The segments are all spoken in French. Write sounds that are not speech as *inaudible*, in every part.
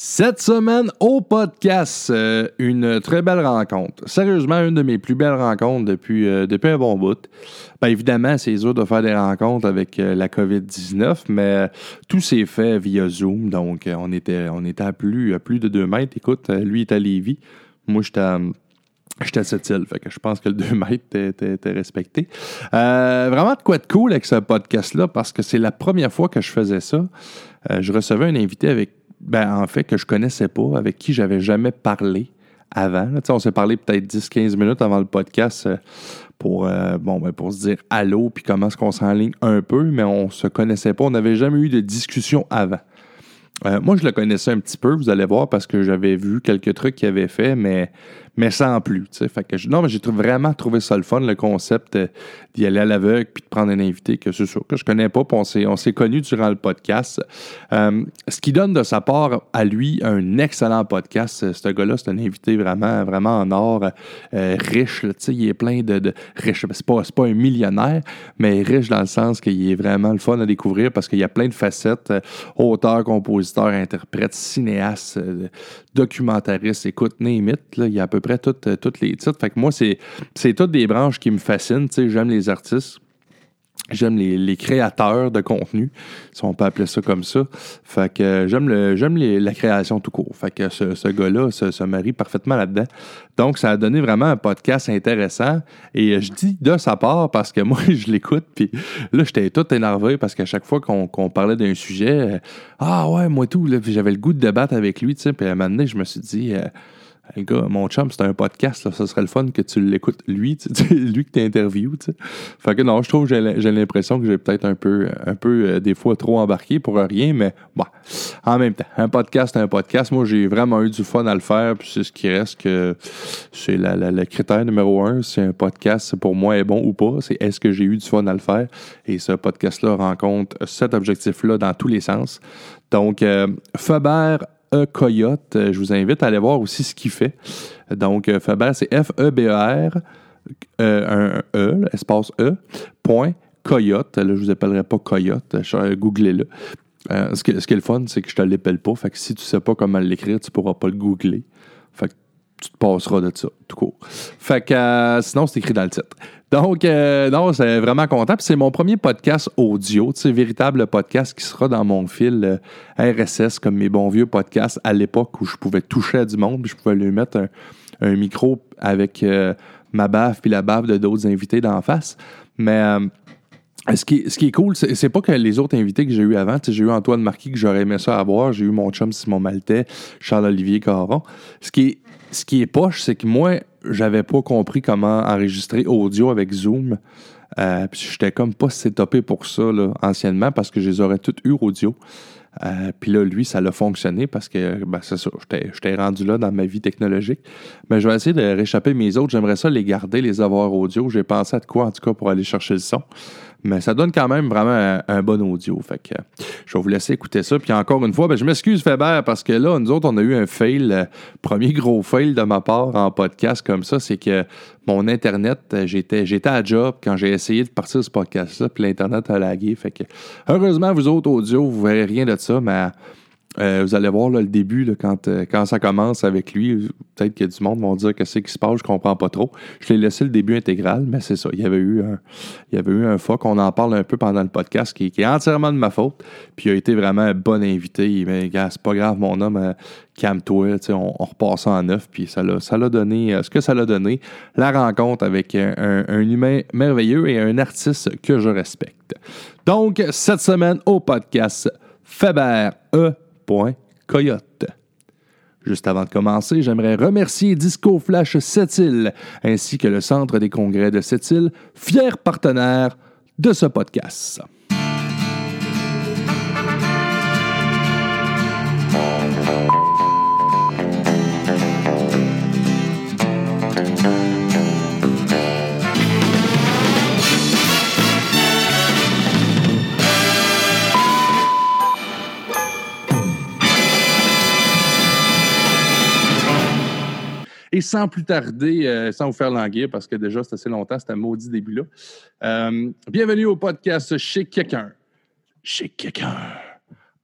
Cette semaine au podcast, euh, une très belle rencontre. Sérieusement, une de mes plus belles rencontres depuis, euh, depuis un bon bout. Bien évidemment, c'est dur de faire des rencontres avec euh, la COVID-19, mais tout s'est fait via Zoom. Donc, on était, on était à, plus, plus de deux mètres. Écoute, lui est à Lévis. Moi, j'étais à. J'étais à cette île, fait je pense que le 2 mètres était, respecté. vraiment de quoi de cool avec ce podcast-là, parce que c'est la première fois que je faisais ça. je recevais un invité avec ben, en fait, que je connaissais pas, avec qui j'avais jamais parlé avant. on s'est parlé peut-être 10-15 minutes avant le podcast euh, pour, euh, bon, ben, pour se dire allô, puis comment est-ce qu'on s'enligne un peu, mais on se connaissait pas. On n'avait jamais eu de discussion avant. Euh, moi, je le connaissais un petit peu, vous allez voir, parce que j'avais vu quelques trucs qu'il avait fait, mais mais sans plus. Fait que non, mais j'ai vraiment trouvé ça le fun, le concept euh, d'y aller à l'aveugle puis de prendre un invité que c'est sûr que je connais pas. On s'est, on s'est connus durant le podcast. Euh, ce qui donne de sa part à lui un excellent podcast. Ce gars-là, c'est un invité vraiment, vraiment en or, euh, riche. il est plein de, de riche. C'est pas, pas un millionnaire, mais riche dans le sens qu'il est vraiment le fun à découvrir parce qu'il y a plein de facettes. auteur, compositeur, interprète, cinéaste, documentariste, écoute, name il y a à peu près toutes, euh, toutes les titres. Fait que moi, c'est, toutes des branches qui me fascinent. J'aime les artistes. J'aime les, créateurs de contenu, si on peut appeler ça comme ça. Fait que euh, j'aime la création tout court. Fait que ce, gars-là se, marie parfaitement là-dedans. Donc, ça a donné vraiment un podcast intéressant. Et euh, je dis de sa part parce que *laughs* moi, je l'écoute. Puis là, j'étais tout énervé parce qu'à chaque fois qu'on, parlait d'un sujet, ah ouais, moi tout, j'avais le goût de débattre avec lui. Puis à un moment donné, je me suis dit Mon chum, c'est un podcast, là, ça serait le fun que tu l'écoutes lui, *laughs* lui que tu interviews. Fait que non, je trouve que j'ai l'impression que j'ai peut-être un peu, un peu euh, des fois trop embarqué pour rien, mais bon, en même temps, un podcast, un podcast. Moi, j'ai vraiment eu du fun à le faire, puis c'est ce qui reste que c'est le critère numéro un. Si un podcast, pour moi, est bon ou pas, c'est est-ce que j'ai eu du fun à le faire? Et ce podcast-là rencontre cet objectif-là dans tous les sens. Donc, euh, Faber E Coyote. Euh, je vous invite à aller voir aussi ce qu'il fait. Donc, euh, Faber, c'est F-E-B-E-R, euh, un E, espace E, point, Coyote. Là, je vous appellerai pas Coyote. Googlez-le. ce, qui, est le fun, c'est que je te l'appelle pas. Fait que si tu sais pas comment l'écrire, tu pourras pas le googler. Fait que tu te passeras de ça, tout court. Fait que sinon, c'est écrit dans le titre. Donc, euh, non, c'est vraiment content. c'est mon premier podcast audio, sais, véritable podcast qui sera dans mon fil euh, RSS, comme mes bons vieux podcasts à l'époque où je pouvais toucher à du monde, puis je pouvais lui mettre un, micro avec euh, ma baffe puis la baffe de d'autres invités d'en face. Mais ce qui, ce qui est cool, c'est pas que les autres invités que j'ai eu avant, j'ai eu Antoine Marquis que j'aurais aimé ça avoir, j'ai eu mon chum Simon Maltais, Charles-Olivier Caron. Ce qui est, ce qui est poche, c'est que moi, j'avais pas compris comment enregistrer audio avec Zoom. Euh, puis j'étais comme pas setupé pour ça là, anciennement parce que je les aurais toutes eu audio. Euh, puis là, lui, ça l'a fonctionné parce que, ben, c'est ça, j'étais rendu là dans ma vie technologique. Mais je vais essayer de réchapper mes autres. J'aimerais ça les garder, les avoir audio. J'ai pensé à de quoi, en tout cas, pour aller chercher le son. Mais ça donne quand même vraiment un, bon audio. Fait que je vais vous laisser écouter ça. Puis encore une fois, ben, je m'excuse, Faber, parce que là, nous autres, on a eu un fail. Euh, premier gros fail de ma part en podcast comme ça, c'est que mon Internet, euh, j'étais, j'étais à job quand j'ai essayé de partir ce podcast-là, puis l'Internet a lagué. Fait que, heureusement, vous autres audio, vous verrez rien de ça, mais euh, vous allez voir le début, quand, euh, quand ça commence avec lui, peut-être que du monde vont dire que c'est qui se passe, je comprends pas trop. Je l'ai laissé le début intégral, mais c'est ça. Il y avait eu un, il y avait eu un fuck. On en parle un peu pendant le podcast qui, est entièrement de ma faute. Puis il a été vraiment un bon invité. Il m'a dit, c'est pas grave, mon homme, euh, calme-toi, on, on repasse en neuf. Puis ça l'a, ça donné, ce que ça l'a donné, la rencontre avec un humain merveilleux et un artiste que je respecte. Donc, cette semaine au podcast, Faber E. Coyote. Juste avant de commencer, j'aimerais remercier Disco Flash Sept-Îles ainsi que le Centre des congrès de Sept-Îles, fier partenaire de ce podcast. Et sans plus tarder, euh, sans vous faire languir, parce que déjà, c'est assez longtemps, c'était un maudit début-là. Euh, bienvenue au podcast Chez quelqu'un. Chez quelqu'un.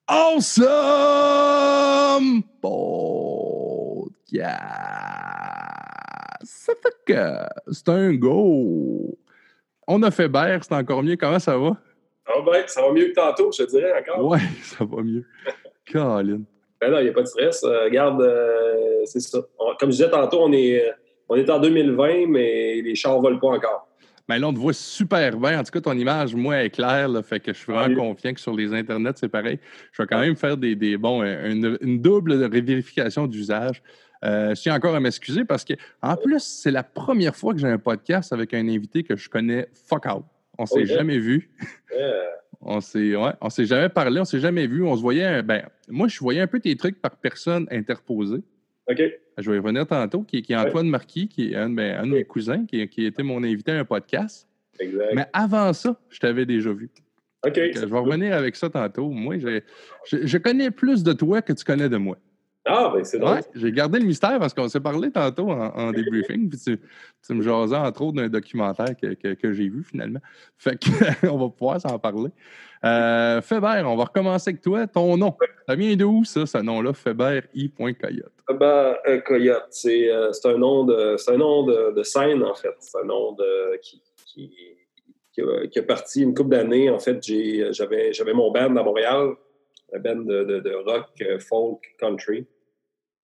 Awesome! Ça fait que c'est un go. On a fait Bert, c'est encore mieux. Comment ça va? Ah ben, ça va mieux que tantôt, je te dirais encore. Ouais, *laughs* ça va mieux. Caroline. Ben non, il n'y a pas de stress. Euh, regarde, euh, c'est ça. comme je disais tantôt, on est, on est en 2020, mais les chars ne volent pas encore. Ben là, on te voit super bien. En tout cas, ton image, moi, est claire. Là, fait que je suis vraiment confiant que sur les internets, c'est pareil. Je vais quand même faire des, des bon, une, une double vérification d'usage. Euh, je tiens encore à m'excuser parce que, en plus, c'est la première fois que j'ai un podcast avec un invité que je connais fuck out. On s'est jamais vu. On s'est ouais, on s'est jamais parlé, on s'est jamais vu. On se voyait, ben, moi, je voyais un peu tes trucs par personne interposée. OK. Je vais y revenir tantôt, qui, est Antoine Marquis, qui est un, ben, un de mes cousins, qui, qui était mon invité à un podcast. Exact. Mais avant ça, je t'avais déjà vu. OK. je vais revenir avec ça tantôt. Moi, je, je, connais plus de toi que tu connais de moi. Ah, ben c'est drôle. j'ai gardé le mystère parce qu'on s'est parlé tantôt en, débriefing. Puis tu, me jasais entre autres d'un documentaire que, que, j'ai vu finalement. Fait qu'on *laughs* va pouvoir s'en parler. Euh, Fébert, on va recommencer avec toi. Ton nom, ça vient d'où ça, ce nom-là, Fébert I. Coyote? Ben, un coyote, c'est euh, un nom, de, un nom de, scène, en fait. C'est un nom de, qui, qui, qui, a, qui, parti une couple d'années. En fait, j'avais mon band à Montréal, un band de, de rock, euh, folk, country.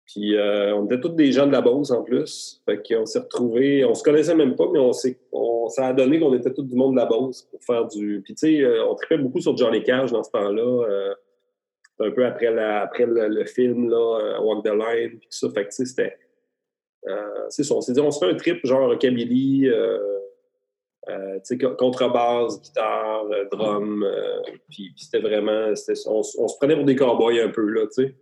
Puis euh, on était tous des gens de la Beauce en plus. Fait qu'on s'est retrouvés, on se connaissait même pas, mais on s'est, on, ça a donné qu'on était tous du monde de la Beauce pour faire du. Puis tu sais, euh, on tripait beaucoup sur Johnny Cash dans ce temps-là. Euh, un peu après, le, film, là, Walk the Line, puis ça. Fait que tu sais, c'était. c'est ça, on s'est dit, on se fait un trip genre rockabilly, sais, contrebasse, guitare, drum. puis, c'était vraiment. on, on, se prenait pour des cowboys un peu, là, tu sais.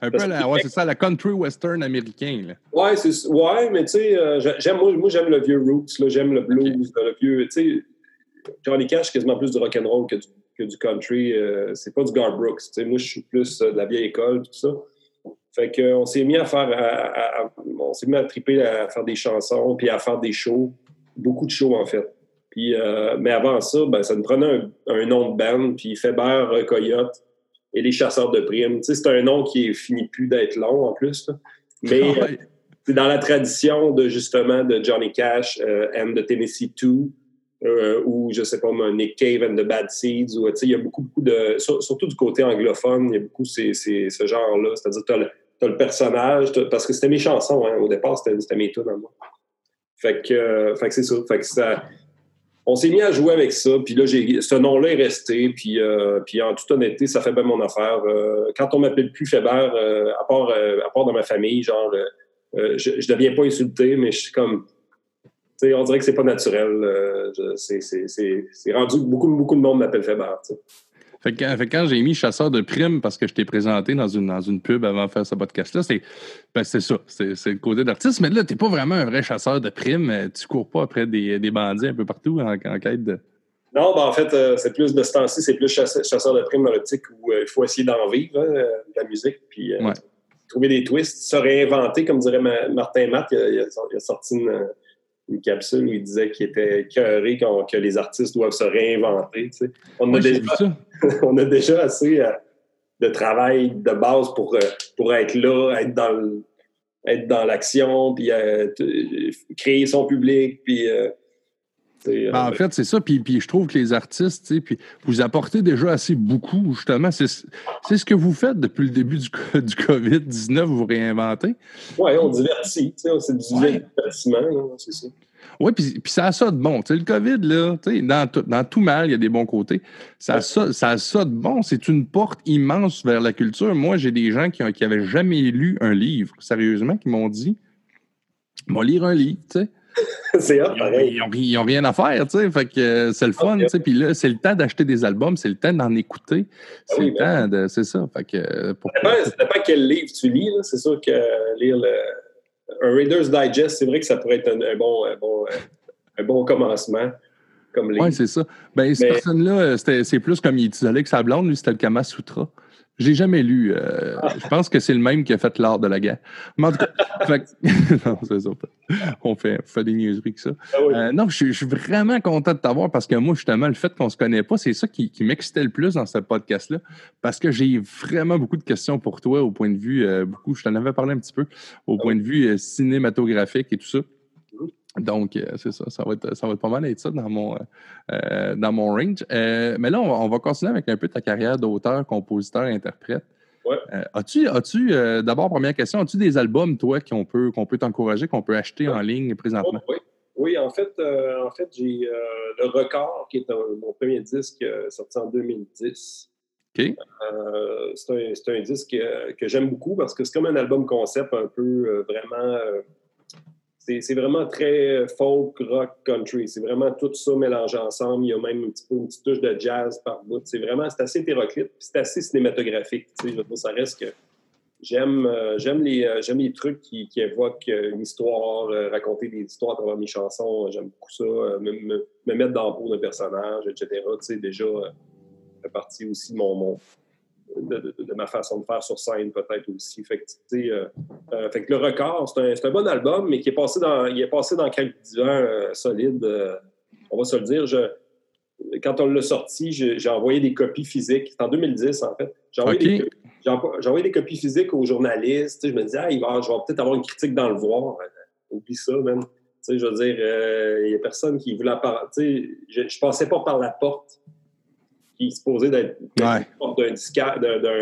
Un peu, la, ouais, c'est ça, la country western américain. Là. Ouais, c'est, ouais, mais tu sais, euh, j'aime, moi, moi j'aime le vieux roots, là, j'aime le blues, le vieux, tu sais, Johnny Cash, quasiment plus du rock'n'roll que du, que du country. Euh, c'est pas du Gar Brooks, tu sais, moi, je suis plus euh, de la vieille école, tout ça. Fait qu'on s'est mis à faire, à, on s'est mis à triper à faire des chansons, puis à faire des shows, beaucoup de shows, en fait. Puis, mais avant ça, ben, ça nous prenait un, un nom de band, puis Faber Coyote, et les chasseurs de primes. Tu sais, c'est un nom qui est fini plus d'être long en plus. Mais c'est dans la tradition de justement de Johnny Cash euh, and the Tennessee 2 euh, ou je sais pas Nick Cave and the Bad Seeds. Ou, il y a beaucoup, beaucoup de. surtout du côté anglophone, il y a beaucoup ces, ces, ce genre-là. C'est-à-dire tu as, le personnage, parce que c'était mes chansons, hein, au départ, c'était mes tunes moi. Fait que, euh, fait que c'est ça. Fait que ça on s'est mis à jouer avec ça. Puis là, ce nom-là est resté. Puis, euh, puis en toute honnêteté, ça fait bien mon affaire. Euh, quand on m'appelle plus Faber, euh, à, part, à part dans ma famille, genre, je ne deviens pas insulté, mais je suis comme. On dirait que c'est pas naturel. c'est rendu beaucoup, beaucoup de monde m'appelle Faber. Fait que, quand j'ai mis chasseur de primes parce que je t'ai présenté dans une, dans une pub avant de faire ce podcast-là, c'est ben ça. C'est le côté d'artiste. Mais là, tu n'es pas vraiment un vrai chasseur de primes. Tu cours pas après des, des bandits un peu partout en, quête de. Non, ben en fait, euh, c'est plus de ce temps-ci, c'est plus chasseur, de primes dans l'optique où euh, il faut essayer d'en vivre, hein, de la musique, puis euh, trouver des twists, se réinventer, comme dirait Martin Matt, il a, sorti une, une capsule où il disait qu'il était cœuré que les artistes doivent se réinventer. On, a déjà, *laughs* on a déjà assez euh, de travail de base pour, euh, pour être là, être dans être dans l'action, puis euh, créer son public, puis ben, en fait, c'est ça. Puis, puis, je trouve que les artistes, puis vous apportez déjà assez beaucoup, justement. C'est ce que vous faites depuis le début du, du COVID-19, vous réinventez. Oui, on divertit. C'est du divertissement, c'est ça. Oui, puis, puis ça a ça de bon. le COVID, là, dans, tout, dans tout mal, il y a des bons côtés. Ça a ça, ça, a ça de bon. C'est une porte immense vers la culture. Moi, j'ai des gens qui n'avaient jamais lu un livre, sérieusement, qui m'ont dit, moi lire un livre, tu sais. *laughs* c'est pareil. Ils n'ont rien à faire, tu sais. Fait que euh, c'est le fun, tu sais. Puis là, c'est le temps d'acheter des albums, c'est le temps d'en écouter. Ah c'est le ben temps de. C'est ça. Fait que. Euh, ça dépend quel livre tu lis, là. C'est sûr que lire le un Reader's Digest, c'est vrai que ça pourrait être un, bon, un bon, un bon commencement. Oui, c'est ça. Ben, cette personne-là, c'est plus comme il disait que sa blonde, lui, c'était le Kama Sutra. J'ai jamais lu. Euh, ah. Je pense que c'est le même qui a fait l'art de la guerre. Mais en tout cas, *laughs* *laughs* non, c'est ça. On fait, fait des niaiseries que ça. Ah euh, non, je, suis vraiment content de t'avoir parce que moi, justement, le fait qu'on se connaît pas, c'est ça qui, m'excitait le plus dans ce podcast-là. Parce que j'ai vraiment beaucoup de questions pour toi au point de vue, euh, beaucoup, je t'en avais parlé un petit peu, au ah point de vue cinématographique et tout ça. Donc, euh, c'est ça, ça va, être, ça va être pas mal être ça dans mon, euh, euh, dans mon range. mais là, on va, continuer avec un peu ta carrière d'auteur, compositeur, interprète. Ouais. as-tu, as-tu d'abord, première question, as-tu des albums, toi, qu'on peut, qu'on peut t'encourager, qu'on peut acheter en ligne présentement? Oui, oui en fait, en fait j'ai Le Record, qui est mon premier disque sorti en 2010. OK. c'est, un, c'est un disque que j'aime beaucoup parce que c'est comme un album concept un peu vraiment c'est vraiment très folk, rock, country. C'est vraiment tout ça mélangé ensemble. Il y a même un petit peu une petite touche de jazz par bout. C'est vraiment, c'est assez hétéroclite, c'est assez cinématographique. Je veux ça reste que j'aime euh, j'aime les, euh, les trucs qui, évoquent euh, une histoire, raconter des histoires à travers mes chansons. J'aime beaucoup ça. Me, mettre dans le peau d'un personnage, etc. Tu sais, déjà, fait partie aussi de mon de, ma façon de faire sur scène, peut-être aussi. Fait que, euh, euh, fait que le record, c'est un, bon album, mais qui est passé dans, il est passé dans quelques divans euh, solides. on va se le dire. Je, quand on l'a sorti, j'ai envoyé des copies physiques. C'est en 2010, en fait. J'ai envoyé, des, copies physiques aux journalistes. Je me disais, ah, il va, je vais peut-être avoir une critique dans le voir. Oublie ça, même. je veux dire, il n'y a personne qui voulait... Je, je passais pas par la porte qui est supposé d'être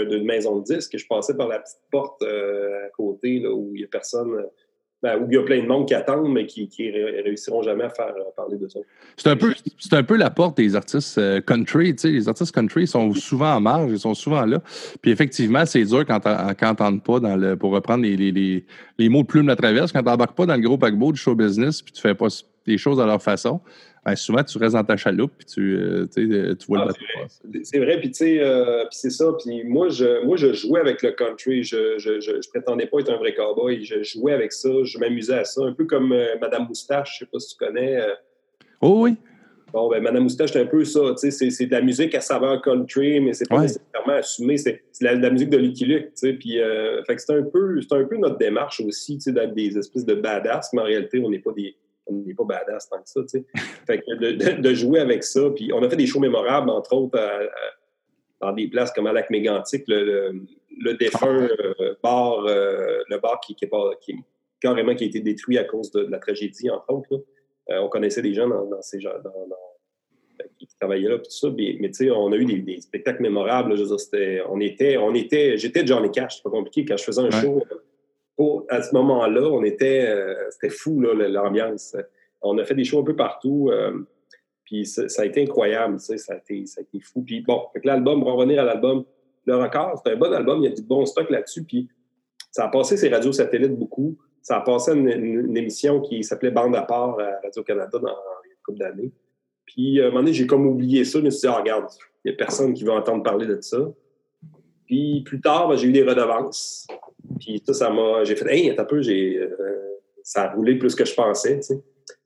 d'une maison de disques. Je passais par la petite porte euh, à côté là, où il n'y a personne. Ben, où il y a plein de monde qui attendent, mais qui ne réussiront jamais à faire euh, parler de ça. C'est un, peu, un peu la porte des artistes euh, country. Les artistes country sont souvent en marge, ils sont souvent là. Puis effectivement, c'est dur quand n'entendent pas, dans le, pour reprendre les, les, les, mots de plume de la traverse, quand tu n'embarques pas dans le gros paquebot du show business, puis tu fais pas les choses à leur façon. Ben, souvent, tu restes dans ta chaloupe puis tu, euh, euh, tu vois le ah, bateau C'est vrai, puis tu sais, euh, c'est ça. Puis moi je, moi, je jouais avec le country. Je, je, je, prétendais pas être un vrai cowboy. Je jouais avec ça. Je m'amusais à ça. Un peu comme Madame Moustache, je sais pas si tu connais. Oh oui. Bon, ben, Madame Moustache, c'est un peu ça. C'est, c'est de la musique à saveur country, mais c'est pas nécessairement assumé. C'est, la, la, musique de Lucky Luke. Puis, fait que c'est un, peu, un peu notre démarche aussi, d'être des espèces de badass, mais en réalité, on n'est pas des on n'est pas badass tant que ça, tu sais. *laughs* Fait que de, jouer avec ça, puis on a fait des shows mémorables, entre autres, dans des places comme à Lac Mégantic, le, le, défunt euh, bar, euh, le bar qui, qui, qui, carrément qui a été détruit à cause de, la tragédie, entre autres. Euh, on connaissait des gens dans, ces gens, qui travaillaient là, tout ça, mais, tu sais, on a eu des, spectacles mémorables. je veux dire, on était, on était, j'étais Johnny Cash, c'est pas compliqué. Quand je faisais un show, à ce moment-là, on était, euh, c'était fou l'ambiance. On a fait des shows un peu partout, euh, puis ça, a été incroyable, ça a été, ça a été fou. Puis bon, l'album, pour revenir à l'album, le record, c'est un bon album, il y a du bon stock là-dessus, puis ça a passé ces radios satellites beaucoup. Ça a passé une, une, émission qui s'appelait Bande à part à Radio-Canada dans une couple d'années. Puis, à un moment donné, j'ai comme oublié ça. Je me suis dit, ah, regarde, il n'y a personne qui veut entendre parler de ça. Puis, plus tard, ben, j'ai eu des redevances. Puis ça, ça m'a. J'ai fait, hey, un peu, j'ai, euh, ça a roulé plus que je pensais, tu sais.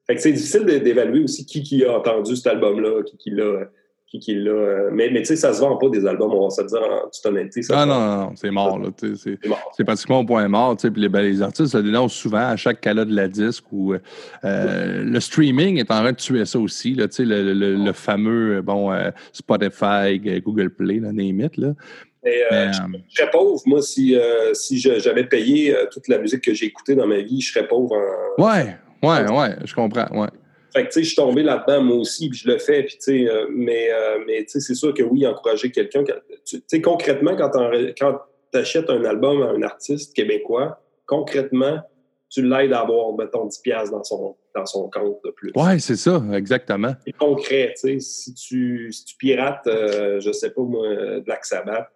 Fait que c'est difficile d'évaluer aussi qui, qui a entendu cet album-là, qui, qui l'a. Qui, qui l'a. Euh, mais, mais tu sais, ça se vend pas des albums, on va se dire en toute honnêteté. Ça ah non, non, non, c'est mort, là. C'est, c'est pratiquement au point mort, tu sais. Puis les, ben, les, artistes ça dénoncent souvent à chaque cala de la disque où euh, le streaming est en train de tuer ça aussi, là, tu sais, le, le, le, fameux, bon, Spotify, Google Play, là, name it, là. Mais, euh, je, serais pauvre, moi, si, euh, si j'avais payé euh, toute la musique que j'ai écoutée dans ma vie, je serais pauvre en. Ouais, ouais, ouais, je comprends, ouais. Fait que, tu sais, je suis tombé là-dedans, moi aussi, puis je le fais, puis, tu sais, mais, mais tu sais, c'est sûr que oui, encourager quelqu'un. Tu sais, concrètement, quand tu achètes un album à un artiste québécois, concrètement, tu l'aides à avoir, mettons, 10$ dans son, dans son compte de plus. Oui, c'est ça, exactement. C'est concret, tu sais. Si tu, si tu pirates, je sais pas moi, Black Sabbath,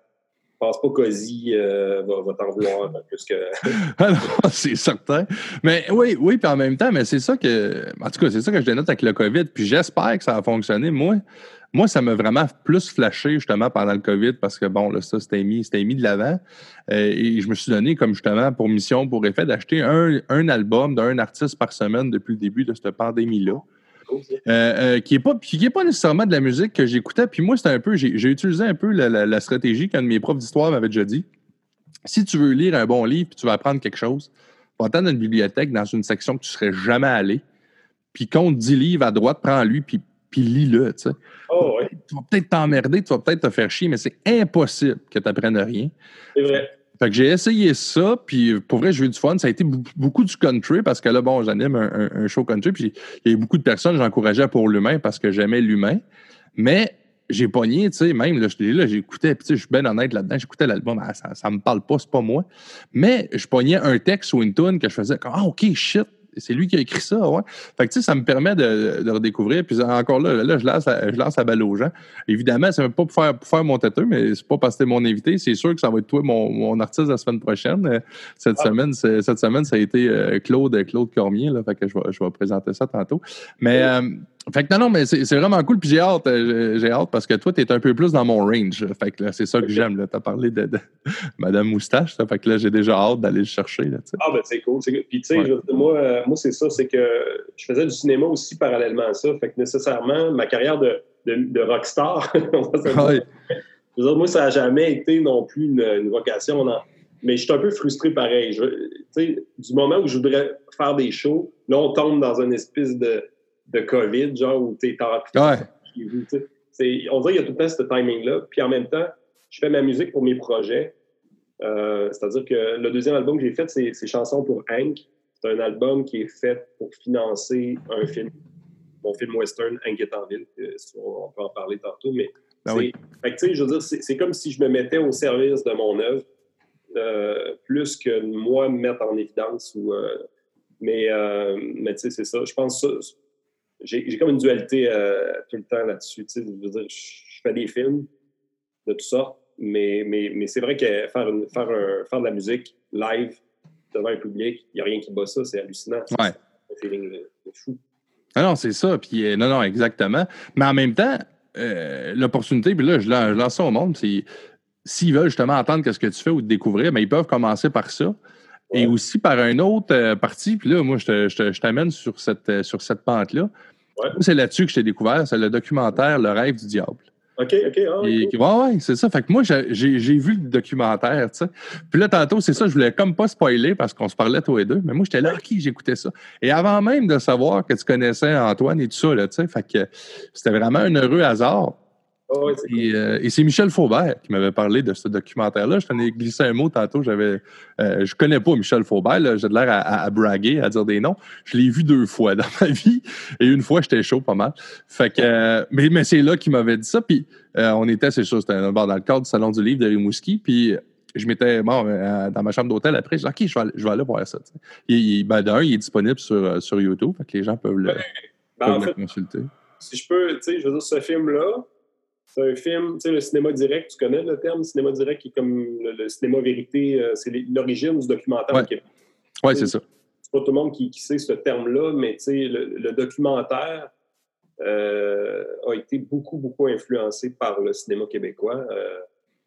pense pas qu'Ozzy euh, va, t'en vouloir plus que. *laughs* ah *laughs* c'est certain. Mais oui, oui, puis en même temps, mais c'est ça que. En tout cas, c'est ça que je dénote avec le COVID. Puis j'espère que ça a fonctionné. Moi, moi ça m'a vraiment plus flashé justement pendant le COVID parce que bon, là, ça, c'était mis, mis de l'avant. Euh, et je me suis donné comme justement pour mission, pour effet, d'acheter un, un album d'un artiste par semaine depuis le début de cette pandémie-là. Qui n'est pas, qui est pas nécessairement de la musique que j'écoutais. Puis moi, c'était un peu, j'ai utilisé un peu la, stratégie qu'un de mes profs d'histoire m'avait déjà dit. Si tu veux lire un bon livre puis tu vas apprendre quelque chose, va attendre une bibliothèque dans une section que tu ne serais jamais allé. Puis compte 10 livres à droite, prends-lui, puis, puis lis-le. Tu, sais. oh, tu vas peut-être t'emmerder, tu vas peut-être te faire chier, mais c'est impossible que tu apprennes rien. C'est vrai. Fait que j'ai essayé ça, puis pour vrai, j'ai eu du fun. Ça a été beaucoup du country parce que là, bon, j'anime un, show country, puis il y a eu beaucoup de personnes, j'encourageais pour l'humain parce que j'aimais l'humain. Mais j'ai pogné, tu sais, même, là, là j'écoutais, puis tu sais, je suis bien honnête là-dedans, j'écoutais l'album, ah, ça, ça me parle pas, c'est pas moi. Mais je pognais un texte ou une tune que je faisais ah, OK, shit, c'est lui qui a écrit ça, ouais. Fait que, tu sais, ça me permet de, redécouvrir. Puis encore là, là, je lance, je lance la balle aux gens. Évidemment, c'est pas pour faire, pour faire mon têteux, mais c'est pas parce que c'était mon invité. C'est sûr que ça va être toi, mon, mon artiste la semaine prochaine. Cette ah. semaine, cette semaine, ça a été euh, Claude, Claude Cormier, là. Fait que je vais, je vais présenter ça tantôt. Mais, euh, fait que non, non, mais c'est vraiment cool. Puis j'ai hâte, euh, j'ai hâte parce que toi, tu es un peu plus dans mon range. Fait que là, c'est ça que j'aime. Tu as parlé de, *laughs* Madame Moustache. Ça, fait que là, j'ai déjà hâte d'aller le chercher. Là, ah, ben c'est cool. Puis tu sais, moi, euh, moi c'est ça, c'est que je faisais du cinéma aussi parallèlement à ça. Fait que nécessairement, ma carrière de, de, rockstar, *laughs* moi, ça n'a jamais été non plus une, vocation. Mais je suis un peu frustré pareil. Je, du moment où je voudrais faire des shows, là, on tombe dans une espèce de de COVID, genre, où tu es en ouais. On dirait qu'il y a tout le temps ce timing-là. Puis en même temps, je fais ma musique pour mes projets. Euh, c'est-à-dire que le deuxième album que j'ai fait, c'est Chansons pour Hank. C'est un album qui est fait pour financer un film, mon film western, Hank est en ville. On peut en parler tantôt, mais ben je veux dire, c'est comme si je me mettais au service de mon œuvre, euh, plus que moi me mettre en évidence. Ou, euh, mais mais tu sais, c'est ça. Je pense ça j'ai comme une dualité euh, tout le temps là-dessus. Je veux dire, je fais des films de tout ça, mais, mais, mais c'est vrai que faire, faire, faire de la musique live devant un public, il n'y a rien qui bat ça, c'est hallucinant. Ouais. C'est un feeling de, fou. Ah non, c'est ça. Puis, euh, non, non, exactement. Mais en même temps, euh, l'opportunité, puis là, je lance ça au monde, c'est s'ils veulent justement entendre ce que tu fais ou te découvrir, mais ils peuvent commencer par ça. Et aussi par une autre partie, puis là, moi, je t'amène sur cette, sur cette pente-là. C'est là-dessus que je t'ai découvert, c'est le documentaire Le rêve du diable. OK, OK. Ah, ouais, ouais, c'est ça. Fait que moi, j'ai vu le documentaire, tu sais. Puis là, tantôt, c'est ça, je voulais comme pas spoiler parce qu'on se parlait tous les deux, mais moi, j'étais là, OK, j'écoutais ça. Et avant même de savoir que tu connaissais Antoine et tout ça, là, tu sais, fait que c'était vraiment un heureux hasard. Oh, euh, et, c'est Michel Faubert qui m'avait parlé de ce documentaire-là. Je tenais glisser un mot tantôt. J'avais, euh, je connais pas Michel Faubert. J'ai de l'air à, braguer, à dire des noms. Je l'ai vu deux fois dans ma vie. Et une fois, j'étais chaud pas mal. Fait que, euh, mais, mais c'est là qu'il m'avait dit ça. Puis on était, c'est sûr, c'était dans le cadre du Salon du Livre de Rimouski. Puis je m'étais bon, dans ma chambre d'hôtel après, je dis OK, je vais aller, je vais aller voir ça. Il, ben, d'un, il est disponible sur, sur YouTube, fait que les gens peuvent le, ben, consulter. Si je peux, tu sais, je veux dire, ce film-là, c'est un film, tu sais, le cinéma direct, tu connais le terme cinéma direct qui est comme le, cinéma vérité, euh, c'est l'origine du documentaire ouais. Oui, c'est ça. C'est pas tout le monde qui, sait ce terme-là, mais tu sais, le, documentaire euh, a été beaucoup, beaucoup influencé par le cinéma québécois, euh,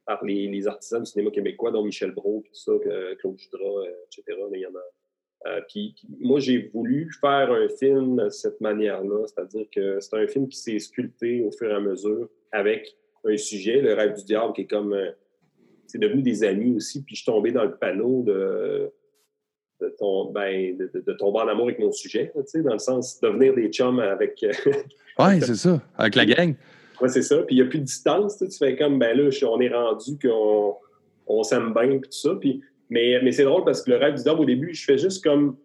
par les, artisans du cinéma québécois, dont Michel Brault, tout ça, Claude Judra, etc. Mais il y en a puis, moi, j'ai voulu faire un film de cette manière-là, c'est-à-dire que c'est un film qui s'est sculpté au fur et à mesure avec un sujet, le rêve du diable, qui est comme. Euh, c'est devenu des amis aussi, puis je suis tombé dans le panneau de, de, ton, ben, de, tomber en amour avec mon sujet, tu sais, dans le sens de devenir des chums avec. Euh, *laughs* oui, c'est ça, avec la gang. Oui, c'est ça. Puis il n'y a plus de distance, tu, fais comme, ben là, on est rendu qu'on on, s'aime bien, puis tout ça. Puis mais, mais c'est drôle parce que le rêve du diable, au début, je fais juste comme.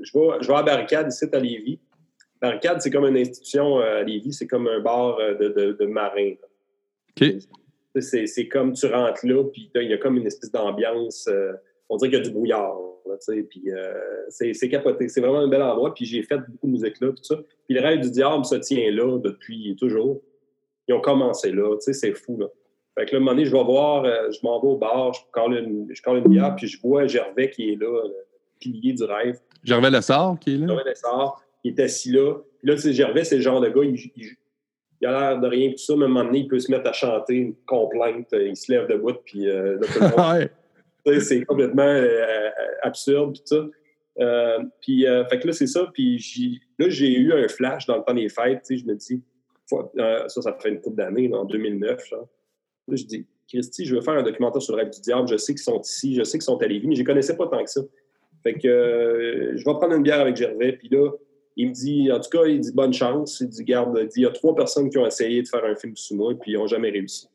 Je vais, je vais à Barricade ici à Lévis. Barricade, c'est comme une institution euh, à Lévis, c'est comme un bar euh, de, de. OK. C'est comme tu rentres là, puis il y a comme une espèce d'ambiance. Euh, on dirait qu'il y a du brouillard. Puis c'est capoté. C'est vraiment un bel endroit. Puis j'ai fait beaucoup de musique là, tout ça. Puis le rêve du diable se tient là depuis toujours. Ils ont commencé là. C'est fou. Là. Fait que là, un moment donné, je vais voir, euh, je m'en vais au bar, je colle une, je une bière, puis je vois Gervais qui est là, le pilier du rêve. Gervais Lessard qui est là? Gervais Lessard, il est assis là. Puis là, Gervais, c'est le genre de gars, il, il, a l'air de rien, tout ça, mais à un moment donné, il peut se mettre à chanter une complainte, euh, il se lève debout, puis euh, là, tout le *laughs* monde, c'est complètement absurde, tout ça. Euh, puis, euh, fait que là, c'est ça. Puis là, j'ai eu un flash dans le temps des fêtes. Tu sais, je me dis, ça, ça fait une couple d'années, en 2009. Là, je dis, Christy, je veux faire un documentaire sur le rêve du diable. Je sais qu'ils sont ici, je sais qu'ils sont à Lévis, mais je ne connaissais pas tant que ça. Fait que je vais prendre une bière avec Gervais. Puis là, il me dit, en tout cas, il dit bonne chance. Il dit, garde, il, dit, il y a trois personnes qui ont essayé de faire un film sous moi, puis ils n'ont jamais réussi.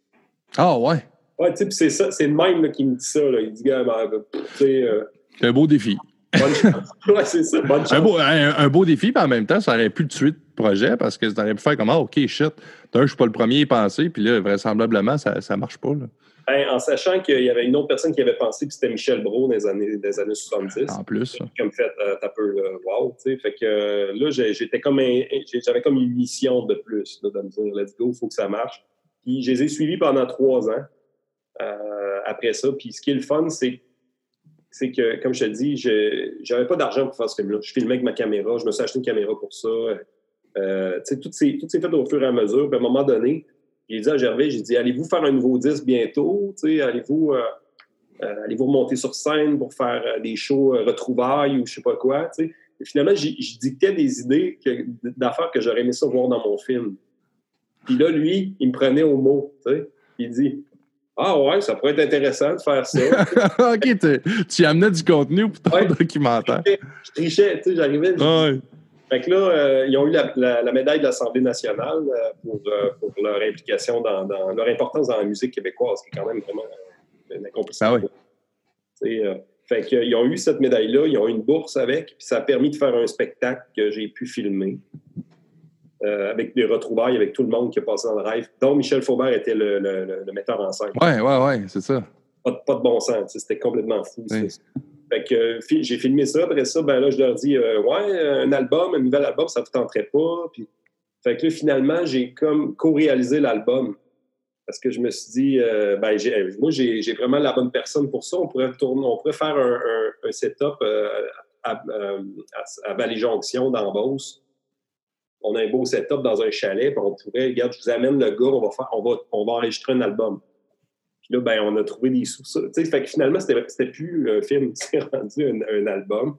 Ah ouais? Ouais, tu sais, c'est ça, c'est le même qui me dit ça. Là. Il dit, gars, ben, tu sais. Euh, c'est un beau défi. Bonne chance. *laughs* ouais, c'est ça, bonne chance. Un beau, un, beau défi, puis en même temps, ça aurait pu tuer le projet parce que ça aurait pu faire comme, ah, OK, shit. D'un, je suis pas le premier à y penser, puis là, vraisemblablement, ça ne marche pas. Là. Ben, en sachant qu'il y avait une autre personne qui avait pensé, puis c'était Michel Brault dans les années, des années 70. En plus. Comme fait, euh, t'as peu, wow, tu sais. Fait que euh, là, j'étais comme j'avais comme une mission de plus, de me dire, let's go, il faut que ça marche. Puis je les ai suivis pendant trois ans euh, après ça. Puis ce qui est le fun, c'est c'est que, comme je te dis, je n'avais pas d'argent pour faire ce film-là. Je filmais avec ma caméra, je me suis acheté une caméra pour ça. Tu sais, tout s'est fait au fur et à mesure. Puis à un moment donné, j'ai dit à Gervais, j'ai dit, allez-vous faire un nouveau disque bientôt? Allez-vous euh, euh, allez-vous remonter sur scène pour faire euh, des shows retrouvailles ou je sais pas quoi? Et finalement, je dictais des idées d'affaires que j'aurais aimé ça voir dans mon film. Puis là, lui, il me prenait au mot. Il dit Ah ouais, ça pourrait être intéressant de faire ça. *laughs* OK, tu amenais du contenu pour ton documentaire. Je trichais, tu sais, j'arrivais. Fait que là, euh, ils ont eu la, médaille de l'Assemblée nationale euh, pour, euh, pour, leur implication dans, leur importance dans la musique québécoise, qui est quand même vraiment un accomplissement. Ah oui. fait qu'ils ont eu cette médaille-là, ils ont eu une bourse avec, puis ça a permis de faire un spectacle que j'ai pu filmer. avec des retrouvailles avec tout le monde qui a passé dans le rêve, dont Michel Faubert était le, metteur en scène. Oui, oui, oui, c'est ça. Pas, pas, de bon sens, c'était complètement fou. Fait que euh, j'ai filmé ça. Après ça, ben là, je leur dis euh, Ouais, un album, un nouvel album, ça ne vous tenterait pas. Puis, fait que là, finalement, j'ai comme co-réalisé l'album. Parce que je me suis dit, euh, ben, moi, j'ai vraiment la bonne personne pour ça. On pourrait, faire un, setup à, à, à Vallée-Jonction, dans Beauce. On a un beau setup dans un chalet, puis on pourrait, regarde, je vous amène le gars, on va, on va enregistrer un album là, ben, on a trouvé des sous. Fait que finalement, c'était plus *laughs* un film, c'est rendu un, album.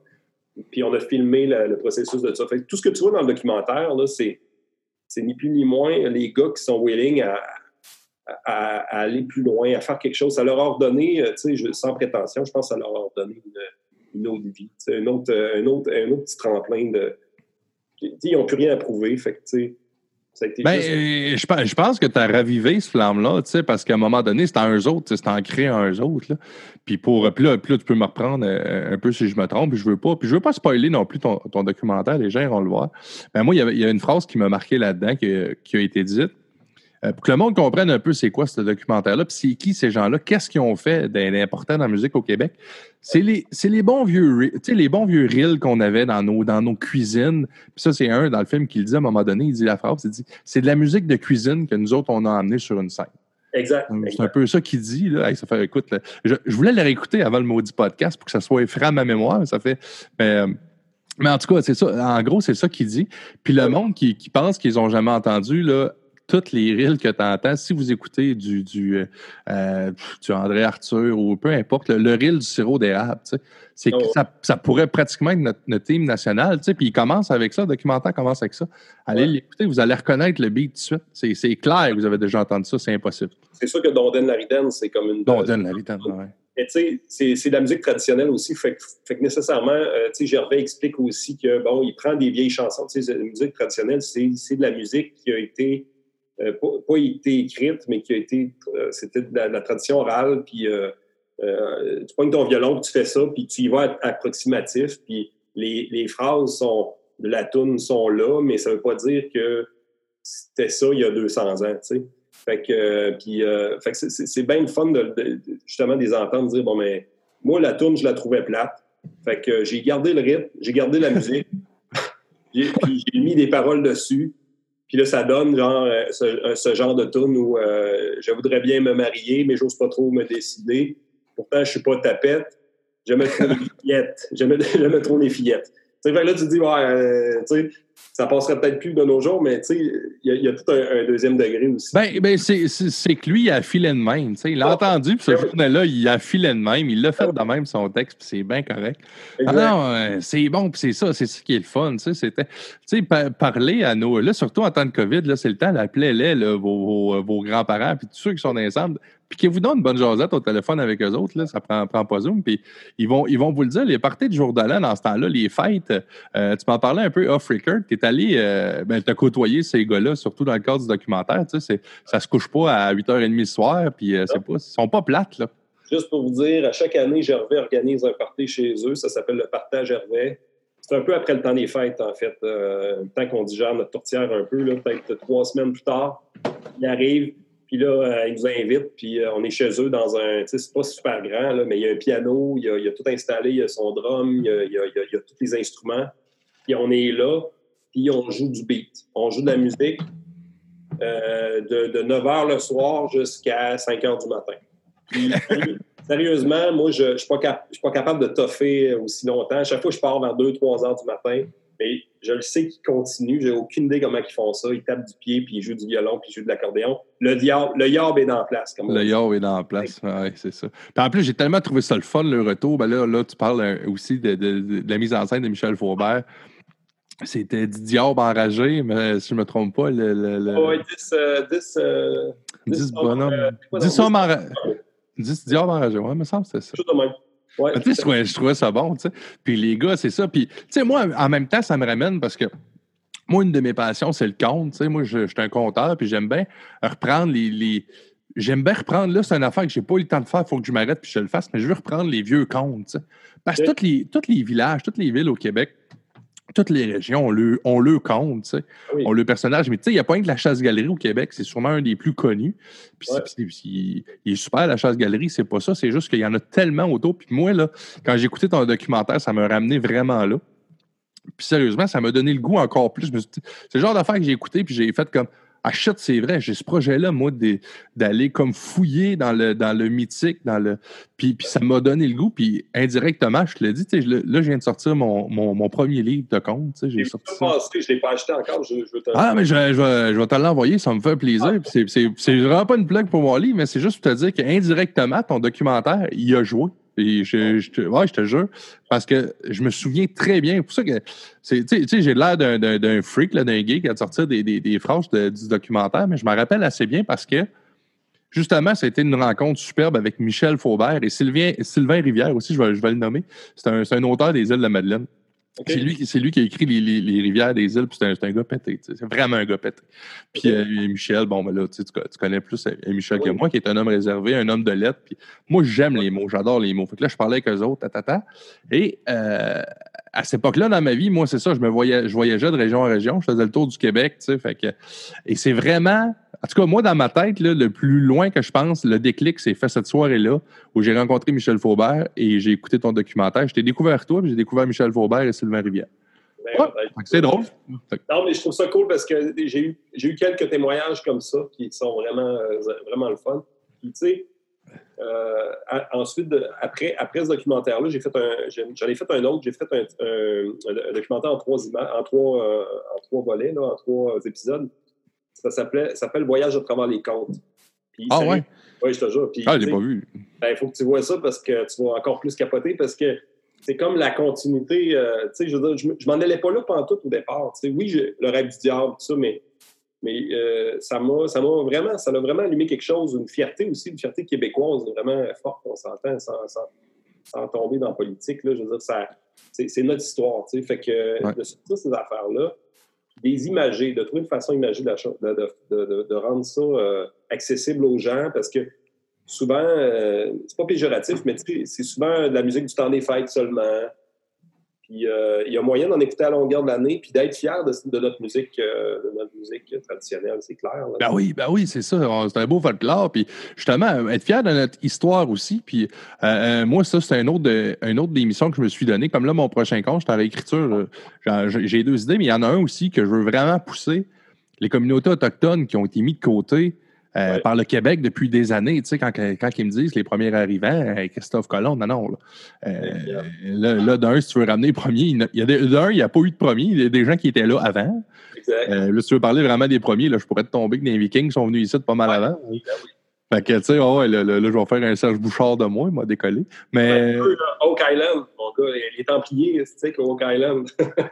Puis on a filmé le, processus de ça. Fait tout ce que tu vois dans le documentaire, c'est ni plus ni moins les gars qui sont willing à, aller plus loin, à faire quelque chose. Ça leur a ordonné, euh, sans prétention, je pense que ça leur a une, autre vie, un autre, un, autre, un autre petit tremplin de. Ils n'ont plus rien à prouver. Que, ben, euh, je, pense que tu as ravivé ce flamme-là, parce qu'à un moment donné, c'était un eux autres, c'était créant un eux autres. Là. Puis, pour, puis là, tu peux me reprendre euh, un peu si je me trompe, puis je veux pas. Puis je veux pas spoiler non plus ton, documentaire, les gens vont le voir. Mais moi, il y, a, une phrase qui m'a marqué là-dedans qui, qui, a été dite. Euh, pour que le monde comprenne un peu c'est quoi ce documentaire-là, puis c'est qui ces gens-là, qu'est-ce qu'ils ont fait d'important dans la musique au Québec. C'est les, les, bons vieux, les bons vieux reels qu'on avait dans nos, dans nos cuisines. Puis ça, c'est un dans le film qui le dit à un moment donné, il dit la phrase, il dit c'est de la musique de cuisine que nous autres, on a amené sur une scène. Exact. C'est un peu ça qu'il dit. Là. ça fait, écoute, je, voulais le réécouter avant le maudit podcast pour que ça soit frais à ma mémoire. Ça fait. Mais, mais en tout cas, c'est ça. En gros, c'est ça qu'il dit. Puis le monde qui, qui pense qu'ils n'ont jamais entendu, là, toutes les reels que tu entends, si vous écoutez du, du, euh, André Arthur ou peu importe, le, reel du sirop d'érable, c'est que oh. ça, ça, pourrait pratiquement être notre, notre team national. Puis il commence avec ça, le documentaire commence avec ça. Allez l'écouter, vous allez reconnaître le beat tout de suite. C'est clair, vous avez déjà entendu ça, c'est impossible. C'est sûr que Donden Lariden, c'est comme une. Donden Lariden, oui. Mais tu sais, c'est de la musique traditionnelle aussi. Fait, fait que nécessairement, euh, tu sais, Gervais explique aussi que, bon, il prend des vieilles chansons. Tu sais, la musique traditionnelle, c'est de la musique qui a été euh, pas, été écrite, mais qui a été, euh, c'était de, la, tradition orale, puis euh, tu prends ton violon, tu fais ça, puis tu y vas approximatif, puis les, les phrases sont, de la toune sont là, mais ça veut pas dire que c'était ça il y a 200 ans, tu sais. Fait que, puis, fait que c'est bien le fun de, justement des entendre dire, bon, mais moi, la toune, je la trouvais plate. Fait que j'ai gardé le rythme, j'ai gardé la musique, *laughs* j'ai mis des paroles dessus, puis là, ça donne genre euh, euh, ce, genre de tune où euh, je voudrais bien me marier, mais j'ose pas trop me décider. Pourtant, je suis pas tapette. J'aime trop les *laughs* fillettes. *laughs* J'aime trop les fillettes. Tu sais, là, tu te dis, ouais, tu sais, ça passerait peut-être plus de nos jours, mais il y, y, a tout un, deuxième degré aussi. Ben, ben c'est que lui, il a filé de même. Il a ah. entendu, puis ce journée-là, il a filé de même. Il l'a fait ah. de même, son texte, puis c'est bien correct. Ah non, euh, c'est bon, puis c'est ça, c'est ça qui est le fun. C'était, parler à nos. Là, surtout en temps de COVID, c'est le temps d'appeler les vos, vos, vos grands-parents, puis tous ceux qui sont ensemble piquez-vous donc une bonne jasette au téléphone avec eux autres, là, ça prend, prend pas Zoom. Puis ils vont, ils vont vous le dire, les parties de jour de l'an dans ce temps-là, les fêtes, euh, tu m'en parlais un peu off-record, tu es allé, euh, ben, tu as côtoyé ces gars-là, surtout dans le cadre du documentaire, tu sais, ça se couche pas à 8h30 le soir, puis euh, c'est pas, ils sont pas plates, là. Juste pour vous dire, à chaque année, Gervais organise un party chez eux, ça s'appelle le partage Gervais. C'est un peu après le temps des fêtes, en fait. le temps qu'on digère notre tourtière un peu, peut-être trois semaines plus tard. Il arrive, puis là, euh, ils nous invitent, puis euh, on est chez eux dans un. Tu sais, c'est pas super grand, là, mais il y a un piano, il y a, il y a tout installé, il y a son drum, il y a, il y a, il y a tous les instruments. Puis on est là, puis on joue du beat. On joue de la musique euh, de, de, 9 h le soir jusqu'à 5 h du matin. Puis, *laughs* sérieusement, moi, je ne suis, suis, pas capable de toffer aussi longtemps. Chaque fois, je pars vers 2-3 h du matin. Mais je le sais qu'ils continuent. J'ai aucune idée comment ils font ça. Ils tapent du pied, puis ils jouent du violon, puis ils jouent de l'accordéon. Le, diable, le yob est dans place. Comme le yob est dans place, oui, c'est ça. Puis en plus, j'ai tellement trouvé ça le fun, le retour. Ben là, là tu parles euh, aussi de, de, la mise en scène de Michel Faubert. C'était diable enragé, mais si je ne me trompe pas, le. le, Oui, 10, euh, 10, euh, 10, bonhommes. 10 hommes enragés. 10 diables enragés, oui, me semble c'est ça. Tout de même. Ouais, je, trouvais, je, trouvais, ça bon, tu sais. Puis les gars, c'est ça. Puis, tu sais, moi, en même temps, ça me ramène parce que moi, une de mes passions, c'est le compte. Tu sais, moi, je, suis un compteur, puis j'aime bien reprendre les. J'aime bien reprendre, là, c'est une affaire que j'ai pas eu le temps de faire, il faut que je m'arrête puis je le fasse, mais je veux reprendre les vieux comptes. Tu sais. Parce que tous les, tous les villages, toutes les villes au Québec, toutes les régions, on le, on le compte, tu sais. On le personnage. Mais tu sais, il n'y a pas que la chasse-galerie au Québec, c'est sûrement un des plus connus. Puis il est super, la chasse-galerie, c'est pas ça, c'est juste qu'il y en a tellement autour. Puis moi, là, quand j'ai écouté ton documentaire, ça m'a ramené vraiment là. Puis sérieusement, ça m'a donné le goût encore plus. C'est le genre d'affaire que j'ai écouté, puis j'ai fait comme shit, c'est vrai, j'ai ce projet-là, moi, d'aller comme fouiller dans le, dans le mythique, dans le. Puis, puis ça m'a donné le goût, puis indirectement, je te l'ai dit, là, je viens de sortir mon, mon, mon premier livre de contes. J'ai sorti ça. je ne l'ai pas acheté encore, je, je te Ah, mais je, je, je vais te l'envoyer, ça me fait plaisir. Ah. C'est vraiment pas une blague pour mon livre, mais c'est juste pour te dire qu'indirectement, ton documentaire, il a joué. Je, je, te, ouais, je te jure, parce que je me souviens très bien. C'est pour ça que tu sais, j'ai l'air d'un freak, d'un gay qui a sorti des, des, des phrases du documentaire, mais je me rappelle assez bien parce que justement, ça a été une rencontre superbe avec Michel Faubert et Sylvain, Sylvain Rivière aussi, je vais, je vais le nommer. C'est un, un, auteur des îles de la Madeleine. C'est lui, lui, qui a écrit les, les, rivières des îles, puis c'est un, un, gars pété. C'est vraiment un gars pété. Puis euh, Michel, bon, ben là, tu, tu connais plus euh, Michel que moi, qui est un homme réservé, un homme de lettres. Puis moi, j'aime les mots, j'adore les mots. Fait que là, je parlais avec eux autres, ta, Et euh, à cette époque-là, dans ma vie, moi, c'est ça, je me voyais, je voyageais de région en région, je faisais le tour du Québec, tu sais. Fait que, et c'est vraiment en tout cas, moi, dans ma tête, le plus loin que je pense, le déclic s'est fait cette soirée-là où j'ai rencontré Michel Faubert et j'ai écouté ton documentaire. Je t'ai découvert toi, puis j'ai découvert Michel Faubert et Sylvain Rivière. Ben, ben, c'est drôle. Non, mais je trouve ça cool parce que j'ai eu, eu quelques témoignages comme ça qui sont vraiment, euh, vraiment le fun. Puis, tu sais, euh, ensuite, après, après ce documentaire-là, j'ai fait un, j'en ai fait un autre. J'ai fait un, documentaire en trois, en trois, euh, en trois volets, là, en trois épisodes. Ça s'appelle Voyage à travers les contes. ah ouais? Oui, je te jure. ah, je l'ai pas vu. Il ben, faut que tu vois ça parce que tu vas encore plus capoter parce que c'est comme la continuité. Euh, tu sais, je veux dire, je m'en allais pas là pendant tout au départ. Oui, le rêve du diable, tout ça, mais, mais euh, ça m'a vraiment, ça a vraiment allumé quelque chose, une fierté aussi, une fierté québécoise vraiment forte, on s'entend, sans, sans, sans, tomber dans la politique. Là, je veux dire, c'est notre histoire. Fait que de sortir ces affaires-là, des imagés, de trouver une façon imagée de, de, de, rendre ça euh, accessible aux gens parce que souvent, euh, c'est pas péjoratif, mais c'est souvent de la musique du temps des fêtes seulement. Euh, il y a moyen d'en écouter à longueur de l'année, puis d'être fier de, notre musique, euh, de notre musique traditionnelle, c'est clair. Ben oui, ben oui, c'est ça. C'est un beau folklore. Puis justement, être fier de notre histoire aussi. Puis euh, moi, ça, c'est un autre, de, un autre d'émission que je me suis donné. Comme là, mon prochain compte, je suis en réécriture. J'ai deux idées, mais il y en a un aussi que je veux vraiment pousser. Les communautés autochtones qui ont été mis de côté euh, par le Québec depuis des années. Tu sais, quand, quand ils me disent les premiers arrivants, Christophe Colomb, non, non. Là, là, d'un, si tu veux ramener les premiers, il y a d'un, il n'y a pas eu de premier. Il y a des gens qui étaient là avant. Exact. là, si tu veux parler vraiment des premiers, là, je pourrais te tomber que les Vikings sont venus ici pas mal avant. Oui, ben oui. Fait que, tu sais, ouais, là, là, je vais faire un Serge Bouchard de moi, il m'a décollé. Mais. Oak Island, mon gars, les Templiers, tu sais, Oak Island.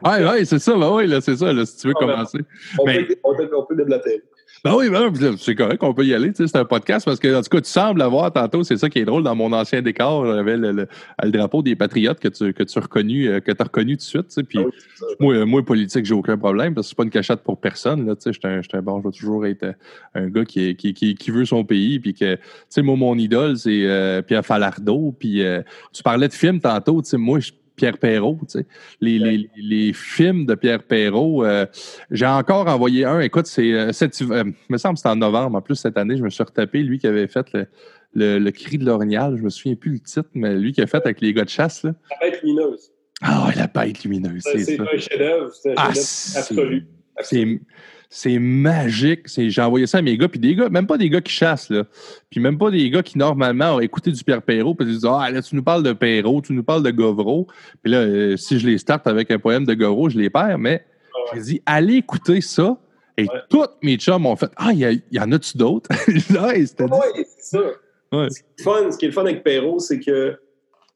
ouais, ouais, c'est ça, ben oui, là, c'est ça, là, si tu veux ah, ben, commencer. On, peut, on, peut, on peut développer. Ben oui, ben, c'est correct, on peut y aller. C'est un podcast parce que, en tout cas, tu sembles avoir tantôt, c'est ça qui est drôle dans mon ancien décor. J'avais le, le, drapeau des Patriotes que tu, que tu as reconnu, euh, que as reconnu tout de suite. Puis, ah moi, moi, politique, j'ai aucun problème parce que c'est pas une cachette pour personne. Un, bon, je vais toujours être euh, un gars qui, qui, qui, qui veut son pays. Puis que, tu sais, moi, mon idole, c'est euh, Pierre Falardeau. Puis, tu parlais de films tantôt. Moi, je Pierre Perrault. Tu sais. les, les, les, films de Pierre Perrault, euh, j'ai encore envoyé un. Écoute, c'est, euh, euh me semble que c'était en novembre. En plus, cette année, je me suis retapé, lui qui avait fait le, le, cri de l'orignal. Je me souviens plus le titre, mais lui qui a fait avec les gars de chasse. Là. La bête lumineuse. Ah la bête lumineuse. C'est, un chef-d'œuvre. C'est un ah, absolu. C'est c'est magique. J'ai envoyé ça à mes gars, puis des gars, même pas des gars qui chassent, là. Puis même pas des gars qui, normalement, ont écouté du Pierre Perrault, puis ils disent Ah, là, tu nous parles de Perrault, tu nous parles de Govreau. Puis là, euh, si je les starte avec un poème de Govreau, je les perds, mais j'ai dit Allez écouter ça. Et tous mes chums ont fait Ah, il y, en a-tu d'autres? *laughs* Ouais, c'est ça. Ce, qui est le fun avec Perrault, c'est que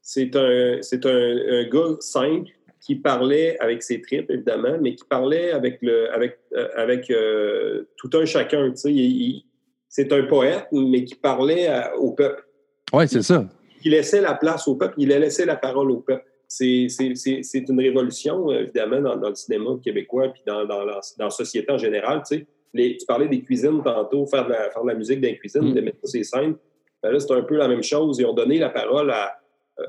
c'est un, un, un gars simple qui parlait avec ses tripes, évidemment, mais qui parlait avec, le, avec, euh, avec euh, tout un chacun. c'est un poète, mais qui parlait au peuple. Oui, c'est ça. Il laissait la place au peuple, il laissait la parole au peuple. C'est une révolution, évidemment, dans, le cinéma québécois puis dans, dans, la, dans la société en général. tu parlais des cuisines tantôt, faire de la, faire de la musique dans les cuisines, mm. de mettre ces scènes. Ben là, c'est un peu la même chose. Ils ont donné la parole à,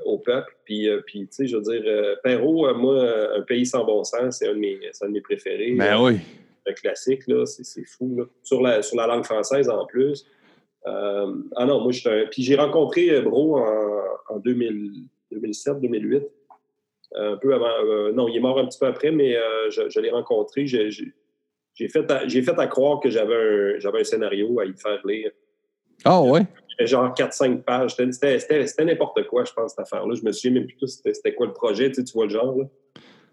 au peuple. Puis, euh, puis tu sais, je veux dire, euh, Perrault, moi, Un pays sans bon sens, c'est un, de mes, un de mes préférés. Ben oui. Un classique, là, c'est fou. Là. Sur, la, sur la langue française en plus. ah non, moi, je suis un. Puis j'ai rencontré Bro en, en 2007, 2008. Un peu avant. non, il est mort un petit peu après, mais je, je l'ai rencontré. J'ai fait, à, fait à croire que j'avais un, un scénario à y faire lire. Ah ouais? Genre 4-5 pages. C'était n'importe quoi, je pense, cette affaire-là. Je me souviens même plus c'était quoi le projet, tu, sais, tu vois le genre.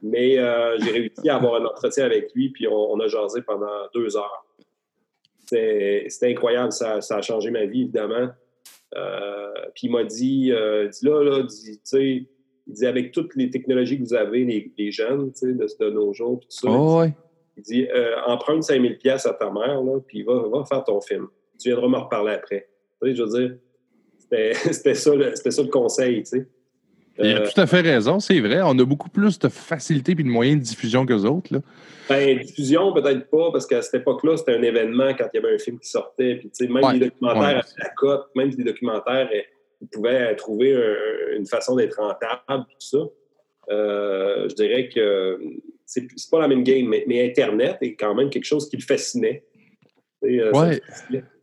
Mais euh, j'ai réussi à avoir un entretien avec lui, puis on, a jasé pendant deux heures. C'était incroyable, ça, ça, a changé ma vie, évidemment. Euh, puis il m'a dit, euh, dit là, là, tu sais, il dit avec toutes les technologies que vous avez, les, les jeunes, tu sais, de, de, nos jours, tout ça. Oh, il dit, emprunte 5000 pièces à ta mère, là, puis va, va faire ton film. Tu viendras me reparler après je veux dire, c'était *laughs* ça, ça, le conseil, tu sais. Il a euh, tout à fait raison, c'est vrai. On a beaucoup plus de facilité et de moyens de diffusion que autres. Là. Ben, diffusion, peut-être pas, parce qu'à cette époque-là, c'était un événement quand il y avait un film qui sortait. Puis, même les documentaires à la cote, même les documentaires, eh, ils pouvaient trouver une façon d'être rentable, tout ça. Euh, je dirais que c'est pas la même game, mais, mais, Internet est quand même quelque chose qui le fascinait. Euh, ouais.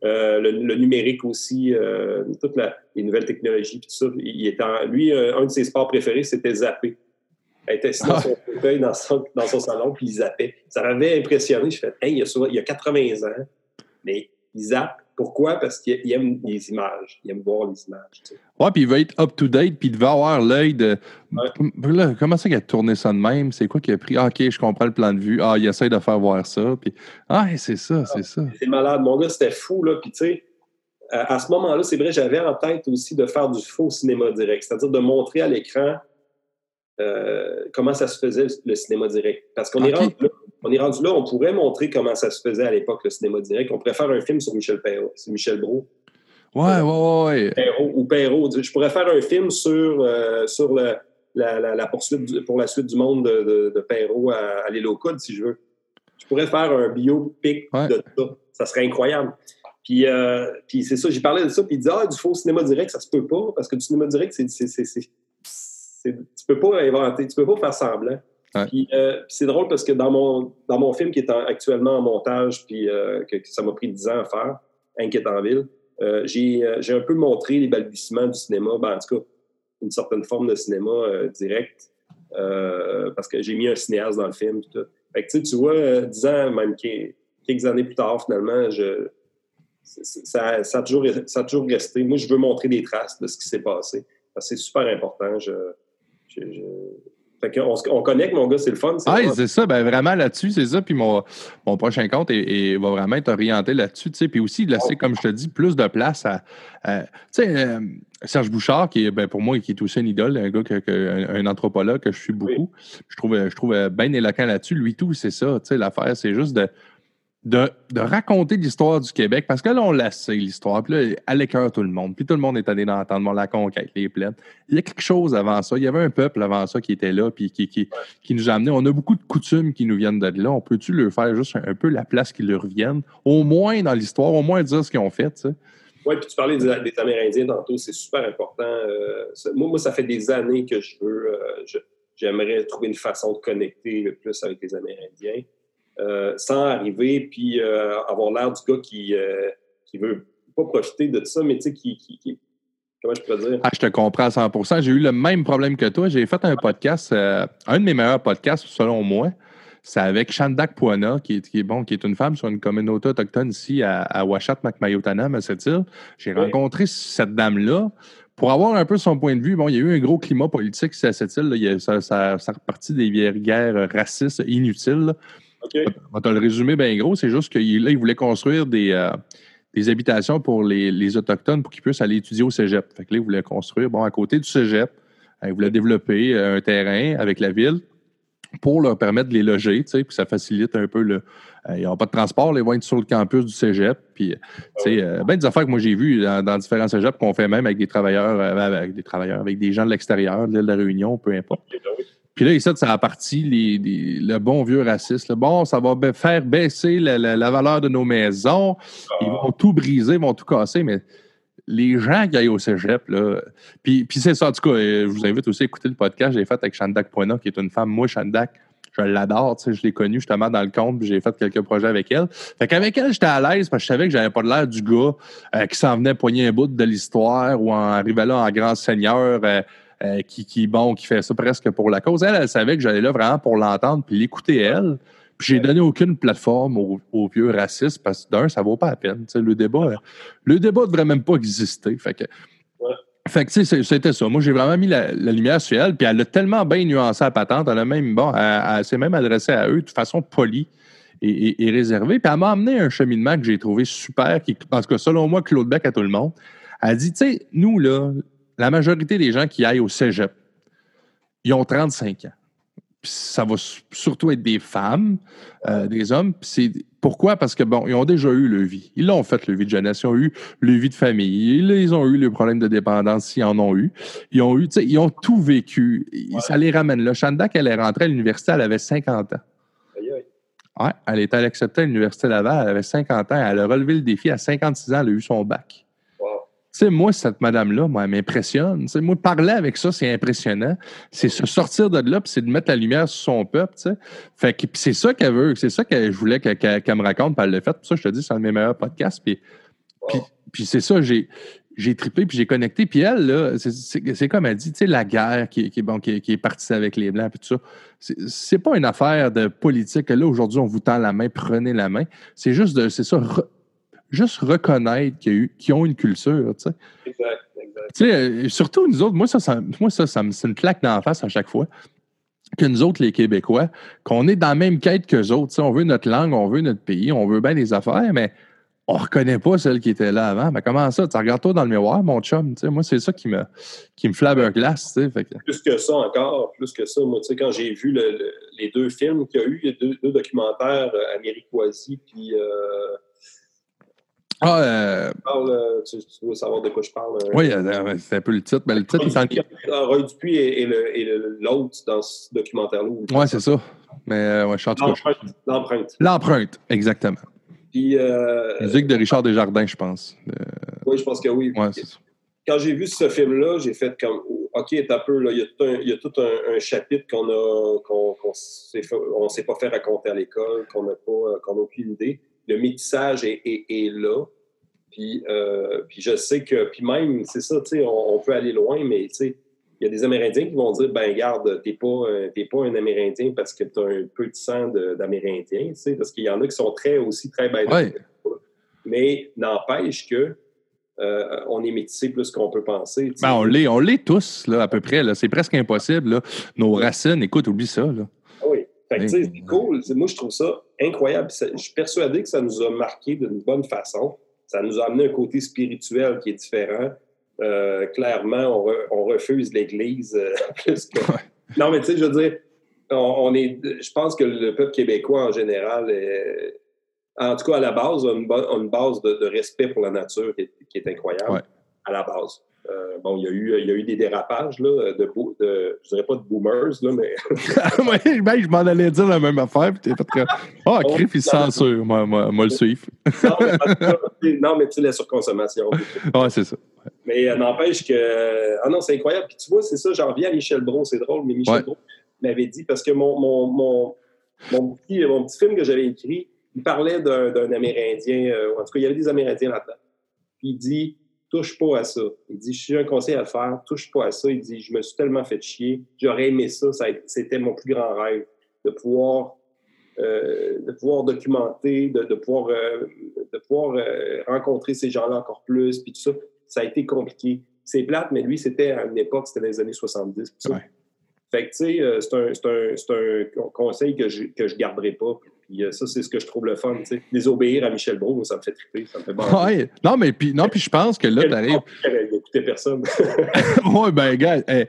Euh, le, numérique aussi, euh, toutes les nouvelles technologies, tout ça. Il est lui, un de ses sports préférés, c'était zapper. Il était assis dans ah. son fauteuil, dans son, dans son salon, puis il zappait. Ça m'avait impressionné. Je fais, hey, il, a, il a 80 ans, mais il zappe pourquoi? Parce qu'il aime les images. Il aime voir les images. Tu Ouais, puis il va être up-to-date, puis il va avoir l'œil de. comment ça qu'il a tourné ça de même? C'est quoi qu'il a pris? Ah, OK, je comprends le plan de vue. Ah, il essaie de faire voir ça. Puis... Ah, c'est ça, c'est ça. C'est malade. Mon gars, c'était fou, là. Puis, tu sais, à ce moment-là, c'est vrai, j'avais en tête aussi de faire du faux cinéma direct, c'est-à-dire de montrer à l'écran euh, comment ça se faisait le cinéma direct. Parce qu'on est rendu là on est rendu là, on pourrait montrer comment ça se faisait à l'époque, le cinéma direct. On pourrait faire un film sur Michel Perrault, sur Michel Brault. Ouais, ouais, ouais. Perrault, ou Perrault. Je pourrais faire un film sur, euh, sur la, la, poursuite pour la suite du monde de, de, Perrault à, à l'île si je veux. Je pourrais faire un biopic de ça. Ça serait incroyable. Puis, euh, puis c'est ça, j'ai parlé de ça, puis il dit Ah, du faux cinéma direct, ça se peut pas, parce que du cinéma direct, c'est, tu peux pas inventer, tu peux pas faire semblant. Euh, puis, c'est drôle parce que dans mon, dans mon film qui est actuellement en montage, puis euh, que, ça m'a pris 10 ans à faire, Inquiète en ville, euh, j'ai un peu montré les balbutiements du cinéma, ben, en tout cas, une certaine forme de cinéma direct, parce que j'ai mis un cinéaste dans le film. Tout Fait que, tu vois, 10 ans, même quelques années plus tard, finalement, ça, ça, a toujours, ça toujours resté. Moi, je veux montrer des traces de ce qui s'est passé. C'est super important. Fait qu'on on connecte, mon gars, c'est le fun. Ah, c'est ça, ben vraiment là-dessus, c'est ça. Puis mon, mon prochain compte est, va vraiment être orienté là-dessus. Puis aussi, laisser, comme je te dis, plus de place à. tu sais, euh, Serge Bouchard, qui est ben, pour moi, qui est aussi un idole, un gars, que, un, anthropologue que je suis beaucoup. Je trouve, je trouve bien éloquent là-dessus. Lui, tout, c'est ça. Tu sais, l'affaire, c'est juste de de, raconter l'histoire du Québec, parce que là, on la sait, l'histoire, puis là, à l'écœur tout le monde, puis tout le monde est allé d'entendre la conquête, les plaines. Il y a quelque chose avant ça, il y avait un peuple avant ça qui était là, puis qui, qui, qui nous a amenés. On a beaucoup de coutumes qui nous viennent de là. On peut-tu leur faire juste un, peu la place qui leur revienne, au moins dans l'histoire, au moins dire ce qu'ils ont fait, tu sais? Oui, puis tu parlais des, Amérindiens tantôt, c'est super important. Euh, moi, moi, ça fait des années que je veux, euh, j'aimerais trouver une façon de connecter le plus avec les Amérindiens. Euh, sans arriver puis euh, avoir l'air du gars qui, euh, qui veut pas profiter de ça, mais tu sais, qui, qui, Comment je peux dire? Ah, je te comprends à 100% J'ai eu le même problème que toi. J'ai fait un podcast, un de mes meilleurs podcasts, selon moi. C'est avec Shandak Poana, qui est, bon, qui est une femme sur une communauté autochtone ici à, à Washat, Macmayotana, à cette île. J'ai rencontré cette dame-là pour avoir un peu son point de vue. Bon, il y a eu un gros climat politique à cette île. Il ça, ça, ça repartit des guerres racistes inutiles. On va te le résumer bien gros. C'est juste qu'il il voulait construire des, euh, des habitations pour les, Autochtones pour qu'ils puissent aller étudier au cégep. Fait que là, il voulait construire, bon, à côté du cégep, il voulait développer euh, un terrain avec la ville pour leur permettre de les loger, tu sais, puis ça facilite un peu le. Euh, ils n'ont pas de transport, ils vont être sur le campus du cégep. Puis, tu sais, ben des affaires que moi j'ai vues dans, différents cégeps qu'on fait même avec des travailleurs, avec des travailleurs, avec des gens de l'extérieur, de l'île de la Réunion, peu importe. Puis là, ici, ça a parti le bon vieux raciste. Bon, ça va faire baisser la, valeur de nos maisons. Ils vont tout briser, ils vont tout casser, mais les gens qui aillent au cégep, là. Puis, puis c'est ça, en tout cas, euh, je vous invite aussi à écouter le podcast que j'ai fait avec Shandak Poina, qui est une femme. Moi, Shandak, je l'adore, tu sais, je l'ai connue justement dans le compte, puis j'ai fait quelques projets avec elle. Fait qu'avec elle, j'étais à l'aise parce que je savais que j'avais pas de l'air du gars euh, qui s'en venait poigner un bout de l'histoire ou en arrivait là en grand seigneur. Euh, euh, qui, qui, bon, qui fait ça presque pour la cause. Elle, elle savait que j'allais là vraiment pour l'entendre puis l'écouter elle. Puis j'ai donné aucune plateforme aux, vieux racistes parce que d'un, ça vaut pas la peine. le débat, le débat devrait même pas exister. Fait que, fait que, c'était ça. Moi, j'ai vraiment mis la, lumière sur elle, puis elle a tellement bien nuancé la patente. Elle a même, bon, elle, s'est même adressée à eux de façon polie et, réservée. Puis elle m'a amené un cheminement que j'ai trouvé super, qui, parce que selon moi, Claude Beck à tout le monde. Elle dit, tu sais, nous, là, la majorité des gens qui aillent au cégep, ils ont 35 ans. ça va surtout être des femmes, euh, des hommes. C'est pourquoi? Parce que, bon, ils ont déjà eu le vie. Ils l'ont fait, le vie de jeunesse. Ils ont eu le vie de famille. Ils ont eu les problèmes de dépendance s'ils en ont eu. Ils ont eu, tu sais, ils ont tout vécu. Ça les ramène là. Chanda, quand elle est rentrée à l'université, elle avait 50 ans. Ouais, elle était acceptée à l'Université Laval, elle avait 50 ans. Elle a relevé le défi à 56 ans, elle a eu son bac. Sais, moi, cette madame-là, moi, elle m'impressionne. Sais, moi, parler avec ça, c'est impressionnant. C'est se sortir de là, puis c'est de mettre la lumière sur son peuple, tu sais. Fait que c'est ça qu'elle veut, c'est ça que je voulais qu'elle me raconte, puis elle l'a fait. Pour ça, je te dis, c'est un de mes meilleurs podcasts. Puis, puis, c'est ça, j'ai j'ai trippé, puis j'ai connecté. Puis elle, là, c'est comme elle dit, tu sais, la guerre qui, qui, bon, qui, est partie avec les Blancs, puis tout ça, c'est pas une affaire de politique. Là, aujourd'hui, on vous tend la main, prenez la main. C'est juste de, c'est ça, juste reconnaître qu'ils ont une culture, tu sais. Exact, exact. Tu sais, euh, surtout nous autres, moi, ça, ça moi, ça, ça me, c'est une claque dans la face à chaque fois que nous autres, les Québécois, qu'on est dans la même quête qu'eux autres. Tu sais, on veut notre langue, on veut notre pays, on veut bien des affaires, mais on ne reconnaît pas celle qui était là avant. Mais comment ça? Tu regardes toi dans le miroir, mon chum. Tu sais, moi, c'est ça qui me, qui me sais, fait Plus que ça encore, plus que ça. Moi, tu sais, quand j'ai vu les deux films qu'il y a eu, il y a deux, deux documentaires, euh, Américoisie puis euh, ah, euh... euh tu, veux savoir de quoi je parle? Euh? Oui, c'est un peu le titre. Mais le titre, Roy Dupuis et, l'autre dans ce documentaire-là. Oui, c'est ça. Mais ouais, L'empreinte. L'empreinte, exactement. Puis, euh, Musique de Richard Desjardins, je pense. Oui, je pense que oui. Ouais. Quand j'ai vu ce film-là, j'ai fait comme OK, un peu, là, il, y a tout un, il y a tout un, chapitre qu'on a qu'on ne s'est pas fait raconter à l'école, qu'on n'a pas qu'on n'a aucune idée le métissage est, est, là. Puis, euh, puis je sais que, puis même, c'est ça, tu sais, on, peut aller loin, mais tu sais, il y a des Amérindiens qui vont dire, ben garde, t'es pas, pas un Amérindien parce que tu as un peu de sang d'Amérindien, tu sais, parce qu'il y en a qui sont très aussi très bêtes. Mais n'empêche que euh, on est métissé plus qu'on peut penser. Ben, on l'est, on l'est tous, là, à peu près. Là. C'est presque impossible. Là. Nos racines, écoute, oublie ça. Là. Ah oui. c'est cool. Moi, je trouve ça incroyable. Je suis persuadé que ça nous a marqué d'une bonne façon. Ça nous a amené un côté spirituel qui est différent. Euh, clairement, on, refuse l'Église euh, *laughs* plus que. Non, mais tu sais, je veux dire, on, est. Je pense que le peuple québécois en général est, en tout cas, à la base, a une, base de, respect pour la nature qui est, incroyable. À la base. Euh, bon, il y, a eu, il y a eu des dérapages, là, de, de je dirais pas de boomers, là, mais. *laughs* oui, ben, je m'en allais dire la même affaire, puis t'es fait que. Ah, oh, Criff, il censure, moi, moi, moi, le suivre. *laughs* non, mais, tu sais, la surconsommation. oui, c'est ça. Mais euh, n'empêche que. Ah non, c'est incroyable. Puis tu vois, c'est ça, j'en reviens à Michel Brault, c'est drôle, mais Michel Brault m'avait dit, parce que mon, mon, mon, mon, petit, mon petit film que j'avais écrit, il parlait d'un Amérindien, euh, en tout cas, il y avait des Amérindiens là-dedans. Puis il dit touche pas à ça. Il dit suis un conseil à faire, touche pas à ça. Il dit je me suis tellement fait chier, j'aurais aimé ça, c'était mon plus grand rêve de pouvoir euh, de pouvoir documenter, de, pouvoir, euh, de pouvoir rencontrer ces gens-là encore plus, puis tout ça. Ça a été compliqué. C'est plate, mais lui, c'était à une époque, c'était les années 70. Fait que, tu sais, c'est un, un, conseil que je ne garderai pas. Puis euh, ça, c'est ce que je trouve le fun. sais. Désobéir à Michel Brault, ça me fait triper, ça me fait. Ouais. Non, mais puis, non, puis je pense que là, tu n'écoutait personne. *laughs* oui, ben, gars, euh,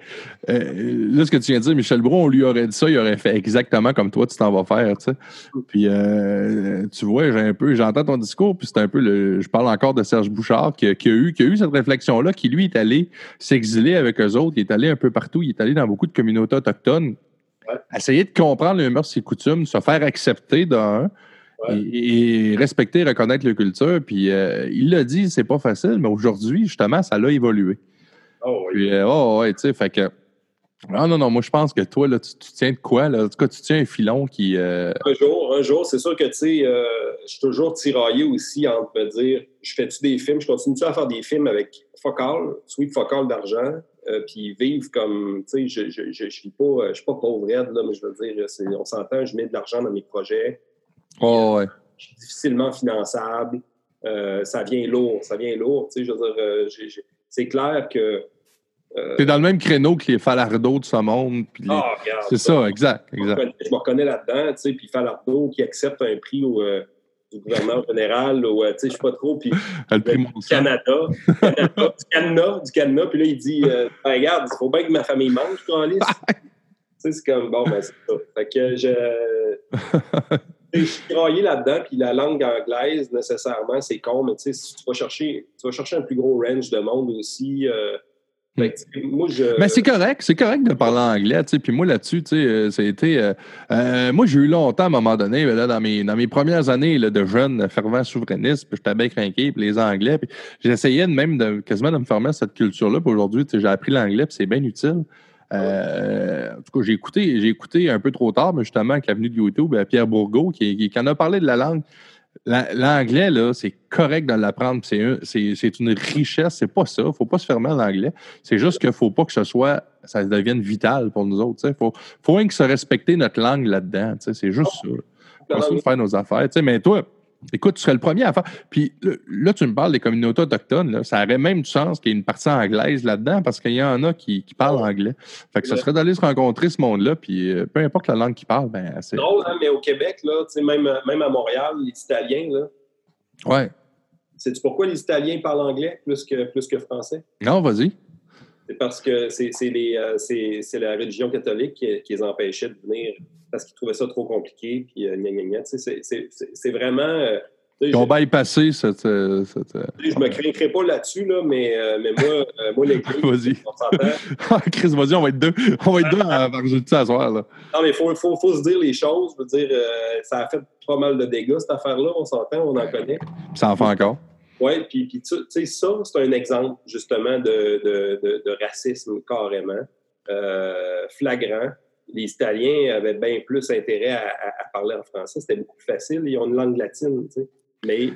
là, ce que tu viens de dire, Michel Brault, on lui aurait dit ça, il aurait fait exactement comme toi, tu t'en vas faire. sais. Puis, euh, tu vois, j'ai un peu, j'entends ton discours, puis c'est un peu le. Je parle encore de Serge Bouchard qui, a, eu, qui a eu cette réflexion-là, qui lui est allé s'exiler avec eux autres, il est allé un peu partout, il est allé dans beaucoup de communautés autochtones Essayer de comprendre les mœurs et coutumes, se faire accepter d'un. Et, respecter, reconnaître la culture. Puis euh, il l'a dit, c'est pas facile, mais aujourd'hui, justement, ça l'a évolué. Oh oui. Puis, euh, oh, ouais, tu sais, fait que. Non, non, non, moi je pense que toi, là, tu, tiens de quoi? Là? En tout cas, tu tiens un filon qui. Euh, un jour, un jour, c'est sûr que tu sais, je suis toujours tiraillé aussi entre me dire je fais-tu des films, je continue-tu à faire des films avec Focal, Sweet Focal d'argent, euh, puis vivre comme, tu sais, je je, je, suis pas, je suis pas pauvre là, mais je veux dire, on s'entend, je mets de l'argent dans mes projets. Oh, ouais. Je suis difficilement finançable. Euh, ça vient lourd, ça vient lourd, tu sais, je veux dire, euh, c'est clair que... tu es dans le même créneau que les falardeaux de ce monde. Ah, c'est ça, exact, exact. Je me reconnais là-dedans, tu sais, puis falardeau qui accepte un prix au du gouvernement général, ou, euh, tu sais, je sais pas trop, puis *laughs* le prix du Canada, Canada, du Canada, du Canada, puis là, il dit, euh, ben, regarde, il faut bien que ma famille mange, *laughs* tu sais, c'est comme, bon, ben, c'est ça. Fait que je... *laughs* je suis là-dedans, puis la langue anglaise, nécessairement, c'est con, mais tu si tu vas chercher, tu vas chercher un plus gros range de monde aussi, euh, mais c'est correct, c'est correct de parler anglais, tu. Puis moi, là-dessus, tu euh, été. Euh, moi, j'ai eu longtemps, à un moment donné, là, dans, mes, dans mes premières années là, de jeune fervent souverainiste, puis j'étais bien craqué, puis les anglais. Puis j'essayais même de, quasiment de me former à cette culture-là. Puis aujourd'hui, j'ai appris l'anglais, puis c'est bien utile. En tout cas, j'ai écouté, j'ai écouté un peu trop tard, mais justement, avec l'avenue de YouTube, Pierre Bourgault, qui, qui, qui en a parlé de la langue. L'anglais, là, c'est correct de l'apprendre. C'est une richesse. C'est pas ça. faut pas se fermer à l'anglais. C'est juste qu'il faut pas que ce soit, ça devienne vital pour nous autres. Il faut, faut que se respecter notre langue là-dedans. C'est juste ça. Faut faire nos affaires. Mais toi, Écoute, tu serais le premier à faire. Puis là, tu me parles des communautés autochtones. Ça aurait même du sens qu'il y ait une partie anglaise là-dedans parce qu'il y en a qui, parlent anglais. Fait que ça serait d'aller se rencontrer ce monde-là. Puis euh, peu importe la langue qu'ils parlent, ben, c'est. drôle, hein, mais au Québec, là, même, même à Montréal, les Italiens, là. Ouais. Sais-tu pourquoi les Italiens parlent anglais plus que, plus que français? Non, vas-y. C'est parce que c'est euh, la religion catholique qui, qui les empêchait de venir parce qu'ils trouvaient ça trop compliqué. Puis, euh, c'est vraiment. Euh, Ils ont bypassé cette. Euh, cette je me craindrai pas là-dessus, là, mais, mais moi, moi l'église. *laughs* vas-y. *laughs* Ah, Chris, vas-y, on va être deux. On va être deux à jeudi à soir. Là. Non, mais il faut, faut, faut, se dire les choses. Je veux dire, ça a fait pas mal de dégâts, cette affaire-là, on s'entend, on en connaît. Ça en fait encore. Oui, puis, puis tu sais, ça, c'est un exemple, justement, de, de, de, de racisme carrément flagrant les Italiens avaient bien plus intérêt à, parler en français. C'était beaucoup plus facile. Ils ont une langue latine, tu sais. Mais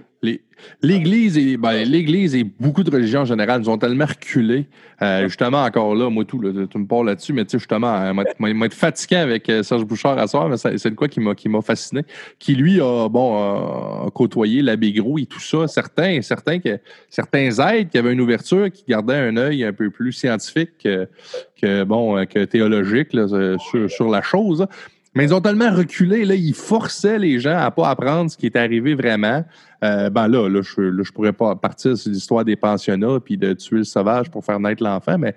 L'Église et, ben, l'Église et beaucoup de religions en général nous ont tellement reculé. Euh, justement, encore là, moi, tout, tu me parles là-dessus, mais tu sais, justement, euh, m'a être fatigué avec euh, Serge Bouchard à soir, mais c'est de quoi qui m'a, qui m'a fasciné. Qui, lui, a, bon, côtoyé l'abbé Gros et tout ça. Certains, certains, que, certains êtres qui avaient une ouverture, qui gardaient un œil un peu plus scientifique que, bon, que théologique sur, sur, la chose. Mais ils ont tellement reculé, là, ils forçaient les gens à pas apprendre ce qui est arrivé vraiment. Euh, ben là, là, je ne pourrais pas partir sur l'histoire des pensionnats puis de tuer le sauvage pour faire naître l'enfant, mais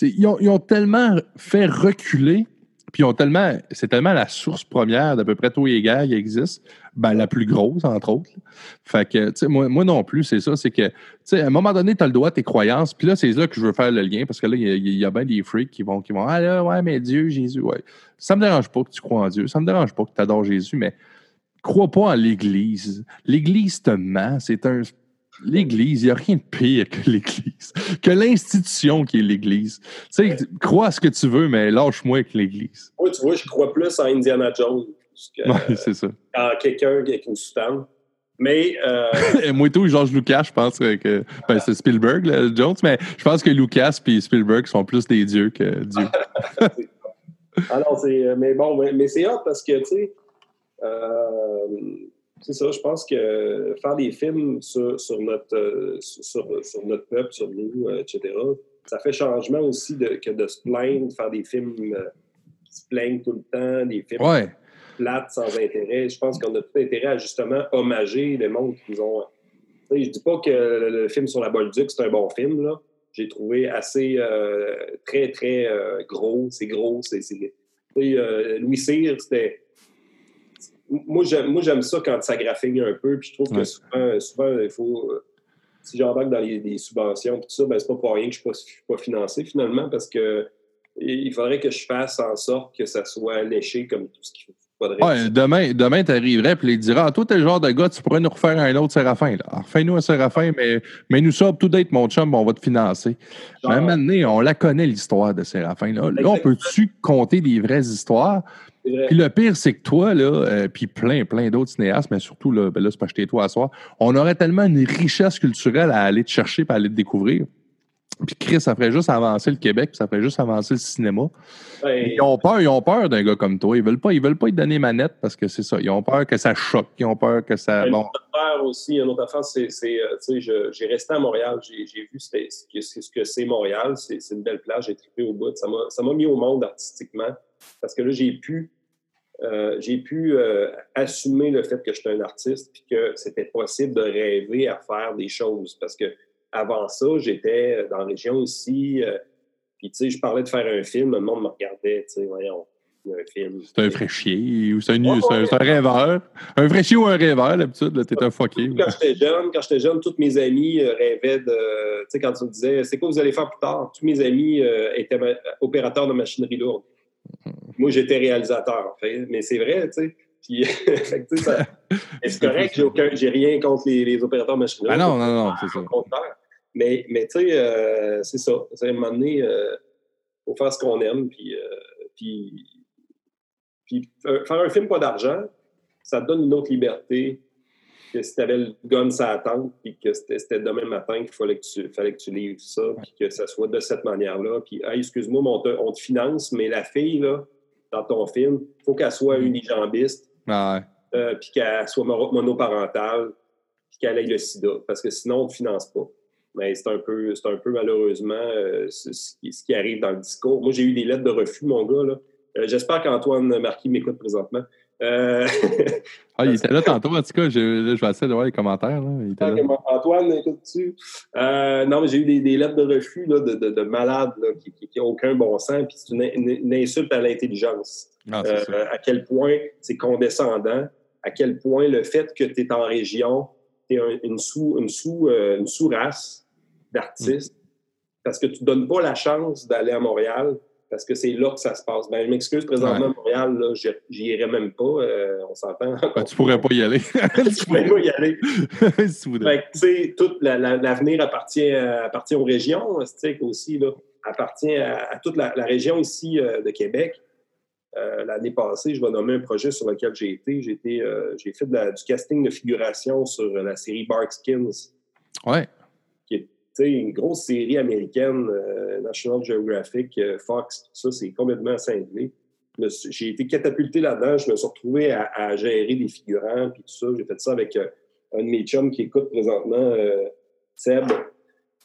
ils ont, ils ont, tellement fait reculer, puis ont tellement, c'est tellement la source première d'à peu près tous les gars qui existent, ben, la plus grosse, entre autres. Fait que, tu sais, moi, moi, non plus, c'est ça, c'est que, tu sais, à un moment donné, tu as le droit à tes croyances, puis là, c'est là que je veux faire le lien, parce que là, il y, y, a bien des freaks qui vont, qui vont, ah là, ouais, mais Dieu, Jésus, ouais. Ça me dérange pas que tu crois en Dieu, ça me dérange pas que tu adores Jésus, mais crois pas en l'Église. L'Église te ment. C'est un. L'Église, il n'y a rien de pire que l'Église, que l'institution qui est l'Église. Tu sais, crois à ce que tu veux, mais lâche-moi avec l'Église. Oui, tu vois, je crois plus en Indiana Jones. Oui, c'est ça. En quelqu'un avec une soutane. Mais. Euh... *laughs* Moi, tout, George Lucas, je pense que. Ben, c'est Spielberg, là, Jones, mais je pense que Lucas et Spielberg sont plus des dieux que Dieu. *laughs* Alors, c'est. Mais bon, mais, c'est hot parce que, tu sais, euh, c'est ça, je pense que faire des films sur, notre, sur, notre peuple, sur nous, euh, etc., ça fait changement aussi de, que de se plaindre, faire des films euh, qui se plaignent tout le temps, des films plates, sans intérêt. Je pense qu'on a tout intérêt à justement hommager le monde qu'ils ont. Je dis pas que le, film sur la Bolduc, c'est un bon film, là. J'ai trouvé assez très, très gros. C'est gros. C'est, Louis Cyr, c'était moi, j'aime ça quand ça graphigne un peu, puis je trouve que souvent, souvent, il faut. Euh, si j'embarque dans les, subventions, tout ça, ben, c'est pas pour rien que je ne suis, pas financé finalement, parce que il faudrait que je fasse en sorte que ça soit léché comme tout ce qu'il faudrait. Ouais, demain, demain tu arriverais et il diras ah, Toi, t'es le genre de gars, tu pourrais nous refaire un autre Séraphin. Refais-nous un Séraphin, mais, mais nous sommes tout d'être mon chum, on va te financer. Genre... À un moment donné, on la connaît, l'histoire de Séraphin. Là, là on peut-tu compter des vraies histoires? Puis le pire, c'est que toi, là, euh, puis plein, plein d'autres cinéastes, mais surtout, là, ben là c'est pas jeter toi à soir, on aurait tellement une richesse culturelle à aller te chercher et à aller te découvrir. Puis Chris, ça ferait juste avancer le Québec, puis ça ferait juste avancer le cinéma. Ils ont peur, ils ont peur d'un gars comme toi. Ils veulent pas, ils veulent pas te donner manette parce que c'est ça. Ils ont peur que ça choque. Ils ont peur que ça. Une autre affaire aussi, une autre affaire, c'est, euh, j'ai resté à Montréal, j'ai, vu ce que, ce que c'est Montréal. C'est, une belle plage, j'ai trippé au bout. Ça m'a mis au monde artistiquement parce que là, j'ai pu euh, j'ai pu euh, assumer le fait que j'étais un artiste et que c'était possible de rêver à faire des choses. Parce que avant ça, j'étais dans la région aussi. Euh, puis, tu sais, je parlais de faire un film, le monde me regardait, tu sais, voyons, un film. C'est un fraîchier ou c'est un, un, rêveur. Un fraîchier ou un rêveur, d'habitude, t'es un fucké. Quand j'étais jeune, quand j'étais jeune, tous mes amis rêvaient de. Tu sais, quand tu me disais, c'est quoi vous allez faire plus tard? Tous mes amis étaient opérateurs de machinerie lourde. Moi, j'étais réalisateur, fait. Mais c'est vrai, tu sais. *laughs* c'est correct, j'ai, aucun, j'ai rien contre les, opérateurs machines. Ah non, non, non, c'est ça. Mais, mais tu sais, euh, c'est ça. À un moment donné, il euh, faut faire ce qu'on aime. Puis, euh, puis, puis faire un film pas d'argent, ça te donne une autre liberté que si tu avais le gun ça attendre, puis que c'était demain matin qu'il fallait que tu, fallait que tu livres ça, puis que ça soit de cette manière-là. Puis, excuse-moi, on te, on te, finance, mais la fille, là, dans ton film, il faut qu'elle soit mm-hmm. unijambiste, ah euh, puis qu'elle soit monoparentale, puis qu'elle ait le sida, parce que sinon, on ne te finance pas. Mais c'est un peu, un peu malheureusement euh, ce, qui, arrive dans le discours. Moi, j'ai eu des lettres de refus, mon gars. Là. Euh, j'espère qu'Antoine Marquis m'écoute présentement. Euh, ah, il *laughs* était là tantôt, en tout cas. Je, je vais essayer de voir les commentaires. Là. Antoine, écoutes-tu? Euh, non, mais j'ai eu des, des, lettres de refus là, de, de, de, malades là, qui n'ont aucun bon sens, puis c'est une, insulte à l'intelligence. Ah, euh, à quel point c'est condescendant, à quel point le fait que tu es en région, tu es une sous-race une sous, une sous d'artistes, mm. parce que tu ne donnes pas la chance d'aller à Montréal parce que c'est là que ça se passe. Ben, je m'excuse, présentement, à Montréal, là, j'y irais même pas. Euh, on s'entend. Ben, tu pourrais pas y aller. *laughs* tu pourrais pas y aller. *laughs* tu sais, tout l'avenir appartient, appartient aux régions, aussi, là, appartient à, toute la, région ici euh, de Québec. l'année passée, je vais nommer un projet sur lequel j'ai été. J'ai fait du casting de figuration sur la série Barkskins. Ouais. Une grosse série américaine, National Geographic, Fox, tout ça, c'est complètement cinglé j'ai été catapulté là-dedans. Je me suis retrouvé à, gérer des figurants puis tout ça. J'ai fait ça avec euh, un de mes chums qui écoute présentement, euh, Seb,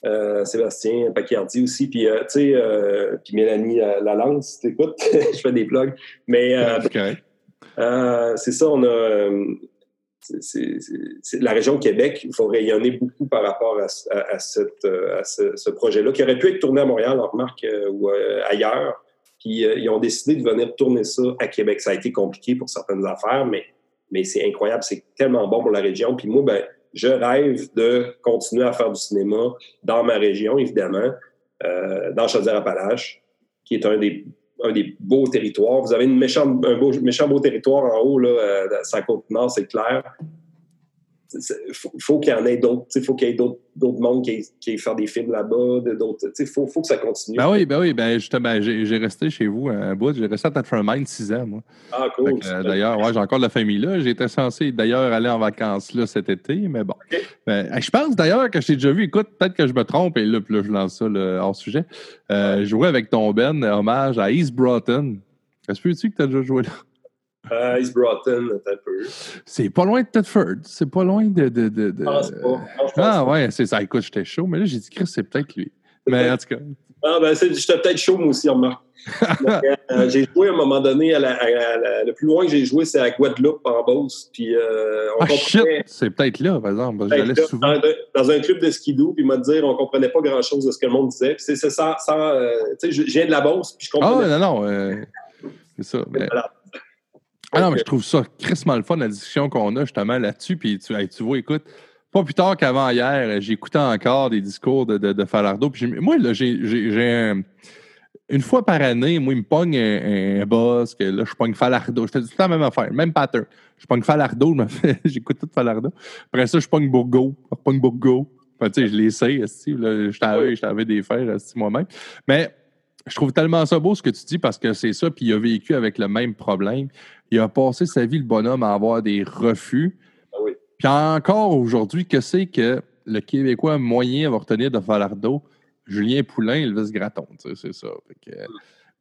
euh, Sébastien Pacardi aussi, puis tu sais, puis Mélanie Lalance, si t'écoutes, *laughs* je fais des plugs. Mais c'est ça, on a la région Québec, il faut rayonner beaucoup par rapport à, à ce, projet-là, qui aurait pu être tourné à Montréal, en remarque, ou ailleurs. Puis euh, ils ont décidé de venir tourner ça à Québec. Ça a été compliqué pour certaines affaires, mais, c'est incroyable. C'est tellement bon pour la région. Puis moi, ben, je rêve de continuer à faire du cinéma dans ma région, évidemment, euh, dans Chaudière-Appalaches, qui est un des, un des beaux territoires. Vous avez une méchante, un beau, méchant beau territoire en haut, là, euh, sa côte nord, c'est clair il faut, qu'il y en ait d'autres. Il faut qu'il y ait d'autres mondes qui aient, faire des films là-bas. Il faut, faut, que ça continue. Ben oui, ben oui. Ben justement, j'ai resté chez vous un bout. J'ai resté à Tattermine six ans, moi. Ah, cool. Euh, d'ailleurs, ouais, j'ai encore de la famille là. J'étais censé d'ailleurs aller en vacances là cet été, mais bon. Ben, je pense d'ailleurs que je t'ai déjà vu. Écoute, peut-être que je me trompe et là, là je lance ça hors sujet. Euh, jouer avec ton Ben, hommage à East Broughton. Est-ce que tu que tu as déjà joué là? Uh, East Broughton, un peu. C'est pas loin de Tedford. C'est pas loin de. de, de, de... pas. ah, ouais, c'est ça. Écoute, j'étais chaud, mais là, j'ai dit, Chris, c'est peut-être lui. Mais en tout cas. Ah, ben, j'étais peut-être chaud, moi aussi, remarque. *laughs* euh, j'ai joué à un moment donné, à la, le plus loin que j'ai joué, c'est à Guadeloupe, en Beauce. Puis, euh, on ah, comprenait... C'est peut-être là, par exemple. Souvent. Dans, dans, un club de skidoo, puis m'a dit, on comprenait pas grand-chose de ce que le monde disait. Puis, c'est ça, sans. Euh, tu sais, je viens de la Beauce, puis je comprenais. Ah, non, non. Euh, c'est ça. Mais... Voilà. Ah non, mais je trouve ça crissement le fun, la discussion qu'on a justement là-dessus. Puis tu, tu vois, écoute, pas plus tard qu'avant hier, j'écoutais encore des discours de, de, de Falardo. Puis moi, là, j'ai une fois par année, moi, il me pogne un, boss, que là, je pogne Falardo. Je fais tout le temps la même affaire, même pattern. Je pogne Falardo, *laughs* j'écoute tout Falardo. Après ça, je pogne Bourgo. Je pogne Bourgo. Enfin, tu sais, je l'essaye, je t'avais des fers moi-même. Mais je trouve tellement ça beau ce que tu dis parce que c'est ça, puis il a vécu avec le même problème. Il a passé sa vie, le bonhomme, à avoir des refus. Ah oui. Puis encore aujourd'hui, que c'est que le Québécois moyen va retenir de Falardeau? Julien Poulain, Elvis Graton, c'est ça.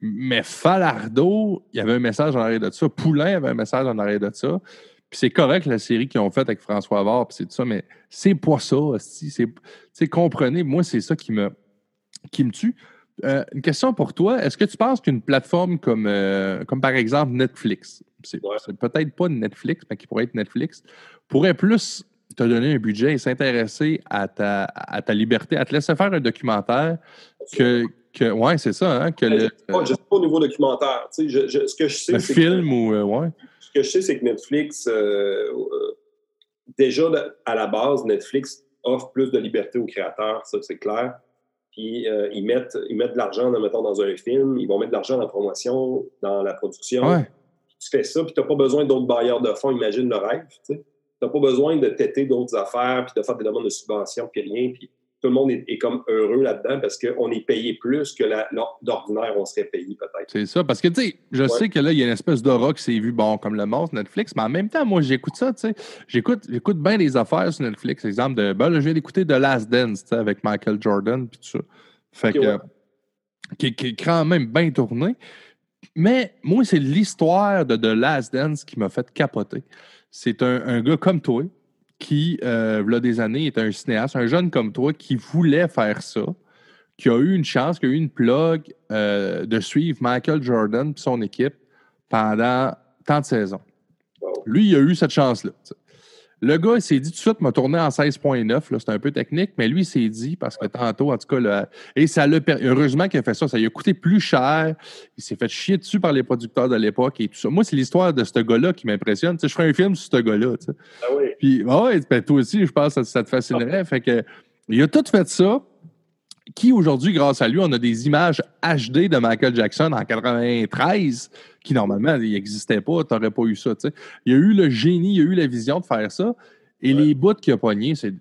mais Falardeau, il y avait un message en arrière de ça. Poulain avait un message en arrière de ça. Puis c'est correct la série qu'ils ont faite avec François Avard, puis c'est tout ça, mais c'est pas ça. C'est, comprenez, moi, c'est ça qui me, qui me tue. Euh, une question pour toi. Est-ce que tu penses qu'une plateforme comme, euh, comme par exemple Netflix, c'est peut-être pas Netflix, mais qui pourrait être Netflix, pourrait plus te donner un budget et s'intéresser à ta, à ta liberté, à te laisser faire un documentaire que. que ouais, c'est ça. Hein, que le, pas, sais pas au niveau documentaire. ce que je sais, le film ou. Euh, ouais. Ce que je sais, c'est que Netflix, déjà à la base, Netflix offre plus de liberté aux créateurs, ça c'est clair. Puis euh, ils, mettent, ils mettent de l'argent, mettons, dans un film, ils vont mettre de l'argent dans la promotion, dans la production. Tu fais ça, puis tu n'as pas besoin d'autres bailleurs de fonds, imagine le rêve. Tu n'as pas besoin de têter d'autres affaires, puis de faire des demandes de subvention, puis rien. Puis tout le monde est, comme heureux là-dedans parce qu'on est payé plus que d'ordinaire on serait payé peut-être. C'est ça, parce que tu sais, je sais que là, il y a une espèce d'aura qui s'est vu, bon, comme le monstre Netflix, mais en même temps, moi, j'écoute ça, tu sais. J'écoute, j'écoute bien les affaires sur Netflix. Exemple de, ben là, je viens d'écouter The Last Dance, tu sais, avec Michael Jordan, puis tout ça. Fait que, qui, est quand même bien tourné. Mais moi, c'est l'histoire de The Last Dance qui m'a fait capoter. C'est un, un gars comme toi, qui, euh, il y a des années, était un cinéaste, un jeune comme toi, qui voulait faire ça, qui a eu une chance, qui a eu une plug euh, de suivre Michael Jordan et son équipe pendant tant de saisons. Lui, il a eu cette chance-là. Le gars, il s'est dit tout de suite, m'a tourné en 16.9. C'est un peu technique, mais lui, il s'est dit, parce que tantôt, en tout cas, et ça l'a heureusement qu'il a fait ça. Ça lui a coûté plus cher. Il s'est fait chier dessus par les producteurs de l'époque et tout ça. Moi, c'est l'histoire de ce gars-là qui m'impressionne. je ferais un film sur ce gars-là. Ah oui. Puis, ouais, ben, toi aussi, je pense que ça, te fascinerait. Fait que, il a tout fait ça qui aujourd'hui, grâce à lui, on a des images HD de Michael Jackson en 93 qui normalement n'existaient pas, tu n'aurais pas eu ça. Il y a eu le génie, il y a eu la vision de faire ça. Et les bouts qu'il a pognés, c'est.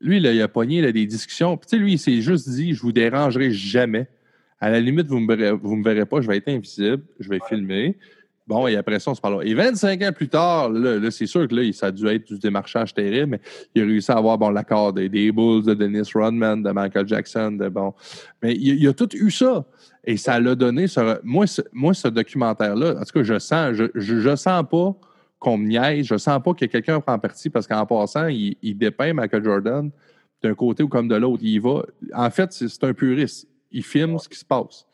Lui, il a pogné a des discussions. Puis, lui, il s'est juste dit Je vous dérangerai jamais. À la limite, vous ne me, verrez, vous me verrez pas, je vais être invisible, je vais filmer. Bon, et après ça, on se parle. Et 25 ans plus tard, là, c'est sûr que là, ça a dû être du démarchage terrible, mais il a réussi à avoir bon, l'accord des, des, Bulls, de Dennis Rodman, de Michael Jackson, de bon. Mais il, a tout eu ça. Et ça l'a donné. moi, ce, moi, ce documentaire-là, en tout cas, je sens, je, je, sens pas qu'on me niaise, je sens pas que quelqu'un prend parti parce qu'en passant, il, il dépeint Michael Jordan d'un côté ou comme de l'autre. Il va. En fait, c'est un puriste. Il filme ce qui se passe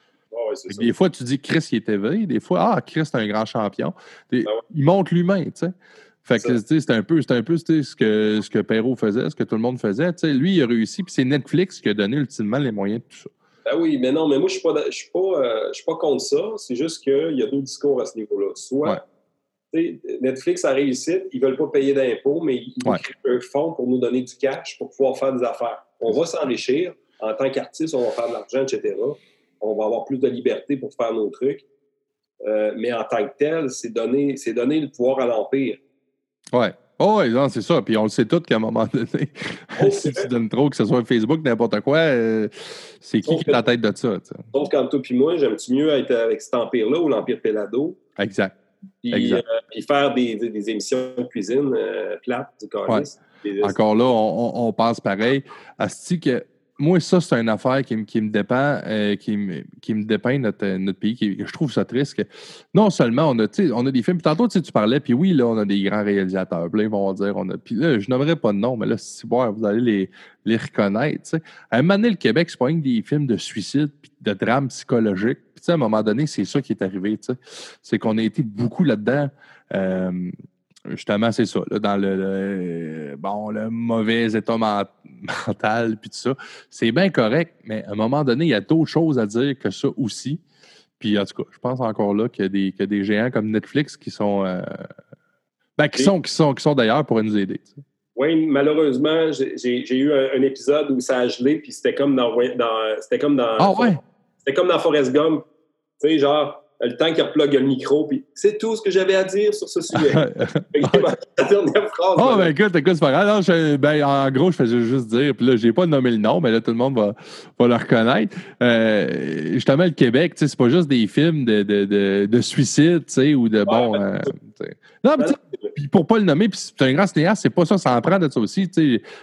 des fois, tu dis Chris, il est éveillé. Des fois, ah, Chris, c'est un grand champion. Ben il montre l'humain, tu sais. Fait que c'est un peu, un peu ce que, ce que Perrault faisait, ce que tout le monde faisait. lui, il a réussi, puis c'est Netflix qui a donné ultimement les moyens de tout ça. Ben oui, mais non, mais moi, je ne suis, pas, euh, pas contre ça. C'est juste qu'il y a deux discours à ce niveau-là. Soit Netflix a réussi, ils ne veulent pas payer d'impôts, mais ils, ouais. un fonds pour nous donner du cash pour pouvoir faire des affaires. On va s'enrichir. En tant qu'artiste, on va faire de l'argent, etc on va avoir plus de liberté pour faire nos trucs. Euh, mais en tant que tel, c'est donner, donner le pouvoir à l'Empire. Ouais. Oh, oui, c'est ça. Puis on le sait tous qu'à un moment donné, *laughs* *laughs* si tu donnes trop, que ce soit Facebook, n'importe quoi, euh, c'est qui qui est la tête de ça? Donc, quand toi puis moi, j'aime-tu mieux être avec cet empire-là ou l'Empire Pelado? Exact. Puis, euh, faire des, des, émissions de cuisine plates, du ouais. Encore là, on, on, passe pareil. Asti que moi, ça, c'est une affaire qui, me dépend, euh, qui, me, qui me dépeint notre, notre pays. je trouve ça triste non seulement on a, on a des films, tantôt tu parlais, puis oui, là, on a des grands réalisateurs. Puis ils vont dire, on a. Puis là, je n'aimerais pas de nom, mais là, si bon, vous allez les, les reconnaître. À un moment donné, le Québec, c'est pas que des films de suicide puis de drames psychologiques. Puis à un moment donné, c'est ça qui est arrivé. C'est qu'on a été beaucoup là-dedans. Euh, justement, c'est ça, dans le, bon, le mauvais état *laughs* mental, puis tout ça. C'est bien correct, mais à un moment donné, il y a d'autres choses à dire que ça aussi. Puis en tout cas, je pense encore là qu'il y, a des géants comme Netflix qui sont, euh, ben, qui, sont, qui sont, qui sont d'ailleurs pour nous aider. Oui, malheureusement, j'ai eu un, épisode où ça a gelé, puis c'était comme dans, dans c'était comme dans, ah ouais? c'était comme dans Forrest Gump. Tu sais, genre, le temps qu'il replogue le micro, puis c'est tout ce que j'avais à dire sur ce sujet. *laughs* la dernière phrase. Oh, ben écoute, écoute, c'est pas grave. ben, en gros, je faisais juste dire, puis là, j'ai pas nommé le nom, mais là, tout le monde va, va le reconnaître. Euh, justement, le Québec, tu sais, c'est pas juste des films de, de, de, de suicide, tu sais, ou de bon. Ben, euh, non, mais puis pour pas le nommer, puis c'est un grand cinéaste, c'est pas ça, ça en prend de ça aussi.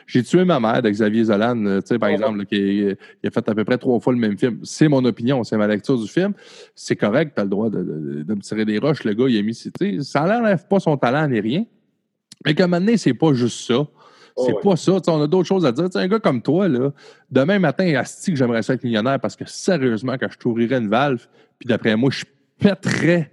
J'ai tué ma mère de Xavier Zolan, euh, par exemple, qui a fait à peu près trois fois le même film. C'est mon opinion, c'est ma lecture du film. C'est correct, le droit de, me tirer des roches. Le gars, il a mis. Ça n'enlève pas son talent ni rien. Mais qu'à un moment donné, c'est pas juste ça. Oh, c'est pas ça. on a d'autres choses à dire. un gars comme toi, là, demain matin, Asti, que j'aimerais être millionnaire parce que sérieusement, quand je t'ouvrirais une valve, puis d'après moi, je pèterais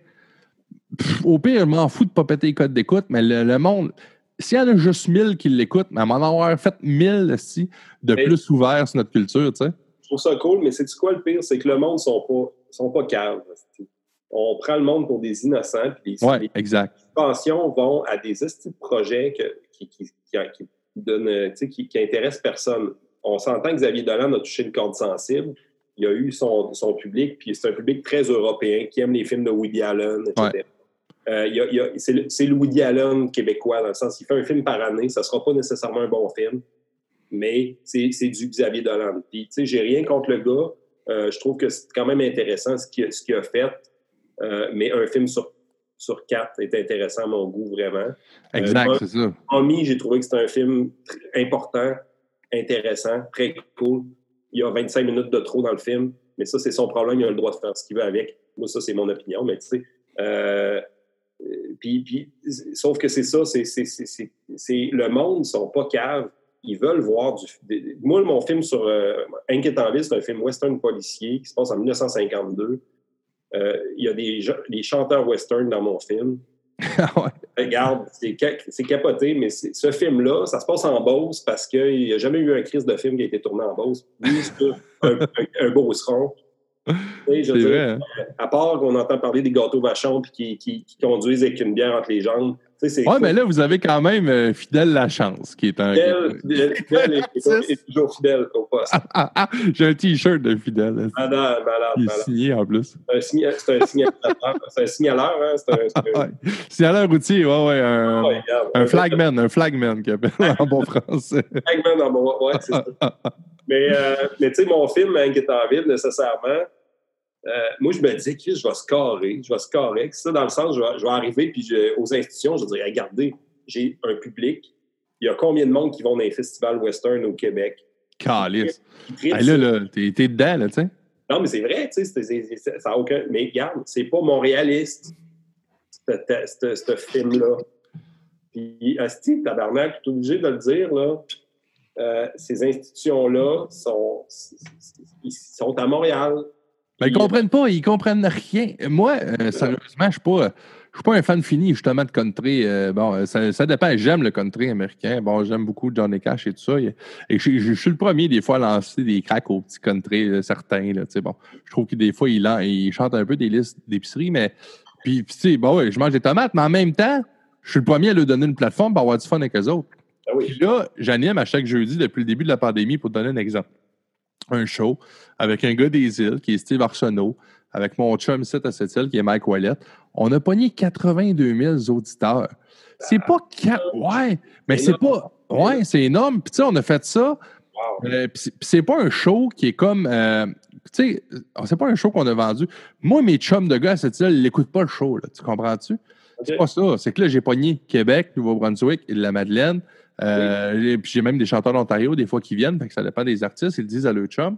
au pire, je m'en fous de pas péter les codes d'écoute, mais le, monde, s'il y en a juste 1000 qui l'écoutent, mais à m'en avoir fait 1000 aussi de plus ouverts sur notre culture, tu sais. Je trouve ça cool, mais c'est quoi le pire? C'est que le monde ne sont pas, sont pas caves. On prend le monde pour des innocents. Puis les, ouais, exact. pensions vont à des de projets qui, qui, qui, donnent, qui, qui intéressent personne. On s'entend que Xavier Dolan a touché une corde sensible il a eu son, son public, puis c'est un public très européen qui aime les films de Woody Allen, etc. Euh, c'est le Woody Allen québécois, dans le sens qu'il fait un film par année. Ça ne sera pas nécessairement un bon film, mais c'est du Xavier Dolan. Puis, tu sais, j'ai rien contre le gars. Euh, je trouve que c'est quand même intéressant ce qu'il a fait. Euh, mais un film sur, sur quatre est intéressant à mon goût, vraiment. Exact, c'est ça. Ami, j'ai trouvé que c'était un film important, intéressant, très cool. Il y a 25 minutes de trop dans le film, mais ça, c'est son problème. Il a le droit de faire ce qu'il veut avec. Moi, ça, c'est mon opinion, mais tu sais. Puis, sauf que c'est ça, c'est, le monde, ils sont pas caves. Ils veulent voir du. moi, mon film sur euh, Inquiétant c'est un film western policier qui se passe en 1952. Euh, il y a des, des, chanteurs western dans mon film. *laughs* Ah Regarde, c'est, capoté, mais ce film-là, ça se passe en Beauce parce qu'il n'y a jamais eu un crise de film qui a été tourné en Beauce. c'est *laughs* un, un, un Beauceron. C'est vrai. Hein. À part qu'on entend parler des gâteaux vachons qui, qui, conduisent avec une bière entre les jambes. Oui, mais là, vous avez quand même euh, Fidèle La Chance, qui est un. Fidèle, fidèle est, *laughs* toujours fidèle au poste. Ah, ah, J'ai un T-shirt de Fidèle. Malade, malade, Il est signé en plus. C'est un, un, un signaleur, hein? C'est un. *laughs* Signaleur routier, ouais, ouais. Un, oh, un flagman, un flagman qui appelle en bon *laughs* français. flagman en bon, ouais, c'est ça. mais, euh, mais tu sais, mon film, Inquiétant Ville, nécessairement, Euh, moi, je me disais, que je vais scorer, je vais scorer. Ça, dans le sens, je vais, je vais arriver, puis aux institutions, je vais dire, regardez, j'ai un public. Il y a combien de monde qui vont dans les festivals western au Québec? Calice. là, là, t'es, dedans, là, tu sais. Non, mais c'est vrai, tu sais, ça n'a aucun. Mais regarde, c'est pas montréaliste, ce film-là. Puis, Asti, tabarnak, tu es obligé de le dire, là. Euh, ces institutions-là sont, sont à Montréal. Ben, ils ne comprennent pas, ils comprennent rien. Moi, euh, sérieusement, je ne suis pas. suis pas un fan fini, justement, de country. Euh, bon, ça, ça dépend. J'aime le country américain. Bon, j'aime beaucoup Johnny Cash et tout ça. Et, je, suis le premier, des fois, à lancer des cracks aux petits country, certains. Là, bon, je trouve que des fois, il, il chante un peu des listes d'épicerie, mais. Puis, tu sais, bon, je mange des tomates, mais en même temps, je suis le premier à lui donner une plateforme pour avoir du fun avec eux autres. Ah Puis là, j'anime à chaque jeudi depuis le début de la pandémie pour te donner un exemple. Un show avec un gars des îles qui est Steve Arsenault, avec mon chum ici à cette île qui est Mike Wallet. On a pogné 82 000 auditeurs. C'est pas. Ouais, mais c'est pas. Ouais, c'est énorme. Puis tu sais, on a fait ça. Euh, puis c'est pas un show qui est comme. Euh, tu sais, c'est pas un show qu'on a vendu. Moi, mes chums de gars à cette île, ils n'écoutent pas le show. Là, tu comprends-tu? C'est pas ça. C'est que là, j'ai pogné Québec, Nouveau-Brunswick et la Madeleine. Euh, puis j'ai même des chanteurs d'Ontario, des fois, qui viennent, fait que ça dépend des artistes, ils disent à leur chum.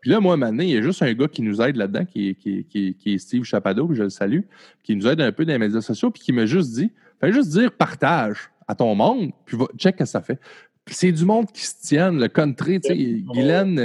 Puis là, moi, maintenant, il y a juste un gars qui nous aide là-dedans, qui, est Steve Chapado, je le salue, qui nous aide un peu dans les médias sociaux, puis qui m'a juste dit, fais juste dire partage à ton monde, puis va, check ce que ça fait. C'est du monde qui se tienne, le country. Tu sais, Guylaine,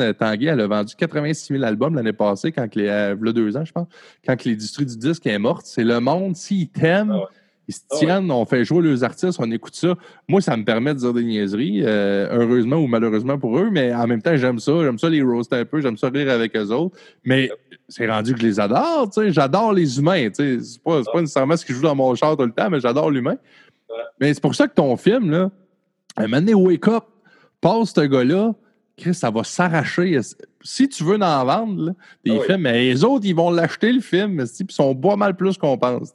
euh, Tanguay, elle a vendu 86 000 albums l'année passée, quand les, euh, il y a deux ans, je pense, quand l'industrie du disque est morte. C'est le monde, s'ils t'aiment, ah ils se ah tiennent, on fait jouer les artistes, on écoute ça. Moi, ça me permet de dire des niaiseries, euh, heureusement ou malheureusement pour eux, mais en même temps, j'aime ça. J'aime ça les roaster un peu, j'aime ça rire avec eux autres. Mais c'est rendu que je les adore, tu sais. J'adore les humains, tu sais. C'est pas, pas nécessairement ce qui joue dans mon char tout le temps, mais j'adore l'humain. Mais c'est pour ça que ton film, là, un moment donné, Wake Up, passe ce gars-là, Chris, ça va s'arracher. Si tu veux en vendre, des ah films, mais les autres, ils vont l'acheter, le film, puis ils sont pas mal plus qu'on pense.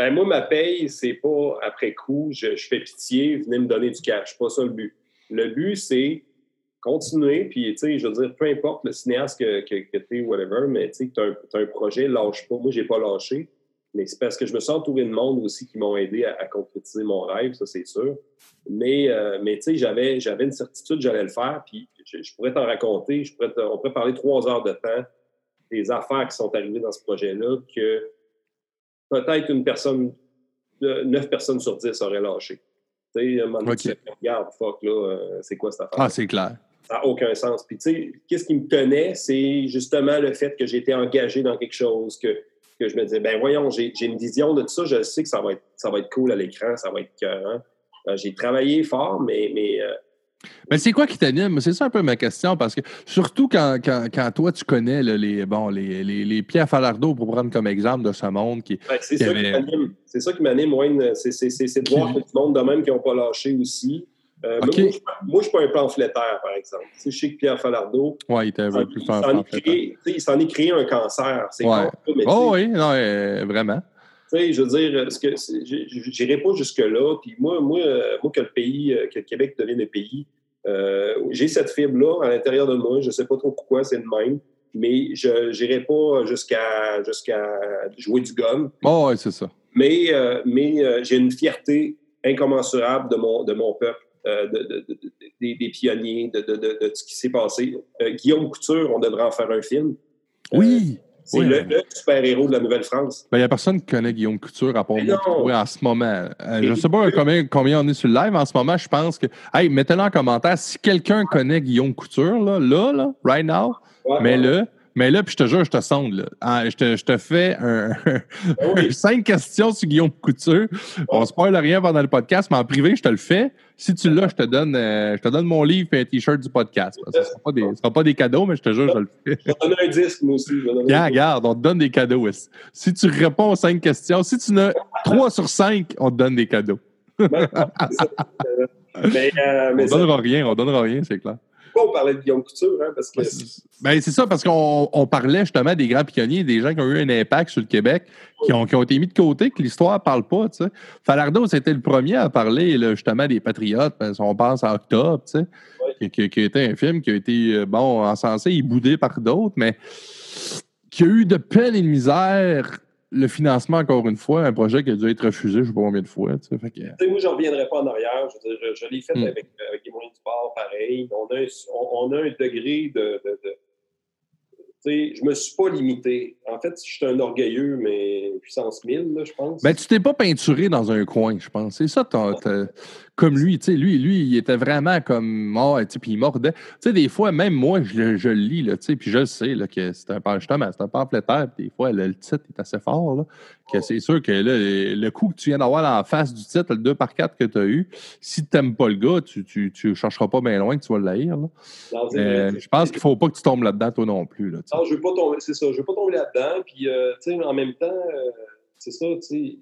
Ben, moi, ma paye, c'est pas après coup, je, fais pitié, venez me donner du cash. pas ça le but. Le but, c'est continuer, puis, tu sais, je veux dire, peu importe le cinéaste que, que, que tu es, whatever, mais tu sais, tu as, un projet, lâche pas. Moi, j'ai pas lâché, mais c'est parce que je me sens entouré de monde aussi qui m'ont aidé à, concrétiser mon rêve, ça, c'est sûr. Mais, euh, mais tu sais, j'avais, une certitude, j'allais le faire, puis je, pourrais t'en raconter, je pourrais on pourrait parler trois heures de temps des affaires qui sont arrivées dans ce projet-là que peut-être une personne, neuf personnes sur dix auraient lâché. Tu sais, un moment donné, regarde, fuck, là, euh, c'est quoi cette affaire? Ah, c'est clair. Ça n'a aucun sens. Puis, tu sais, qu'est-ce qui me tenait, c'est justement le fait que j'étais engagé dans quelque chose, que, que je me disais, ben voyons, j'ai une vision de tout ça, je sais que ça va être, ça va être cool à l'écran, ça va être cœur. Euh, j'ai travaillé fort, mais, mais euh, mais c'est quoi qui t'anime? C'est ça un peu ma question, parce que surtout quand, quand, toi, tu connais les, bon, les, les, les pieds à Falardeau, pour prendre comme exemple de ce monde qui. c'est, ça qui c'est ça qui m'anime, Wayne. C'est, de voir que du monde de même qui n'ont pas lâché aussi. Euh, moi, je ne suis pas un pamphlétaire, par exemple. je sais que Pierre Falardeau. Oui, il était un peu plus. Il s'en est créé un cancer. C'est ouais. oh oui, non, vraiment. Je veux dire, je n'irai pas jusque-là. Puis moi, moi, moi, que le pays, que le Québec devienne un pays, euh, j'ai cette fibre-là à l'intérieur de moi. Je ne sais pas trop pourquoi c'est le même, mais je n'irai pas jusqu'à jusqu'à jouer du gun. Oh, oui, c'est ça. Mais, euh, mais euh, j'ai une fierté incommensurable de mon, de mon peuple. des, des, pionniers, de, de, ce qui s'est passé. Guillaume Couture, on devrait en faire un film. Oui. C'est le, super-héros de la Nouvelle-France. Il ben, n'y a personne qui connaît Guillaume Couture à part moi en ce moment. Euh, je ne sais pas combien, combien on est sur le live en ce moment. Je pense que. Hey, mettez-le en commentaire si quelqu'un connaît Guillaume Couture, là, là, là right now, mets-le. Mais là, puis je te jure, je te sonde. Là. Ah, je, te, je, te, fais un, ben *laughs* cinq questions sur Guillaume Couture. On ne spoil rien pendant le podcast, mais en privé, je te le fais. Si tu l'as, je te donne euh, je te donne mon livre et un T-shirt du podcast. Ce ne sera, pas des, sera pas des cadeaux, mais je te jure, je le fais. Je vais te donner un disque, moi aussi. Regarde, regarde, on te donne des cadeaux. Si tu réponds aux cinq questions, si tu n'as trois sur cinq, on te donne des cadeaux. Ben, *laughs* mais, euh, mais on ne donnera rien, on donnera rien, c'est clair on parlait de Guillaume Couture, hein, parce que... Ben, c'est ça, parce qu'on parlait justement des grands pionniers, des gens qui ont eu un impact sur le Québec, qui, ont, qui ont été mis de côté, que l'histoire ne parle pas, tu sais. Falardeau, c'était le premier à parler, justement, des Patriotes, on pense à Octobre, qui, qui, était un film qui a été, euh, bon, encensé et boudé par d'autres, mais qui a eu de peine et de misère le financement, encore une fois, un projet qui a dû être refusé, je ne sais pas combien de fois. Fait que... Moi, je ne reviendrai pas en arrière. Je, je, l'ai fait hmm. avec, avec les moyens du sport, pareil. On a un, on, a un degré de, de, de je me suis pas limité. En fait, je suis un orgueilleux, mais puissance 1000, là, je pense. Ben, tu t'es pas peinturé dans un coin, je pense. C'est ça, comme lui, tu sais, lui, lui, il était vraiment comme mort, tu puis il mordait. Tu sais, des fois, même moi, je, je le lis, là, tu sais, puis je le sais, là, que c'est un, justement, c'est un pamphlétaire, puis des fois, le titre est assez fort, là, que c'est sûr que là, le coup que tu viens d'avoir en face du titre, le 2 par 4 que tu as eu, si tu n'aimes pas le gars, tu, tu, tu chercheras pas bien loin que tu vas l'haïr, euh, je pense qu'il faut pas que tu tombes là-dedans, toi non plus, là, Non, je veux pas tomber, c'est ça, je veux pas tomber là-dedans, puis, euh, tu sais, en même temps, euh, c'est ça, tu sais,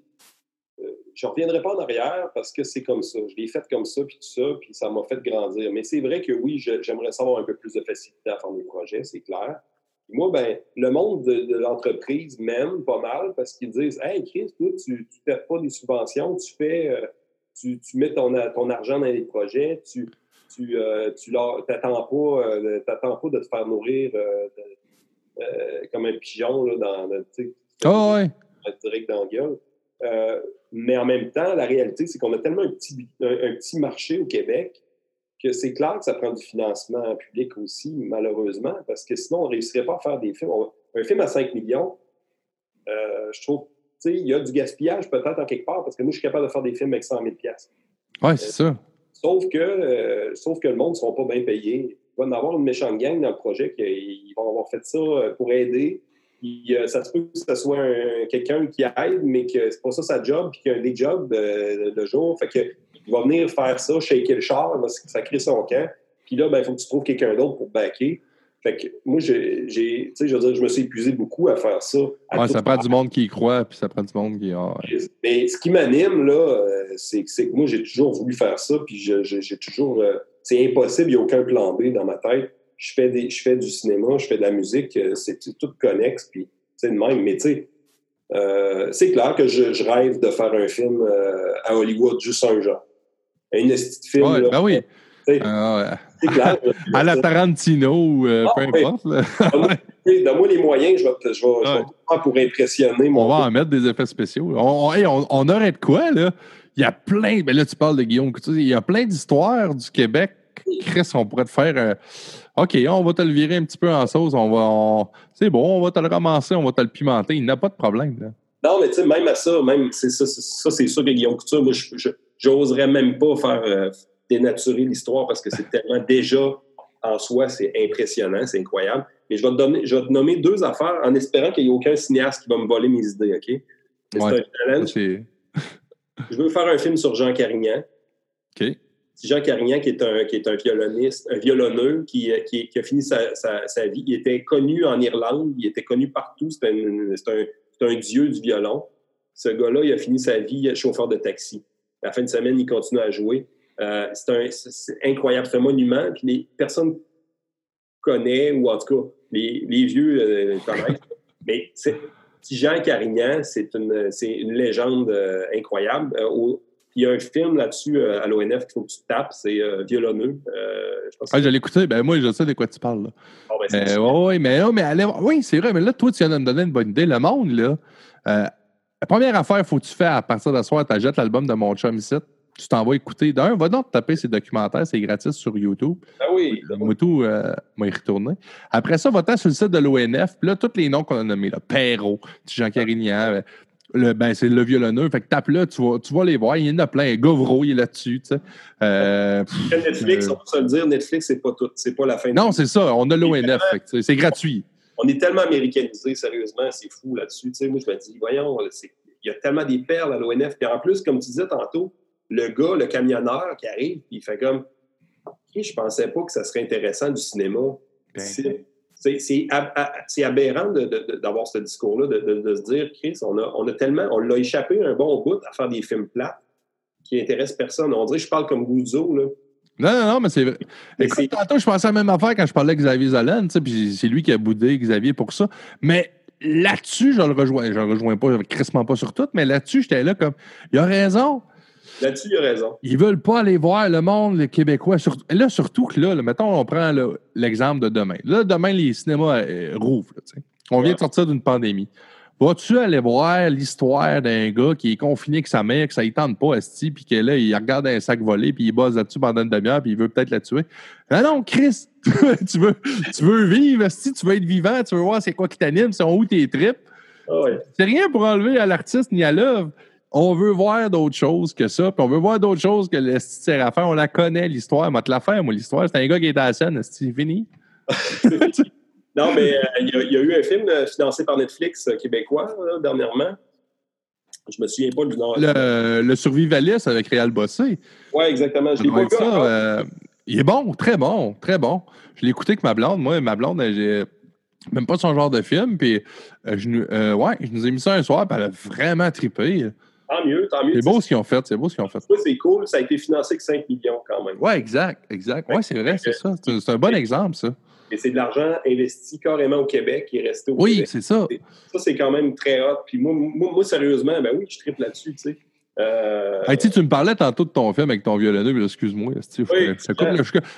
je ne reviendrai pas en arrière parce que c'est comme ça. Je l'ai fait comme ça, puis tout ça, puis ça m'a fait grandir. Mais c'est vrai que oui, j'aimerais savoir un peu plus de facilité à faire des projets, c'est clair. moi, ben, le monde de, l'entreprise m'aime pas mal parce qu'ils disent Hey, Chris, toi, tu ne fais pas des subventions, tu fais. Euh, tu, tu, mets ton, ton, argent dans les projets, tu tu, euh, tu t'attends pas, euh, pas de te faire nourrir comme un pigeon là, dans, oh, ouais. direct dans la gueule. Mais en même temps, la réalité, c'est qu'on a tellement un petit, un, petit marché au Québec que c'est clair que ça prend du financement public aussi, malheureusement, parce que sinon, on ne réussirait pas à faire des films. un film à 5 millions, euh, je trouve, tu sais, il y a du gaspillage peut-être en quelque part, parce que moi, je suis capable de faire des films avec 100 000 Oui, c'est ça. Sauf que, euh, sauf que le monde ne sera pas bien payé. Il va y avoir une méchante gang dans le projet qui vont avoir fait ça pour aider ça se peut que ce soit quelqu'un qui aide, mais que c'est pas ça sa job, puis qu'il a des jobs euh, de jour. Fait que, il va venir faire ça, shaker le char, ça crée son camp. Puis là, ben, il faut que tu trouves quelqu'un d'autre pour backer. Fait que moi, j'ai, je veux dire, je me suis épuisé beaucoup à faire ça. ouais, ça prend du monde qui y croit, puis ça prend du monde qui. Ah, mais ce qui m'anime, là, euh, c'est, que moi, j'ai toujours voulu faire ça, puis j'ai, toujours. Euh, c'est impossible, il n'y a aucun plan B dans ma tête je fais, des, je fais du cinéma, je fais de la musique, euh, c'est tout connexe, puis c'est de même. Mais tu sais, euh, c'est clair que je, rêve de faire un film euh, à Hollywood, juste un genre. Un petit film. Ouais, ben oui. C'est clair. *laughs* à la Tarantino ou ah, peu importe. *laughs* Donne-moi les moyens, je vais, je vais, faire pour impressionner mon. On va en mettre des effets spéciaux. On, on, on, aurait de quoi, là? Il y a plein. Ben là, tu parles de Guillaume Il y a plein d'histoires du Québec. Chris, on pourrait te faire. OK, on va te le virer un petit peu en sauce, on va. C'est bon, on va te le ramasser, on va te le pimenter. Il n'a pas de problème. Là. Non, mais tu sais, même à ça, même c'est ça, ça c'est sûr que Guillaume Couture, moi, je j'oserais même pas faire euh, dénaturer l'histoire parce que c'est *laughs* tellement déjà en soi, c'est impressionnant, c'est incroyable. Mais je vais, te donner, je vais te nommer deux affaires en espérant qu'il n'y ait aucun cinéaste qui va me voler mes idées, OK? C'est un challenge. je veux faire un film sur Jean Carignan. OK. Jean Carignan, qui est un, qui est un violoniste, un violonneux, qui, qui, a fini sa, sa, vie. Il était connu en Irlande, il était connu partout. C'est un, un, dieu du violon. Ce gars-là, il a fini sa vie chauffeur de taxi. La fin de semaine, il continue à jouer. Euh, c'est incroyable, c'est un monument. Puis les personnes connaissent, ou en tout cas, les, les vieux euh, connaissent. Mais Jean Carignan, c'est une, une légende euh, incroyable. Il y a un film là-dessus euh, à l'ONF qu'il faut que tu tapes, c'est euh, Violonneux. Euh, je ah, je l'ai écouté. Ben, moi, je sais de quoi tu parles. Là. Oh, ben, oui, mais, mais allez, oui, c'est vrai, mais là, toi, tu viens de me donner une bonne idée. Le monde, là, la première affaire, faut que tu fais à partir de soir, tu achètes l'album de mon chum ici. Tu t'en vas écouter. D'un, va donc taper ses documentaires, c'est gratis sur YouTube. Ah oui. Moutou m'a y retourné. Après ça, va-t'en sur le site de l'ONF. Puis là, tous les noms qu'on a nommés, là, Perrault, Jean Carignan, le, ben, c'est le violonneux. Fait que tape là, tu vas, tu vas les voir. Il y en a plein. Govro, il est là-dessus. Euh, Netflix, euh, on peut se le dire, Netflix, c'est pas tout. C'est pas la fin Non, c'est ça. On a l'ONF. C'est gratuit. On est tellement américanisé, sérieusement. C'est fou là-dessus. Tu sais, moi, je me dis, voyons, il y a tellement des perles à l'ONF. Puis en plus, comme tu disais tantôt, le gars, le camionneur qui arrive, il fait comme, je pensais pas que ça serait intéressant du cinéma. Ben. C'est aberrant d'avoir ce discours-là, de, se dire, Chris, on a, on a tellement, on l'a échappé un bon bout à faire des films plats qui intéressent personne. On dirait que je parle comme Gouzo, là. Non, non, non, mais c'est vrai. Écoute, tantôt, je pensais à la même affaire quand je parlais avec Xavier Zolan, puis c'est lui qui a boudé Xavier pour ça. Mais là-dessus, je le rejoins. Je le rejoins pas, crissement pas sur tout, mais là-dessus, j'étais là comme, il a raison. Là-dessus, il a raison. Ils veulent pas aller voir le monde, les Québécois. là, surtout que là, mettons, on prend l'exemple de demain. Là, demain, les cinémas euh, rouvrent. On vient de sortir d'une pandémie. Vas-tu aller voir l'histoire d'un gars qui est confiné avec sa mère, que ça ne tente pas, Esti, puis que là, il regarde un sac volé, puis il bosse là-dessus pendant une demi-heure, puis il veut peut-être la tuer? Ah non, Chris! *laughs* tu, veux, tu veux vivre, Esti, tu veux être vivant, tu veux voir c'est quoi qui t'anime, c'est où tes tripes. Ah ouais. C'est rien pour enlever à l'artiste ni à l'œuvre. On veut voir d'autres choses que ça, puis on veut voir d'autres choses que le Séraphin. On la connaît, l'histoire. Moi, te la faire, moi, l'histoire. C'est un gars qui est à la scène, c'est fini? *laughs* non, mais euh, il y, a eu un film euh, financé par Netflix euh, québécois dernièrement. Je me souviens pas du nom. Le, le Survivaliste avec Réal Bossé. Oui, exactement. Je l'ai pas ça, il est bon, très bon, très bon. Je l'ai écouté avec ma blonde. Moi, ma blonde, j'ai même pas son genre de film. Puis, je, ouais, je nous ai mis ça un soir, puis elle a vraiment trippé. Tant mieux, tant mieux. C'est beau ce qu'ils ont fait, c'est beau ce qu'ils ont fait. c'est cool, ça a été financé avec 5 millions quand même. Oui, exact, exact. Oui, c'est vrai, c'est ça. C'est un bon exemple, ça. Et c'est de l'argent investi carrément au Québec qui est resté au oui, Québec. Oui, c'est ça. Ça, c'est quand même très hot. Puis moi, moi, sérieusement, ben oui, je tripe là-dessus, tu sais. Euh... tu me parlais tantôt de ton film avec ton violonneux, excuse-moi. Oui,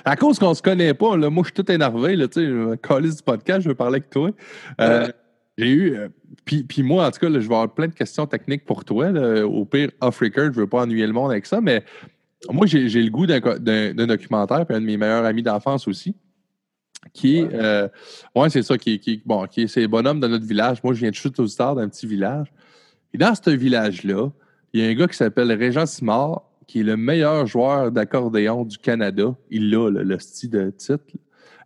à cause qu'on se connaît pas, là, moi je suis tout énervé, là, tu sais, du podcast, je veux parler avec toi. Euh, j'ai eu. Euh, puis, puis, moi, en tout cas, je vais avoir plein de questions techniques pour toi. Au pire, off-record, je ne veux pas ennuyer le monde avec ça, mais moi, j'ai le goût d'un documentaire, puis un de mes meilleurs amis d'enfance aussi, qui est. Euh, ouais, c'est ça, qui, qui, bon, qui est ces bonhommes de notre village. Moi, je viens de chute aux stars d'un petit village. Et dans ce village-là, il y a un gars qui s'appelle Régent Simard, qui est le meilleur joueur d'accordéon du Canada. Il a le style de titre.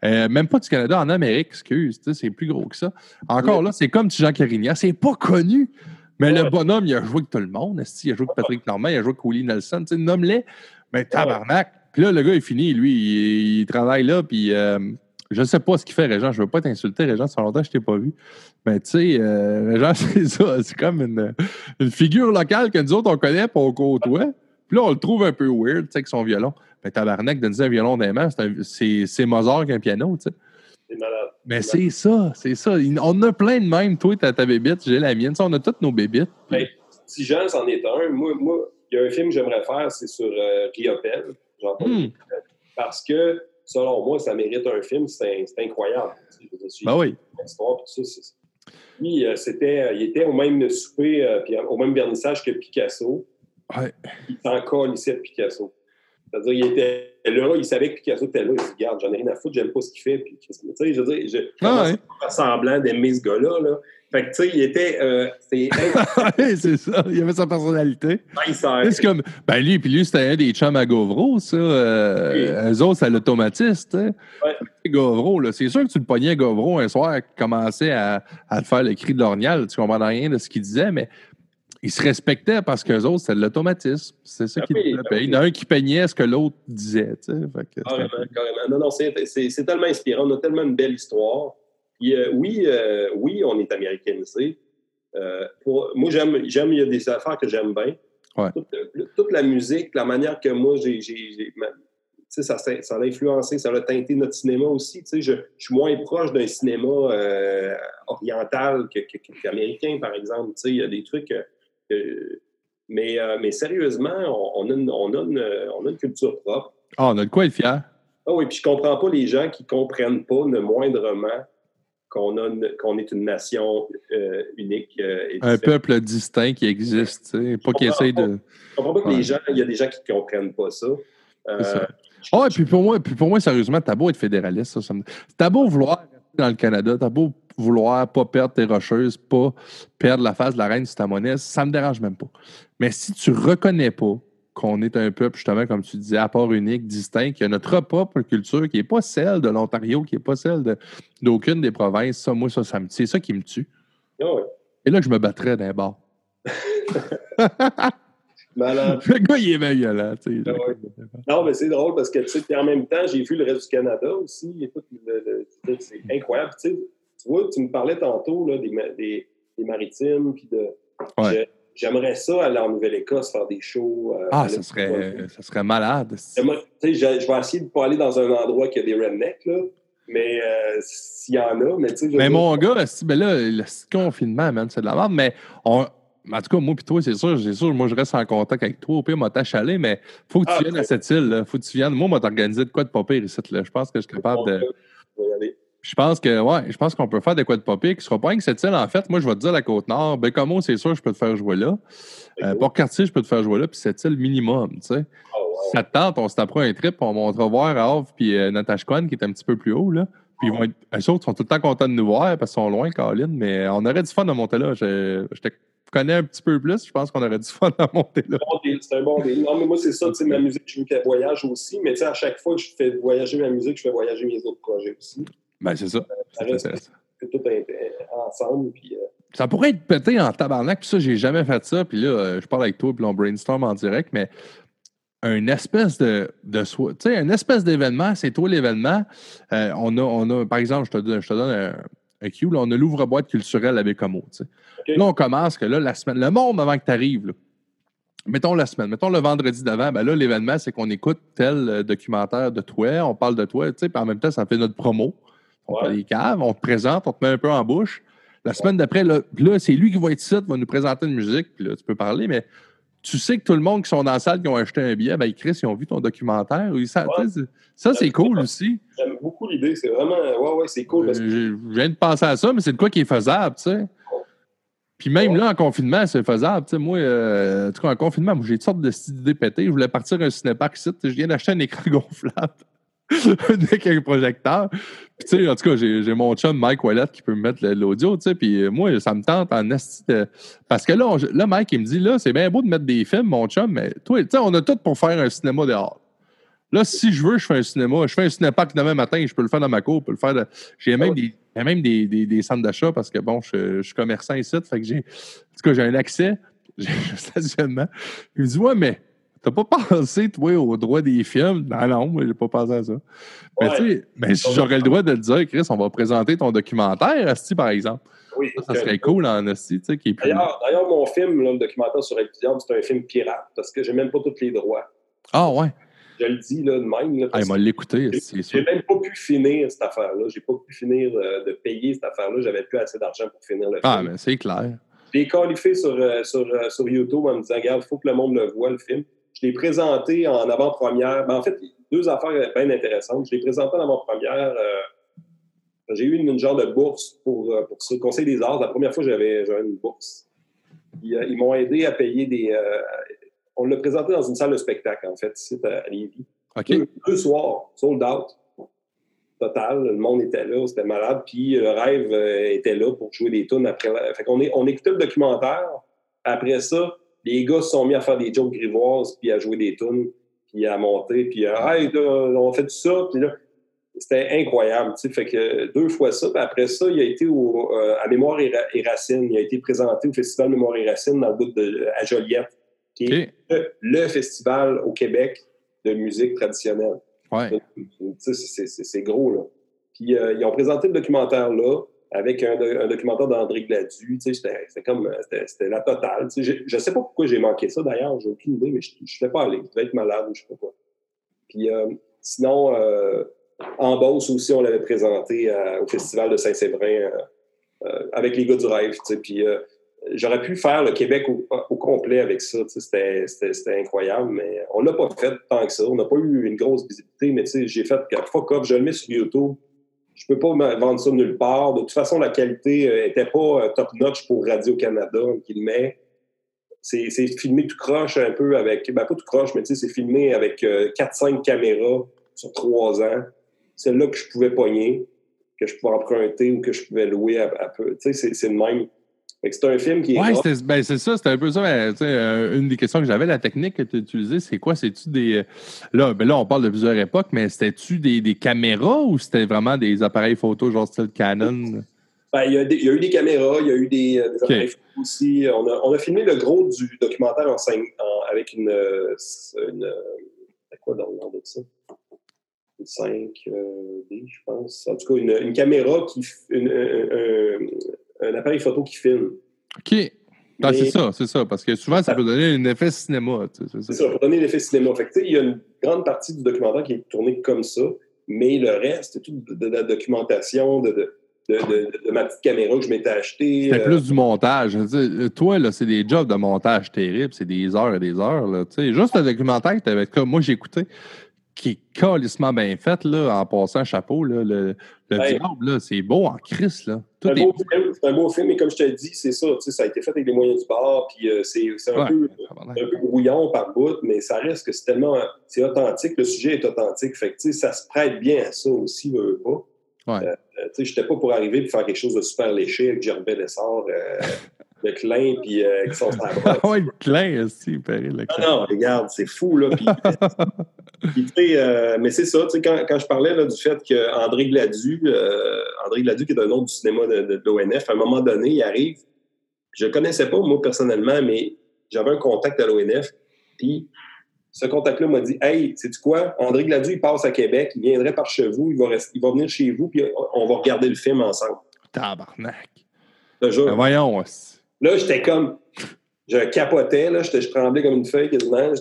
Euh, même pas du Canada, en Amérique, excuse. C'est plus gros que ça. Encore là, c'est comme Jean Carignan. C'est pas connu. Mais le bonhomme, il a joué avec tout le monde. Il a joué avec Patrick Normand, il a joué avec Willie Nelson. Nomme-les. Mais tabarnak. Puis là, le gars est fini. Lui, il, travaille là. Puis euh, je ne sais pas ce qu'il fait, Régent. Je ne veux pas t'insulter, Régent. Ça fait longtemps que je ne t'ai pas vu. Mais tu sais, euh, Régent, *laughs* c'est ça. C'est comme une, une, figure locale que nous autres, on connaît, pour on côtoie. Puis là, on le trouve un peu weird, tu sais, avec son violon. Mais tabarnak, de un violon d'un c'est Mozart qu'un piano, tu sais. C'est malade. Mais c'est ça, c'est ça. On a plein de même. Toi, t'as ta bébite, j'ai la mienne. on a toutes nos bébites. Ben, si Jean c'en est un, moi, moi, il y a un film que j'aimerais faire, c'est sur euh, Riopel. Hmm. Parce que, selon moi, ça mérite un film. C'est incroyable. Ben oui. Lui, euh, c'était, il était au même souper, euh, puis au même vernissage que Picasso. Ouais. Il s'en colissait de Picasso. C'est-à-dire, il était là, il savait que Picasso était là. Il se dit, regarde, j'en ai rien à foutre, j'aime pas ce qu'il fait. Puis, tu sais, je veux dire, je ah ouais. faire semblant d'aimer ce gars-là. Là? Fait que, tu sais, il était. Euh, c'est *laughs* ça. Il avait sa personnalité. c'est comme. Ben, lui, puis lui, c'était un des chums à Govro, ça. Euh, Eux autres, c'est l'automatiste. Hein. Ouais. Là. C'est sûr que tu le pognais Govro un soir, commençait à, à te faire le cri de l'ornial. Tu comprends rien de ce qu'il disait, mais ils se respectaient parce qu'eux autres, c'était l'automatisme. C'est ça ah qui ah Il y en a un qui peignait ce que l'autre disait. Tu sais. carrément, carrément. Non, non, c'est tellement inspirant. On a tellement une belle histoire. Euh, oui, euh, oui, on est américanisé. Euh, pour, moi, j'aime, j'aime, il y a des affaires que j'aime bien. Ouais. Toute, la musique, la manière que moi, j'ai, ça, ça a influencé, ça a teinté notre cinéma aussi. Je, je suis moins proche d'un cinéma oriental que, qu'américain, par exemple. Il y a des trucs mais, euh, mais sérieusement, on, a une, on, a une, culture propre. Ah, on a de quoi être fier. Ah oui, puis je comprends pas les gens qui comprennent pas ne moindrement qu'on qu'on est une nation euh, unique. Euh, un peuple distinct qui existe, pas qui essaye de. Je comprends pas que les gens, il y a des gens qui comprennent pas ça. ça. Ah, et puis pour moi, puis pour moi, sérieusement, t'as beau être fédéraliste, ça, t'as beau vouloir rester dans le Canada, t'as beau vouloir pas perdre tes rocheuses, pas perdre la face de la reine sur ta monnaie, ça me dérange même pas. Mais si tu reconnais pas qu'on est un peuple, justement, comme tu disais, à part unique, distinct, qui a notre propre culture, qui n'est pas celle de l'Ontario, qui n'est pas celle d'aucune des provinces, ça, moi, ça, ça me, c'est ça qui me tue. Oh Et là, je me battrais d'un bord. *laughs* Malade. Le gars, il est bien violent. Ah non, mais c'est drôle parce que, tu sais, en même temps, j'ai vu le reste du Canada aussi. C'est incroyable. Tu sais, tu vois, tu me parlais tantôt là, des, des, des maritimes, puis de. J'aimerais ça aller en Nouvelle-Écosse faire des shows. Euh, ah, ça serait, ça serait malade. Je, je vais essayer de pas aller dans un endroit qui a des rednecks, là. Mais euh, s'il y en a, mais tu sais. Mais mon gars, ben là, le confinement, man, c'est de la merde. Mais on, en tout cas, moi et toi, c'est sûr, c'est sûr, moi je reste en contact avec toi. Au pire, moi t'achaler, mais faut que tu ah, viennes à cette île. Là. Faut que tu viennes. Moi, moi t'organiser de quoi de pas pire ici. Là. Je pense que je suis capable de. Je pense que ouais, je pense qu'on peut faire des quoi de popper qui sera pas rien que cette île, en fait. Moi, je vais te dire la Côte-Nord. Ben, comment c'est sûr, je peux te faire jouer là. Euh, Port-Cartier, je peux te faire jouer là, puis cette île minimum, tu sais. Oh, Ça te tente, on se tapera un trip, on montrera voir à Havre puis euh, Natashquan, qui est un petit peu plus haut, là. Puis ils vont être, eux autres sont tout le temps contents de nous voir parce qu'ils sont loin, Caroline, mais on aurait du fun à monter là. Je, je te connais un petit peu plus, je pense qu'on aurait du *laughs* fun à monter là. C'est un bon deal. Non, mais moi, c'est ça, tu sais, ma musique, je veux qu'elle voyage aussi, mais tu sais, à chaque fois que je fais voyager ma musique, je fais voyager mes autres projets aussi. Ben, c'est ça. Ça reste c'est tout un- ensemble, puis... euh, Ça pourrait être pété en tabarnak, puis ça, j'ai jamais fait ça. Puis là, euh, je parle avec toi, puis on brainstorm en direct, mais une espèce de, de soi- tu sais, une espèce d'événement, c'est toi l'événement. Euh, on, a, on a, par exemple, je te donne, je te donne un, un cue, là, on a l'ouvre-boîte culturelle avec Como. tu sais. OK. Là, on commence que là, la semaine, le monde avant que tu arrives, mettons la semaine, mettons le vendredi d'avant, ben là, l'événement, c'est qu'on écoute tel euh, documentaire de toi, on parle de toi, tu sais, puis en même temps, ça fait notre promo. On Ouais. fait les caves, on te présente, on te met un peu en bouche. La semaine d'après, là, là, c'est lui qui va être ici, va nous présenter une musique, puis là, tu peux parler, mais tu sais que tout le monde qui sont dans la salle, qui ont acheté un billet, ben, Chris, ils ont vu ton documentaire. ils savent- Ouais. Ça, c'est cool aussi. J'aime beaucoup l'idée, c'est vraiment... Ouais, ouais, c'est cool, parce que Euh, Je viens de penser à ça, mais c'est de quoi qui est faisable, tu sais. Puis même Ouais. là, en confinement, c'est faisable. Moi, euh, en tout cas, en confinement, j'ai toutes sortes de styles d'idées pétées. Je voulais partir un cinépark ici. Je viens d'acheter un écran *laughs* gonflable. *laughs* avec un projecteur. Puis, tu sais, en tout cas, j'ai mon chum Mike Wallet qui peut me mettre l'audio, tu sais. Puis, euh, moi, ça me tente en esti de- Parce que là, on- là, Mike, il me dit, là, c'est bien beau de mettre des films, mon chum, mais toi, tu sais, on a tout pour faire un cinéma dehors. Là, si je veux, je fais un cinéma. Je fais un cinépark demain matin, je peux le faire dans ma cour, je peux le faire. de- J'ai même, des, même des, des- des centres d'achat parce que, bon, je, je suis commerçant ici, fait que j'ai. En tout cas, j'ai un accès, *laughs* j'ai un stationnement. Il me dit, ouais, mais t'as pas *laughs* pensé, toi, au droit des films? Non, non, j'ai pas pensé à ça. Mais Ouais. tu sais, j'aurais le droit de te dire, Chris, on va présenter ton documentaire, Asti, par exemple. oui, Ça, ça serait cool en Asti, tu sais, qui est plus. D'ailleurs, mon film, là, le documentaire sur Epidium, c'est un film pirate, parce que j'ai même pas tous les droits. Ah, ouais. Je le dis, là, de même. Là, Ah, il m'a l'écouté, c'est sûr. j'ai même pas pu finir cette affaire-là. J'ai pas pu finir euh, de payer cette affaire-là. J'avais plus assez d'argent pour finir le Ah, film. mais c'est clair. Je l'ai qualifié sur, euh, sur, euh, sur YouTube en me disant, regarde, il faut que le monde le voit, le film. Je l'ai présenté en avant-première. Ben, en fait, deux affaires bien intéressantes. Je l'ai présenté en avant-première. euh, j'ai eu une, une genre de bourse pour, euh, pour ce Conseil des arts. La première fois, j'avais j'avais une bourse. Euh, ils m'ont aidé à payer des... euh, on l'a présenté dans une salle de spectacle, en fait, ici à Lévis. OK. Deux, deux soirs, sold out. Total, le monde était là, c'était malade. Puis le rêve était là pour jouer des tunes après. Fait qu'on est, on écoutait le documentaire. Après ça, les gars se sont mis à faire des jokes grivoises, puis à jouer des tunes, puis à monter, puis euh, hey, là, on fait tout ça. Puis là, c'était incroyable. tu sais. Fait que deux fois ça. Puis après ça, il a été au, euh, à Mémoire et, Ra- et Racine. Il a été présenté au Festival Mémoire et Racine dans le bout de à Joliette, qui est le, le festival au Québec de musique traditionnelle. Ouais. Tu sais, c'est- c'est c'est gros, là. Puis euh, ils ont présenté le documentaire là, avec un, do- un documentaire d'André Gladu. C'était comme, euh, la totale. Je sais pas pourquoi j'ai manqué ça, d'ailleurs. J'ai aucune idée, mais je ne fais pas aller. Je devais être malade ou je sais pas quoi. Puis euh, sinon, euh, en Beauce aussi, on l'avait présenté au Festival de Saint-Séverin avec les gars du rêve. Puis j'aurais pu faire le Québec au, complet avec ça. C'était incroyable, mais on l'a pas fait tant que ça. On n'a pas eu une grosse visibilité, mais j'ai fait fuck off, je le mets sur YouTube. Je peux pas vendre ça nulle part. De toute façon, la qualité n'était pas euh, top-notch pour Radio-Canada, qui le met. C'est filmé tout croche un peu avec. Ben, pas tout croche, mais tu sais, c'est filmé avec euh, 4-5 caméras sur 3 ans. Celle-là que je pouvais pogner, que je pouvais emprunter ou que je pouvais louer à, peu. Tu sais, c'est le même. C'est un film qui est. C'était- ben, c'est ça, c'était un peu ça. euh, une des questions que j'avais, la technique que tu as utilisée, c'est quoi? C'est-tu des. euh, Là, ben là, on parle de plusieurs époques, mais c'était-tu des, des caméras ou c'était vraiment des appareils photo, genre style Canon? Ben, il, y a des- il y a eu des caméras, il y a eu des, euh, des appareils photo aussi. On a, on a filmé le gros du documentaire en cinq, en- avec une. une c'est quoi dans le nom de ça? Une 5D, je pense. En tout cas, une, une caméra qui. une- un- un appareil photo qui filme. OK. Ah, Mais- c'est ça, c'est ça. Parce que souvent, ça peut donner un effet cinéma. tu sais, C'est C'est ça, ça. pour donner l'effet cinéma. Fait que, tu sais, il y a une grande partie du documentaire qui est tournée comme ça, mais le reste, c'est tout de, la documentation, de, de, de, ma petite caméra que je m'étais achetée. C'était euh, plus du montage. Dire, toi, là, c'est des jobs de montage terribles. C'est des heures et des heures. Là, tu juste le documentaire que t'avais comme moi, j'ai écouté. Qui est calissement bien faite, là, en passant chapeau. Là, le le Ouais. diable, là, c'est beau en crise, là. C'est est un, beau film, c'est un beau film, et comme je te dis, c'est ça. tu sais, Ça a été fait avec les moyens du bord, puis euh, c'est c'est un, Ouais, peu, un peu brouillon par bout, mais ça reste que c'est tellement. C'est authentique, le sujet est authentique. Fait que, ça se prête bien à ça aussi, veux, pas. Ouais. Euh, euh, tu sais, j'étais pas pour arriver et faire quelque chose de super léché avec Gervais Lessard, euh, *laughs* de Klein, puis euh, qui sont sur la *laughs* brosse. Ah ouais, le clin aussi, il paraît, le Ah non, regarde, c'est fou, là. Puis, sais, euh, mais c'est ça, tu sais, quand, quand je parlais là, du fait qu'André Gladu, euh, André Gladu, qui est un autre du cinéma de, de, de l'ONF, à un moment donné, il arrive. Je ne connaissais pas, moi, personnellement, mais j'avais un contact à l'ONF. Puis, ce contact-là m'a dit Hey, sais-tu quoi? André Gladu, il passe à Québec, il viendrait par chez vous, il va, rester- il va venir chez vous, puis on va regarder le film ensemble. Tabarnak. Jure. Ben voyons, aussi. Là, j'étais comme. Je capotais, là, je tremblais comme une feuille quasiment.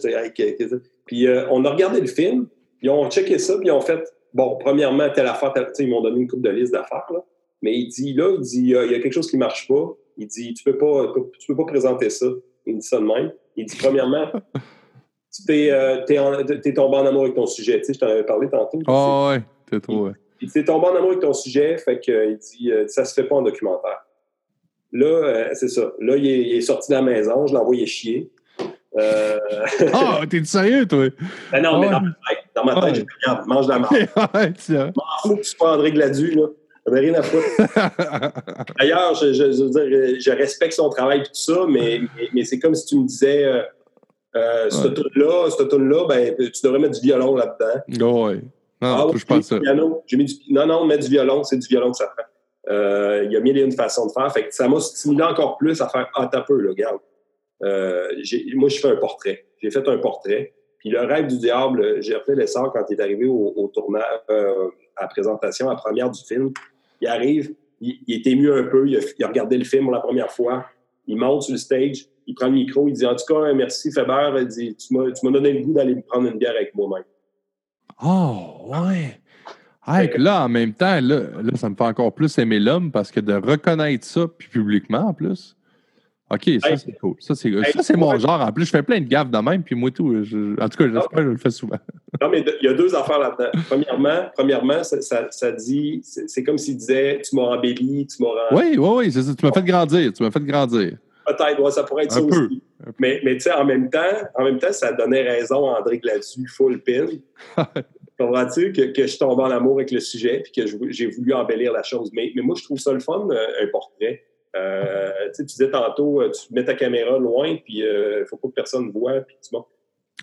Puis euh, on a regardé le film, ils ont checké ça, puis ils ont fait bon, premièrement, telle affaire, telle- ils m'ont donné une coupe de liste d'affaires, là. Mais il dit là, il dit il y a il quelque chose qui marche pas. Il dit tu peux pas, tu peux pas présenter ça. Il me dit ça de même. Il dit premièrement, tu t'es, euh, tombé en amour avec ton sujet. Tu sais, je t'en avais parlé tantôt. Ah ouais, t'es trop. ouais. Il dit, t'es tombé en amour avec ton sujet, fait que, il dit, euh, ça se fait pas en documentaire. Là, euh, c'est ça. Là, il est, il est sorti de la maison, je l'ai envoyé chier. Euh, Ah, t'es sérieux, toi? *laughs* ben non, mais dans ma tête, dans ma tête, j'ai dit, regarde, mange de la *laughs* tiens. M'en fous que tu sois André Gladu, là. J'en ai rien à foutre. *laughs* D'ailleurs, je, je, je veux dire, je respecte son travail et tout ça, mais, mais, mais c'est comme si tu me disais, euh, euh, cette tune-là, cette tune-là, ben, tu devrais mettre du violon là-dedans. ouais. Non, Ah, touche pas ça. piano. J'ai mis du- Non, non, mettre du violon, c'est du violon que ça prend. Euh, Il y a mille et une façons de faire. Ça m'a stimulé encore plus à faire Ah, t'as peu, là, regarde. Euh, moi, je fais un portrait. J'ai fait un portrait. Puis le rêve du diable, j'ai refait l'essor quand il est arrivé au, au tournage, euh, à la présentation, à la première du film. Il arrive, il, il est ému un peu, il a, regardé le film pour la première fois. Il monte sur le stage, il prend le micro, il dit En tout cas, merci Faber, tu m'as donné le goût d'aller prendre une bière avec moi-même. Oh, ouais. Hey, que là, en même temps, là, là, ça me fait encore plus aimer l'homme parce que de reconnaître ça, puis publiquement en plus. OK, ça, Hey. c'est cool. Ça, c'est Hey, mon genre. En plus, je fais plein de gaffes de même, puis moi, tout. je- en tout cas, j'espère que je le fais souvent. *laughs* Non, mais il y a deux affaires là-dedans. Premièrement, premièrement ça, ça- ça dit, c'est c'est comme s'il disait, tu m'as embelli, tu m'as rendu. Oui, oui, oui, c'est ça. Tu m'as fait grandir. Tu m'as fait grandir. Peut-être, ouais, ça pourrait être Un ça peu. aussi. Mais, mais tu sais, en même temps, en même temps, ça donnait raison à André Gladu, full pin. *laughs* Comprends-tu que, que je suis tombé en amour avec le sujet puis que j'ai voulu embellir la chose? Mais, mais moi, je trouve ça le fun, euh, un portrait. Euh, tu sais, tu disais tantôt, euh, tu mets ta caméra loin, puis il ne faut pas que personne voit, puis tu montes.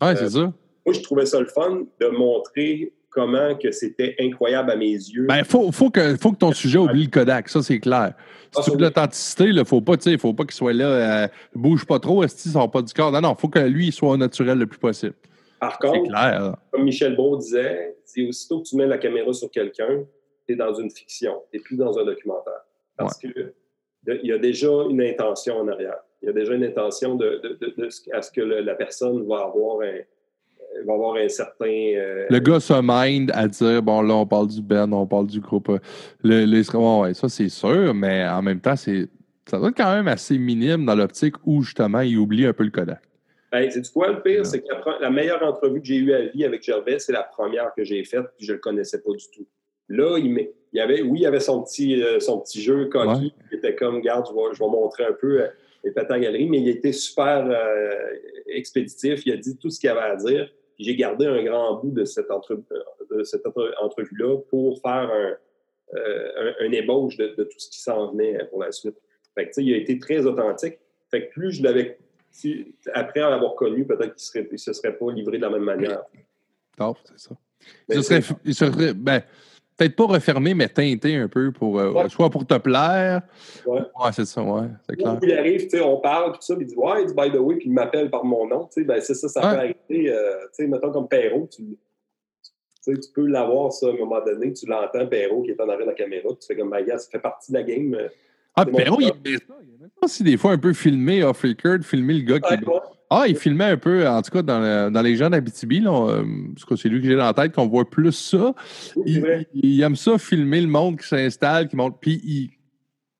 Ouais, c'est ça. Moi, je trouvais ça le fun de montrer comment que c'était incroyable à mes yeux. Ben, faut, faut, que, faut que ton sujet oublie le Kodak. Ça, c'est clair. Si tu veux l'authenticité, il faut pas, tu sais, faut pas qu'il soit là, euh, bouge pas trop, est-ce qu'il sort pas du corps. Non, non, faut que lui, il soit naturel le plus possible. Par contre, clair. comme Michel Beau disait, c'est aussitôt que tu mets la caméra sur quelqu'un, tu es dans une fiction, tu n'es plus dans un documentaire. Parce que de- il y a déjà une intention en arrière. Il y a déjà une intention de, de- de- de ce- à ce que le- la personne va avoir un, euh, va avoir un certain. euh, Le gars se mind à dire bon, là, on parle du Ben, on parle du groupe. euh, Le, les- ouais, ouais, ça, c'est sûr, mais en même temps, c'est ça doit être quand même assez minime dans l'optique où, justement, il oublie un peu le Kodak. Ben, c'est quoi le pire? Ouais. C'est que la, meilleure entrevue que j'ai eue à vie avec Gervais, c'est la première que j'ai faite, puis je le connaissais pas du tout. Là, il, il y avait, oui, il avait son petit, euh, son petit jeu coquille, qui était comme, regarde, je vais, je vais montrer un peu euh, les à galerie, mais il était super euh, expéditif. Il a dit tout ce qu'il avait à dire. Puis J'ai gardé un grand bout de cette, entre- de cette entre- entrevue-là pour faire un, un, un ébauche de, de tout ce qui s'en venait pour la suite. Fait que, tu sais, il a été très authentique. Fait que plus je l'avais si- après l'avoir connu, peut-être qu'il ne se serait pas livré de la même manière. Top, c'est ça. Mais Il serait, il serait- ben, peut-être pas refermé, mais teinté un peu pour euh, Ouais. soit pour te plaire. Ouais. c'est ça, ouais, c'est clair. Où il arrive, tu sais, on parle, puis ça, puis il dit Ouais, il dit by the way, puis il m'appelle par mon nom. Tu sais, ben, c'est ça, ça Ouais. peut arriver. euh, tu sais, mettons comme Perrault, tu, tu sais, tu peux l'avoir, ça, à un moment donné, tu l'entends, Perrault, qui est en arrière de la caméra, tu fais comme, ben, gars, ça fait partie de la game. Ah, mon Perrault, il frère. aimait ça. Des fois, un peu filmé off record, filmer le gars qui. Ouais. Ah, il filmait un peu, en tout cas, dans, le- dans les gens d'Abitibi, euh, parce que c'est lui que j'ai dans la tête, qu'on voit plus ça. Oui, Il, aime ça, filmer le monde qui s'installe, qui monte. Puis, il-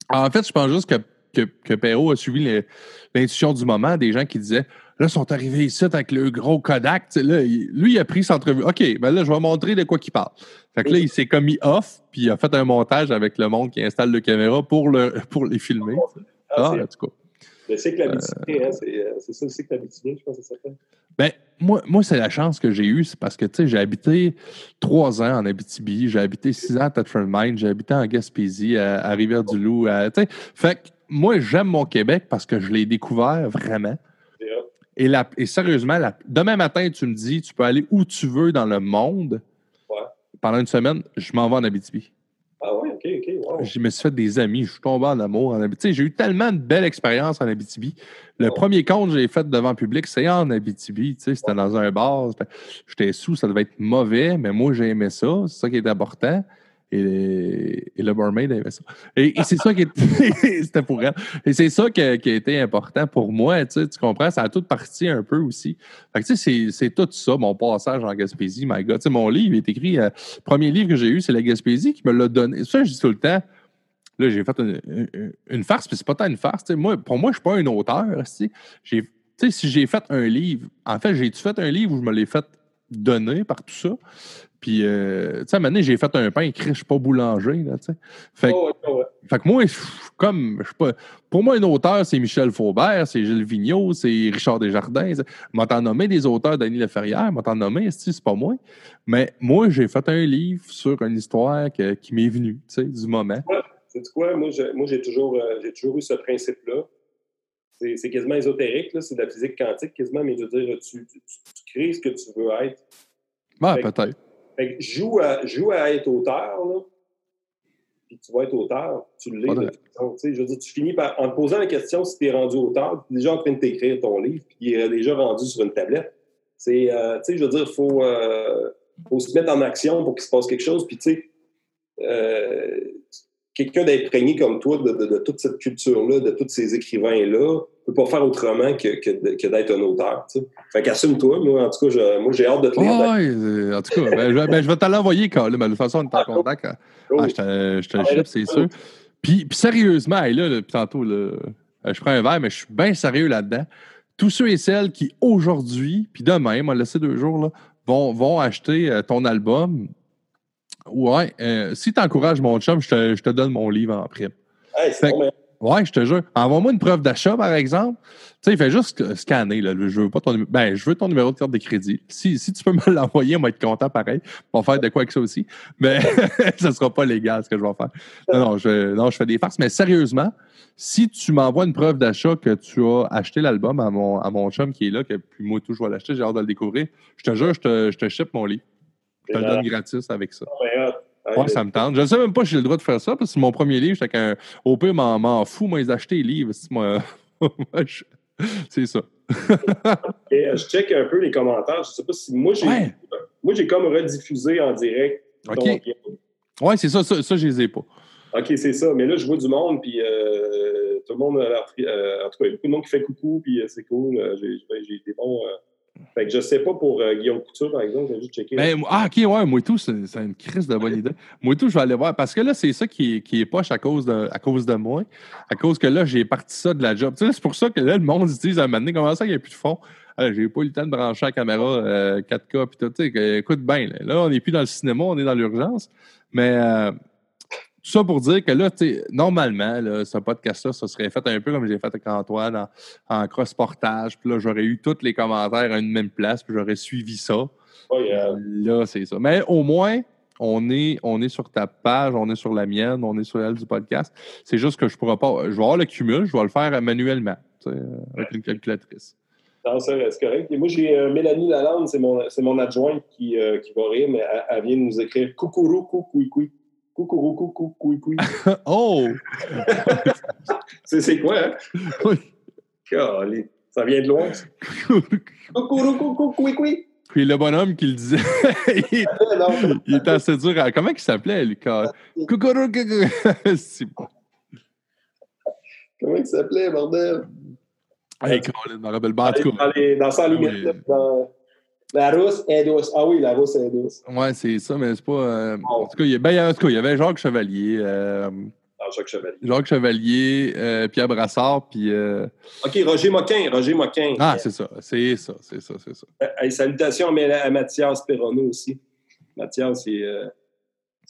en fait, je pense juste que que, que Perrault a suivi l'intuition du moment, des gens qui disaient Là, ils sont arrivés ici avec le gros Kodak. Là, il- lui, il a pris cette entrevue. OK, ben là, je vais montrer de quoi il parle. Fait que là, il s'est commis off, puis il a fait un montage avec le monde qui installe le caméra pour, le, *laughs* pour les filmer. Ah, Ah, c'est- en tout cas. le cycle habitué, hein, c'est euh, c'est ça le cycle habitué, je pense que ça s'appelle. Ben, moi, moi c'est la chance que j'ai eue, c'est parce que, tu sais, j'ai habité trois ans en Abitibi, j'ai habité six ans à Tetford Mine, j'ai habité en Gaspésie, à, à Rivière-du-Loup, à- tu sais. Fait que moi, j'aime mon Québec parce que je l'ai découvert vraiment. Et, la- et sérieusement, la- demain matin, tu me dis, tu peux aller où tu veux dans le monde. Ouais. Pendant une semaine, je m'en vais en Abitibi. Ah ouais, ok, ok. Wow. Je me suis fait des amis, je suis tombé en amour en Abitibi. J'ai eu tellement de belles expériences en Abitibi. Le Oh. premier compte que j'ai fait devant le public, c'est en Abitibi. Tu sais, C'était dans un bar. J'étais sous, ça devait être mauvais, mais moi, j'ai aimé ça. C'est ça qui est important. Et, le barmaid aimait ça. Et, c'est ça qui est. *laughs* C'était pour elle. Et c'est ça qui a, été important pour moi. Tu, comprends? Ça a tout parti un peu aussi. Fait que, tu sais, c'est- tout ça, mon passage en Gaspésie, my God. Tu mon livre est écrit. euh, premier livre que j'ai eu, c'est La Gaspésie qui me l'a donné. Ça, je dis tout le temps. Là, j'ai fait une, farce, puis c'est pas tant une farce. tu sais. Moi, pour moi, je suis pas un auteur. tu sais. Tu sais, si j'ai fait un livre, en fait, j'ai-tu fait un livre où je me l'ai fait donner par tout ça? Puis, euh, tu sais, à un moment donné, j'ai fait un pain écrit, je suis pas boulanger, là, tu sais. Fait, que- Oh, ouais, ouais. fait que moi, comme, je sais pas, pour moi, un auteur, c'est Michel Faubert, c'est Gilles Vigneault, c'est Richard Desjardins. M'a t'en nommé des auteurs, Denis Leferrière, m'a t'en nommé, c'est pas moi. Mais moi, j'ai fait un livre sur une histoire que- qui m'est venue, tu sais, du moment. C'est quoi? Moi, toujours, euh, j'ai toujours eu ce principe-là. C'est quasiment ésotérique, là, c'est de la physique quantique quasiment, mais je veux dire, tu, tu- tu crées ce que tu veux être. Que- peut-être. Joue à, joue à être auteur, là, puis tu vas être auteur, tu l'es de toute façon. Je veux dire, tu finis par, en te posant la question si tu es rendu auteur, tu es déjà en train de t'écrire ton livre, puis il est déjà rendu sur une tablette. C'est, euh, tu sais, je veux dire, il faut, euh, faut se mettre en action pour qu'il se passe quelque chose, puis tu sais, euh, quelqu'un d'imprégné comme toi de, de- de toute cette culture-là, de tous ces écrivains-là, peut pas faire autrement que, que, de- que d'être un auteur. tu sais. Fait qu'assume-toi. Moi, en tout cas, je- moi, j'ai hâte de te lire. Ah, euh, en tout cas, ben, je, ben, je vais te l'envoyer, Carl. Mais de toute façon, on est en contact. hein. Oh, Ah, je te, je te Ah, ship, c'est sûr. Puis, puis sérieusement, là, là, puis tantôt, là, euh, je prends un verre, mais je suis bien sérieux là-dedans. Tous ceux et celles qui, aujourd'hui, puis demain, m'a laissé deux jours, là, vont, vont acheter euh, ton album. Ouais, euh, si tu encourages mon chum, je te, je te donne mon livre en prime. hey, c'est Ouais, je te jure. Envoie-moi une preuve d'achat, par exemple. Tu sais, il fait juste sc- scanner. Là. Je veux pas ton Ben, je veux ton numéro de carte de crédit. Si, si tu peux *laughs* me l'envoyer, on va être content pareil. On va faire de quoi avec ça aussi. Mais *laughs* ça sera pas légal ce que je vais faire. Non, non, je, non, je fais des farces. Mais sérieusement, si tu m'envoies une preuve d'achat que tu as acheté l'album à mon, à mon chum qui est là, que puis moi tout, je vais l'acheter, j'ai hâte de le découvrir. Je te jure, je te, je te ship mon livre. Je te le donne gratis avec ça. mais, hot. Hey, Ouais, ça me tente. Je ne sais même pas si j'ai le droit de faire ça, parce que c'est mon premier livre. J'étais qu'un. Au pire, m'en, fous, moi, ils achetaient les livres. *laughs* C'est, ça. *laughs* Et, euh, je check un peu les commentaires. Je sais pas si moi j'ai Ouais. moi j'ai comme rediffusé en direct. OK. Ouais, c'est ça. Ça, ça je les ai pas. OK, c'est ça. Mais là, je vois du monde, puis euh, tout le monde a l'air tri- euh, en tout cas, il y a beaucoup de monde qui fait coucou, puis euh, c'est cool. J'ai, j'ai- j'ai été bon. euh. Fait que je sais pas pour euh, Guillaume Couture, par exemple, j'ai juste checké. Ben, ah, OK, ouais, moi et tout, c'est, c'est une crise de bonne idée. Moi et tout, je vais aller voir. Parce que là, c'est ça qui est, qui est poche à cause, de, à cause de moi. À cause que là, j'ai parti ça de la job. Tu sais, c'est pour ça que là, le monde se dit à un moment donné, comment ça, il n'y a plus de fond? Ah, j'ai pas eu le temps de brancher la caméra euh, 4K puis tout. Tu sais, que- écoute bien, là, Là, on n'est plus dans le cinéma, on est dans l'urgence. Mais euh, ça pour dire que là, normalement, là, ce podcast-là, ça serait fait un peu comme j'ai fait avec Antoine en, en cross-portage. Puis là, j'aurais eu tous les commentaires à une même place, puis j'aurais suivi ça. Ouais, euh, Là, c'est ça. Mais au moins, on est, on est sur ta page, on est sur la mienne, on est sur elle du podcast. C'est juste que je pourrais pas. Je vais avoir le cumul, je vais le faire manuellement, euh, avec une calculatrice. non, ça, c'est correct. Et moi, j'ai euh, Mélanie Lalande, c'est mon, mon adjointe qui, euh, qui va rire, mais elle, elle vient de nous écrire Coucourou, coucou, coucou. Coucou, coucou, coucou. *laughs* oh! C'est quoi, hein? Oui. Calé. Ça vient de loin. coucou, coucou, coucou. Puis le bonhomme qui le disait, *laughs* il, Ah, non. il était assez dur. à- Comment il s'appelait, lui? quand- Coucourou, coucou. *laughs* C'est bon. Comment il s'appelait, bordel? Hey, Colin, pas. En tout Dans, les, dans Sans limite, Oui. dans- La rousse est douce. Ah oui, la rousse est douce. ouais, c'est ça, mais c'est pas. euh, en tout cas, il y a- ben, en tout cas, il y avait Jacques Chevalier. euh, Ah, Jean-Jacques Chevalier. Jacques Chevalier, euh, Pierre Brassard, puis. euh, OK, Roger Moquin. Roger Moquin. Ah, c'est ça, c'est ça, c'est ça, c'est ça. Salutations à, Mathias Perronneau aussi. Mathias, c'est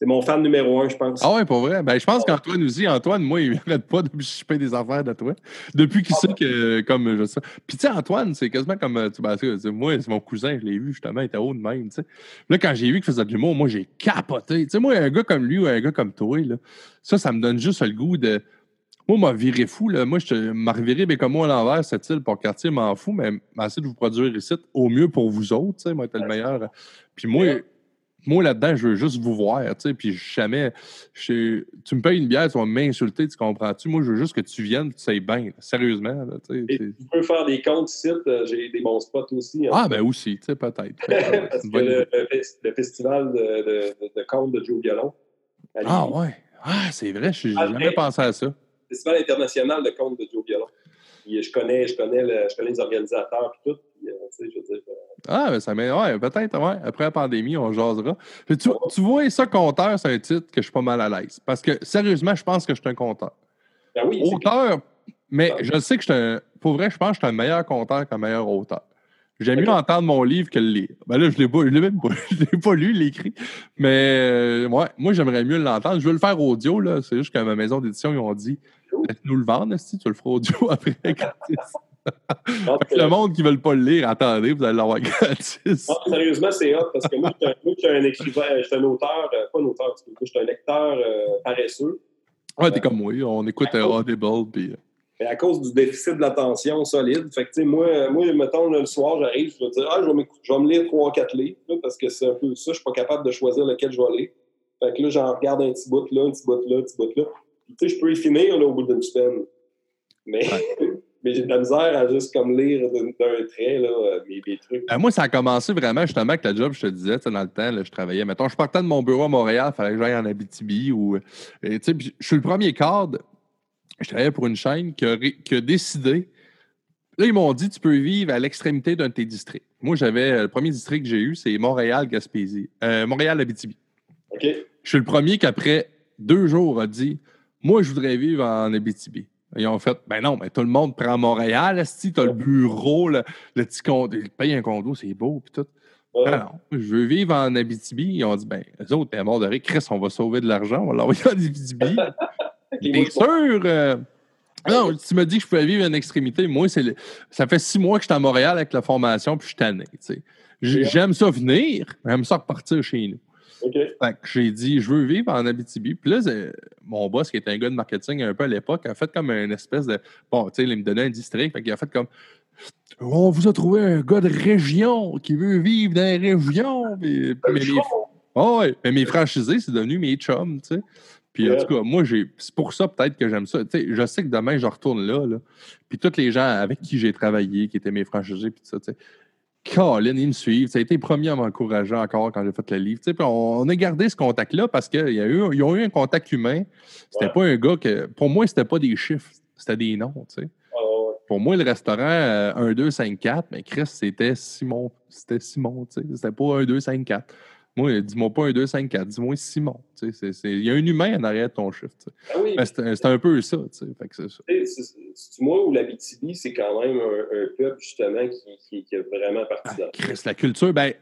c'est mon fan numéro un, je pense. Ah ouais, pour vrai. Ben, je pense qu'Antoine aussi, Antoine, moi, il n'arrête pas de me des affaires de toi. Depuis qu'il sait que, comme je sais. Puis, tu sais, Antoine, c'est quasiment comme. euh, Tu, ben, tu sais, moi, c'est mon cousin, je l'ai vu justement, il était haut de même, tu sais. Là, quand j'ai vu qu'il faisait de l'humour, moi, j'ai capoté. Tu sais, moi, un gars comme lui ou un gars comme toi, là, ça, ça me donne juste le goût de. Moi, m'a viré fou, là. Moi, je m'a reviré, mais comme moi, à l'envers, cette île pour quartier, m'en fous, mais essayer de vous produire ici au mieux pour vous autres, tu sais, moi, être le meilleur. Puis moi, moi, là-dedans, je veux juste vous voir, tu sais, puis jamais... je- tu me payes une bière, tu vas m'insulter, tu comprends-tu? Moi, je veux juste que tu viennes, tu sais bien, là. sérieusement, là, tu sais. Tu peux faire des comptes ici. euh, J'ai des bons spots aussi. hein. Ah, ben aussi, tu sais, peut-être. *laughs* Ouais, Parce que le, le le festival de, de, contes de Joe Violon. Ah, ouais. Ah, c'est vrai, je n'ai Ah, jamais mais- pensé à ça. Festival international de contes de Joe Violon. Puis, je, connais, je, connais le- je connais les organisateurs et tout. Puis, euh, tu sais, je veux dire, euh, Ah, ben ça m'est. Ouais, peut-être, ouais. Après la pandémie, on jasera. Puis tu, tu vois, ça, compteur, c'est un titre que je suis pas mal à l'aise. Parce que, sérieusement, je pense que je suis un compteur. ben oui, Auteur, mais Ah. je sais que je suis un. Pour vrai, je pense que je suis un meilleur conteur qu'un meilleur auteur. J'aime mieux entendre mon livre que le lire. Ben là, je l'ai pas, je l'ai même pas, *laughs* je l'ai pas lu, l'écrit. Mais euh, ouais, moi, j'aimerais mieux l'entendre. Je veux le faire audio, là. C'est juste qu'à ma maison d'édition, ils ont dit Laisse-nous le vendre, si tu le feras audio *laughs* après gratis. Euh, le monde qui veut pas le lire, attendez, vous allez l'avoir *laughs* gratis. non, sérieusement, c'est hot parce que moi, je suis un- un écrivain, je suis un auteur, euh, pas un auteur, je suis un lecteur euh, paresseux. Ouais, t'es comme moi, on écoute euh, Audible, puis. Mais à cause du déficit de l'attention solide, fait que, moi, euh, moi, mettons, le soir, j'arrive, je vais dire, ah, je vais, je vais me lire 3-4 livres, là, parce que c'est un peu ça, je suis pas capable de choisir lequel je vais lire. Fait que là, j'en regarde un petit bout là, un petit bout là, un petit bout là. Tu sais, je peux y finir, là, au bout d'une semaine. Mais, *laughs* mais j'ai de la misère à juste comme lire d'un trait, là, euh, mes, mes trucs. Euh, moi, ça a commencé vraiment justement avec la job, je te disais, dans le temps, là, je travaillais. Mettons, je partais de mon bureau à Montréal, il fallait que j'aille en Abitibi. Ou, euh, je suis le premier cadre. Je travaillais pour une chaîne qui a, ré- qui a décidé. Là, ils m'ont dit tu peux vivre à l'extrémité d'un de tes districts. Moi, j'avais. Le premier district que j'ai eu, c'est Montréal-Gaspésie. Euh, Montréal-Abitibi. OK? Je suis le premier qui, après deux jours, a dit Moi, je voudrais vivre en Abitibi. Ils ont fait Ben non, mais tout le monde prend Montréal, si t'as le bureau, le, le petit condo, il paye un condo, c'est beau, puis tout. Ouais. Ah non, je veux vivre en Abitibi. Ils ont dit Ben, eux autres, t'es mort de rire, Chris, on va sauver de l'argent, on va l'envoyer en Abitibi. *laughs* Bien sûr! euh, Non, tu me dis que je pouvais vivre en extrémité. Moi, c'est le- ça fait six mois que je suis à Montréal avec la formation, puis je suis tanné. tu sais. J- J'aime ça venir, j'aime ça repartir chez nous. OK. Fait que j'ai dit, je veux vivre en Abitibi. Puis là, mon boss, qui était un gars de marketing un peu à l'époque, a fait comme une espèce de. Bon, tu sais, il me donnait un district. Fait qu'il a fait comme. On vous a trouvé un gars de région qui veut vivre dans les régions. Puis, mes- mes- Ah ouais, mais mes franchisés, c'est devenu mes chums, tu sais. Puis en tout cas, moi. C'est pour ça peut-être que j'aime ça. Je sais que demain, je retourne là, là. Puis tous les gens avec qui j'ai travaillé, qui étaient mes franchisés, puis tout ça, tu sais. Colin, ils me suivent. Ça a été premier à m'encourager encore quand j'ai fait le livre. Tu sais, puis on, on a gardé ce contact-là parce qu'ils ont eu un contact humain. C'était Ouais. pas un gars que. Pour moi, c'était pas des chiffres, c'était des noms. Tu sais. Ouais. Pour moi, le restaurant euh, 1, 2, 5, 4, mais Chris, c'était Simon. C'était Simon, tu sais. C'était pas 1, 2, 5, 4. Moi, dis-moi pas 1, 2, 5, 4. Dis-moi Simon. Tu sais, Il y a un humain en arrière de ton chiffre. tu sais. Ah oui, C'est un peu ça. tu sais. Fait que c'est ça. moi ou l'Abitibi, c'est quand même un, un peuple, justement, qui, qui, qui est vraiment parti Ah, dans Chris, la culture, ben.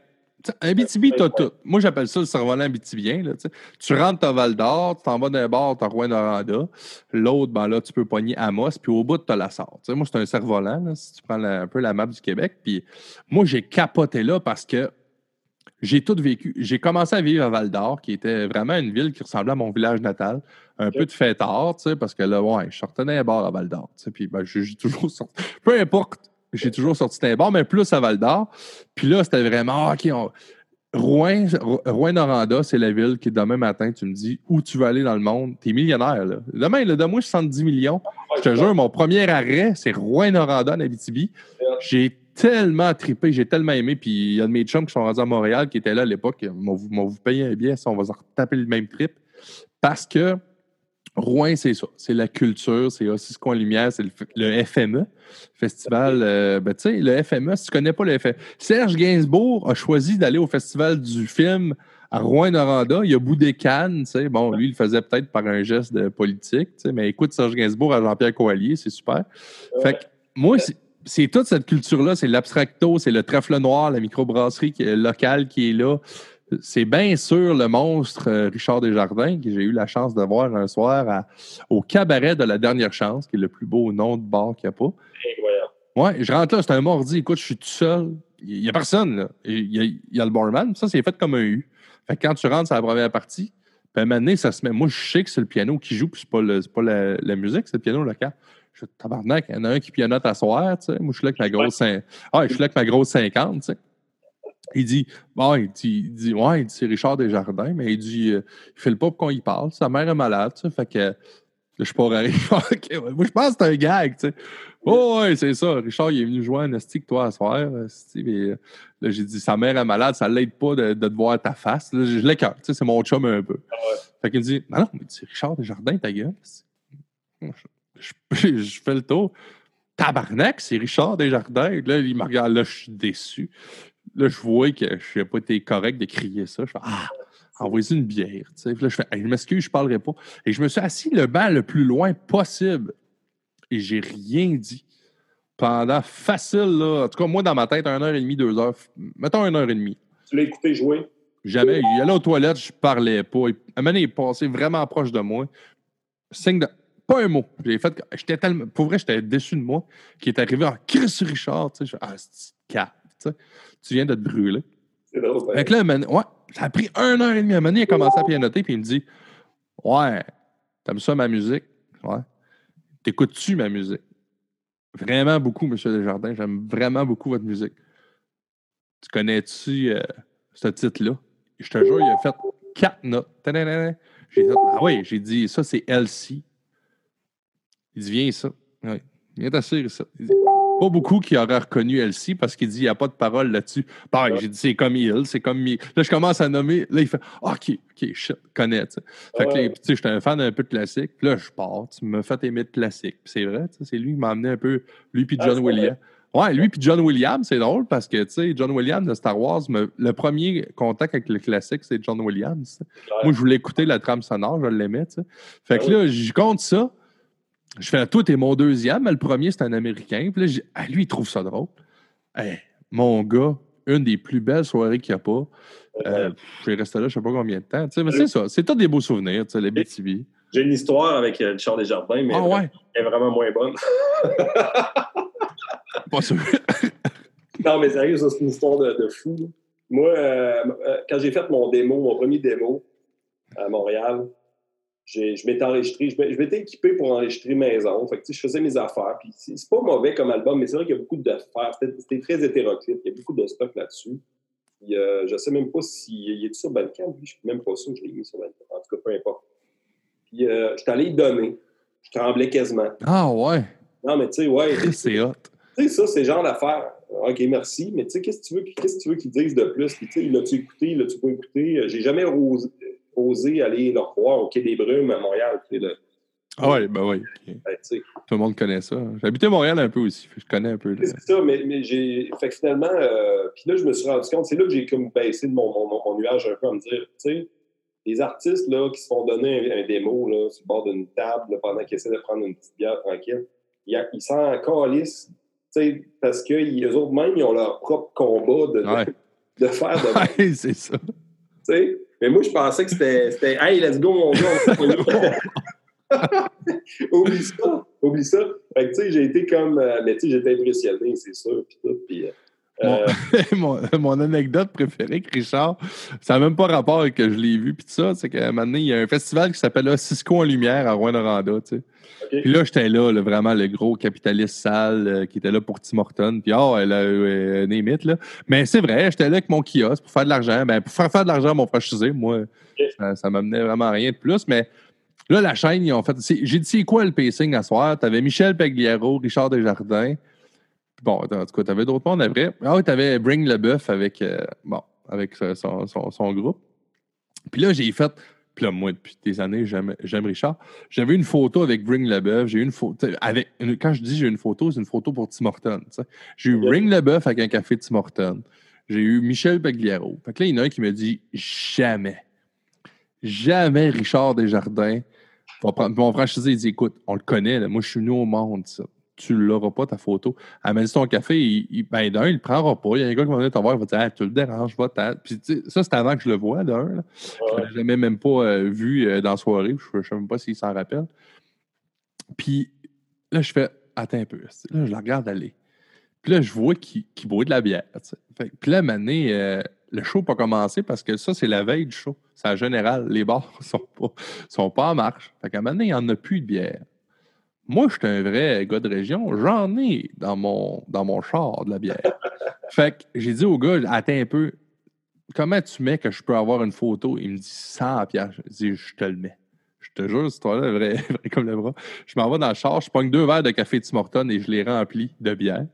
Abitibi, t'as tout. Moi, j'appelle ça le cerf-volant abitibien. Là, tu rentres à Val d'Or, tu t'en vas d'un bord, t'as Rouen-Noranda. L'autre, ben là, tu peux pogner Amos, puis au bout, t'as la Sarre. Tu sais, moi, c'est un cerf-volant, là, si tu prends la- un peu la map du Québec. Puis moi, j'ai capoté là parce que j'ai tout vécu. J'ai commencé à vivre à Val d'Or, qui était vraiment une ville qui ressemblait à mon village natal. Un peu de fêtard, tu sais, parce que là, ouais, je sortais d'un bar à Val d'Or. tu sais, Puis ben, j'ai toujours sorti. Peu importe, j'ai toujours sorti d'un bar, mais plus à Val d'Or. Puis là, c'était vraiment, ah, OK, on- Rouen, Ro- Rouen-Noranda, c'est la ville qui, demain matin, tu me dis où tu veux aller dans le monde. T'es millionnaire, là. Demain, là, donne-moi 70 millions. Je te jure, mon premier arrêt, c'est Rouen-Noranda, en Abitibi. J'ai tellement trippé, j'ai tellement aimé. Puis il y a de mes chums qui sont rendus à Montréal, qui étaient là à l'époque. Ils m'ont vous payé un billet, on va se retaper le même trip. Parce que Rouen, c'est ça. C'est la culture, c'est aussi ce qu'on lumière, c'est le, FME, Festival. Euh, ben, tu sais, le FME, si tu connais pas le FME. Serge Gainsbourg a choisi d'aller au Festival du film à Rouen-Noranda. Il a boudé Cannes, tu sais. Bon, lui, il le faisait peut-être par un geste de politique, tu sais, mais écoute Serge Gainsbourg à Jean-Pierre Coallier, c'est super. Fait que moi, c'est toute cette culture-là, c'est l'abstracto, c'est le trèfle noir, la microbrasserie locale qui est là c'est bien sûr le monstre euh, Richard Desjardins que j'ai eu la chance de voir un soir au cabaret de la dernière chance, qui est le plus beau nom de bar qu'il n'y a pas. Incroyable. Ouais, je rentre là, c'est un mordi. Écoute, je suis tout seul. Il n'y a personne, là. Il y, a, le barman. Ça, c'est fait comme un U. Fait que quand tu rentres, c'est la première partie. Puis à un moment donné, ça se met. Moi, je sais que c'est le piano qui joue, puis c'est pas, le, pas la, musique, c'est le piano local. Je suis tabarnak, il y en a un qui pianote à soir, tu sais. Moi, je suis là avec ma grosse, ah, je suis là avec ma grosse 50, tu sais. Il dit, bon, il dit, il dit ouais, c'est Richard Desjardins, mais il dit, euh, il fait le pas pour qu'on y parle. Sa mère est malade, tu sais, fait que je suis pas Richard. *laughs* moi, je pense que c'est un gag, tu sais. Oh, ouais, c'est ça. Richard, il est venu jouer un astique, toi, à soir. Mais, euh, là, j'ai dit, sa mère est malade, ça l'aide pas de, de, te voir ta face. Là, je l'écœure, tu sais, c'est mon chum un peu. Ah fait qu'il me dit, non, non, mais c'est Richard Desjardins, ta gueule. Je, *laughs* je, fais le tour. Tabarnak, c'est Richard Desjardins. Là, il me regarde, là, je suis déçu. Là, je vois que je n'ai pas été correct de crier ça. Je fais Ah, envoyez une bière. Là, je fais Je m'excuse, je ne parlerai pas. Et je me suis assis le banc le plus loin possible. Et j'ai rien dit. Pendant facile, là. En tout cas, moi, dans ma tête, une heure et demie, deux heures. Mettons une heure et demie. Tu l'as écouté jouer? Jamais. Il allait aux toilettes, je parlais pas. À un moment il est passé vraiment proche de moi. Signe de. Pas un mot. J'ai fait. J'étais tellement. Pour vrai, j'étais déçu de moi. Qui est arrivé en Chris Richard. Tu sais, ah, c'est tu viens de te brûler. C'est drôle. Fait que là, ouais, ça a pris un heure et demie. À il a commencé à pianoter, puis il me dit Ouais, t'aimes ça ma musique? Ouais. T'écoutes-tu ma musique? Vraiment beaucoup, M. Desjardins. J'aime vraiment beaucoup votre musique. Tu connais-tu euh, ce titre-là? Je te jure, il a fait quatre notes. J'ai dit Ah oui, j'ai dit Ça, c'est Elsie. Il dit Viens ça. Ouais. Viens t'assurer ça. Il dit pas beaucoup qui auraient reconnu Elsie parce qu'il dit qu'il n'y a pas de parole là-dessus. Pareil, j'ai dit c'est comme il, c'est comme il. Là, je commence à nommer. Là, il fait ah, OK, OK, shit, connais. T'sais. Fait que, tu sais, j'étais un fan un peu de classique. Puis là, je pars. Tu me fais aimer de classique. c'est vrai, c'est lui qui m'a amené un peu. Lui puis ah, John Williams. Ouais, lui puis John Williams, c'est drôle parce que, tu sais, John Williams de Star Wars, le premier contact avec le classique, c'est John Williams. Moi, je voulais écouter la trame sonore, je l'aimais, tu sais. Fait que ah là, je compte ça. Je fais, toi, t'es mon deuxième, mais le premier, c'est un Américain. Puis là, ah, lui, il trouve ça drôle. mon gars, une des plus belles soirées qu'il n'y a pas. Euh, je vais rester là, je ne sais pas combien de temps. mais c'est ça. C'est tous des beaux souvenirs, tu sais, les BTV. J'ai une histoire avec euh, Richard Desjardins, mais ah, elle est vraiment moins bonne. *laughs* pas sûr. *laughs* non, mais sérieux, ça, c'est une histoire de, fou. Moi, euh, quand j'ai fait mon démo, mon premier démo à Montréal, je m'étais enregistré, je m'étais équipé pour enregistrer maison. Fait que, je faisais mes affaires. Puis c'est pas mauvais comme album, mais c'est vrai qu'il y a beaucoup d'affaires. C'était très hétéroclite. Il y a beaucoup de stock là-dessus. Euh, je sais même pas s'il est sur Bandcamp? Je suis même pas sûr que je l'ai mis sur Bandcamp. En tout cas, peu importe. Puis euh, je suis allé y donner. Je tremblais quasiment. Ah ouais? Non, mais tu sais, ouais. *laughs* c'est hot. Tu sais, ça, c'est genre d'affaires. OK, merci, mais tu sais, qu'est-ce que tu veux, qu'est-ce que tu veux qu'ils disent de plus? Puis, tu sais, l'as-tu écouté, l'as-tu pas écouté? J'ai jamais osé, oser aller le revoir au Quai des Brumes à Montréal. Le... Ah oui, ben oui. Tout le monde connaît ça. J'habitais Montréal un peu aussi. Je connais un peu. C'est ça, mais, mais j'ai. Fait que finalement, euh, puis là, je me suis rendu compte, c'est là que j'ai comme baissé de mon, mon, nuage un peu à me dire, tu sais, les artistes là, qui se font donner un, démo là, sur le bord d'une table pendant qu'ils essaient de prendre une petite bière tranquille, ils, ils s'en calissent, tu sais, parce qu'eux autres mêmes, ils ont leur propre combat de, de, faire de. *laughs* Ouais, c'est ça. Tu sais? Mais moi, je pensais que c'était Hey, let's go, mon gars. *laughs* oublie ça. Oublie ça. Fait que, tu sais, j'ai été comme. Euh, mais tu sais, j'étais impressionné, c'est sûr. Puis tout. Puis, euh, *laughs* mon, mon, anecdote préférée Richard, ça n'a même pas rapport avec que je l'ai vu, puis ça, c'est qu'à un moment donné, il y a un festival qui s'appelle Cisco en lumière à Rouen-Noranda, tu sais. Puis là, j'étais là, vraiment le gros capitaliste sale euh, qui était là pour Tim Horton. Puis, oh, elle a euh, mythes, là. Mais c'est vrai, j'étais là avec mon kiosque pour faire de l'argent. Ben, pour faire faire de l'argent mon franchisé, moi, ça, ça m'amenait vraiment à rien de plus. Mais là, la chaîne, ils ont fait. J'ai dit, c'est quoi le pacing à soir? T'avais Michel Pegliero, Richard Desjardins. Bon, en tout cas, t'avais d'autres mondes après. Ah oui, t'avais Bring le avec, euh, bon, avec son, son, son, groupe. Puis là, j'ai fait Puis là, moi, depuis des années, j'aime Richard. J'avais une photo avec Ring LeBeuf. J'ai une photo. Avec, quand je dis j'ai une photo, c'est une photo pour Tim Horton. tu. J'ai eu Ring LeBeuf avec un café Tim Horton. J'ai eu Michel Pagliaro. Fait que là, il y en a un qui me dit jamais, jamais Richard Desjardins. Mon franchisé, il dit écoute, on le connaît, là. moi, je suis venu au monde, ça. Tu l'auras pas, ta photo. Dit ton café, il, il- ben, d'un, il le prendra pas. Il y a un gars qui va venir te voir, il va te dire ah, tu le déranges t'as- Puis, tu sais, ça, c'est avant que je le vois, d'un. Je Ouais. l'avais jamais même pas euh, vu euh, dans la soirée. Je ne sais même pas s'il s'en rappelle. Puis là, je fais Attends un peu. Là, je la regarde aller. Puis là, je vois qu'il boit de la bière. Fait Puis là, à un moment donné, euh, le show n'a pas commencé parce que ça, c'est la veille du show. C'est en général. Les bars ne *laughs* sont pas, sont pas en marche. Fait qu'à un moment donné, il n'y en a plus de bière. Moi, je suis un vrai gars de région. J'en ai dans mon, dans mon char de la bière. *laughs* fait que j'ai dit au gars Attends un peu comment tu mets que je peux avoir une photo? Il me dit 100 pièces. Je dis, je te le mets. Je te jure, cette histoire-là est vrai, *laughs* vrai comme le bras. Je m'en vais dans le char, je pogne deux verres de café Tim Hortons et je les remplis de bière.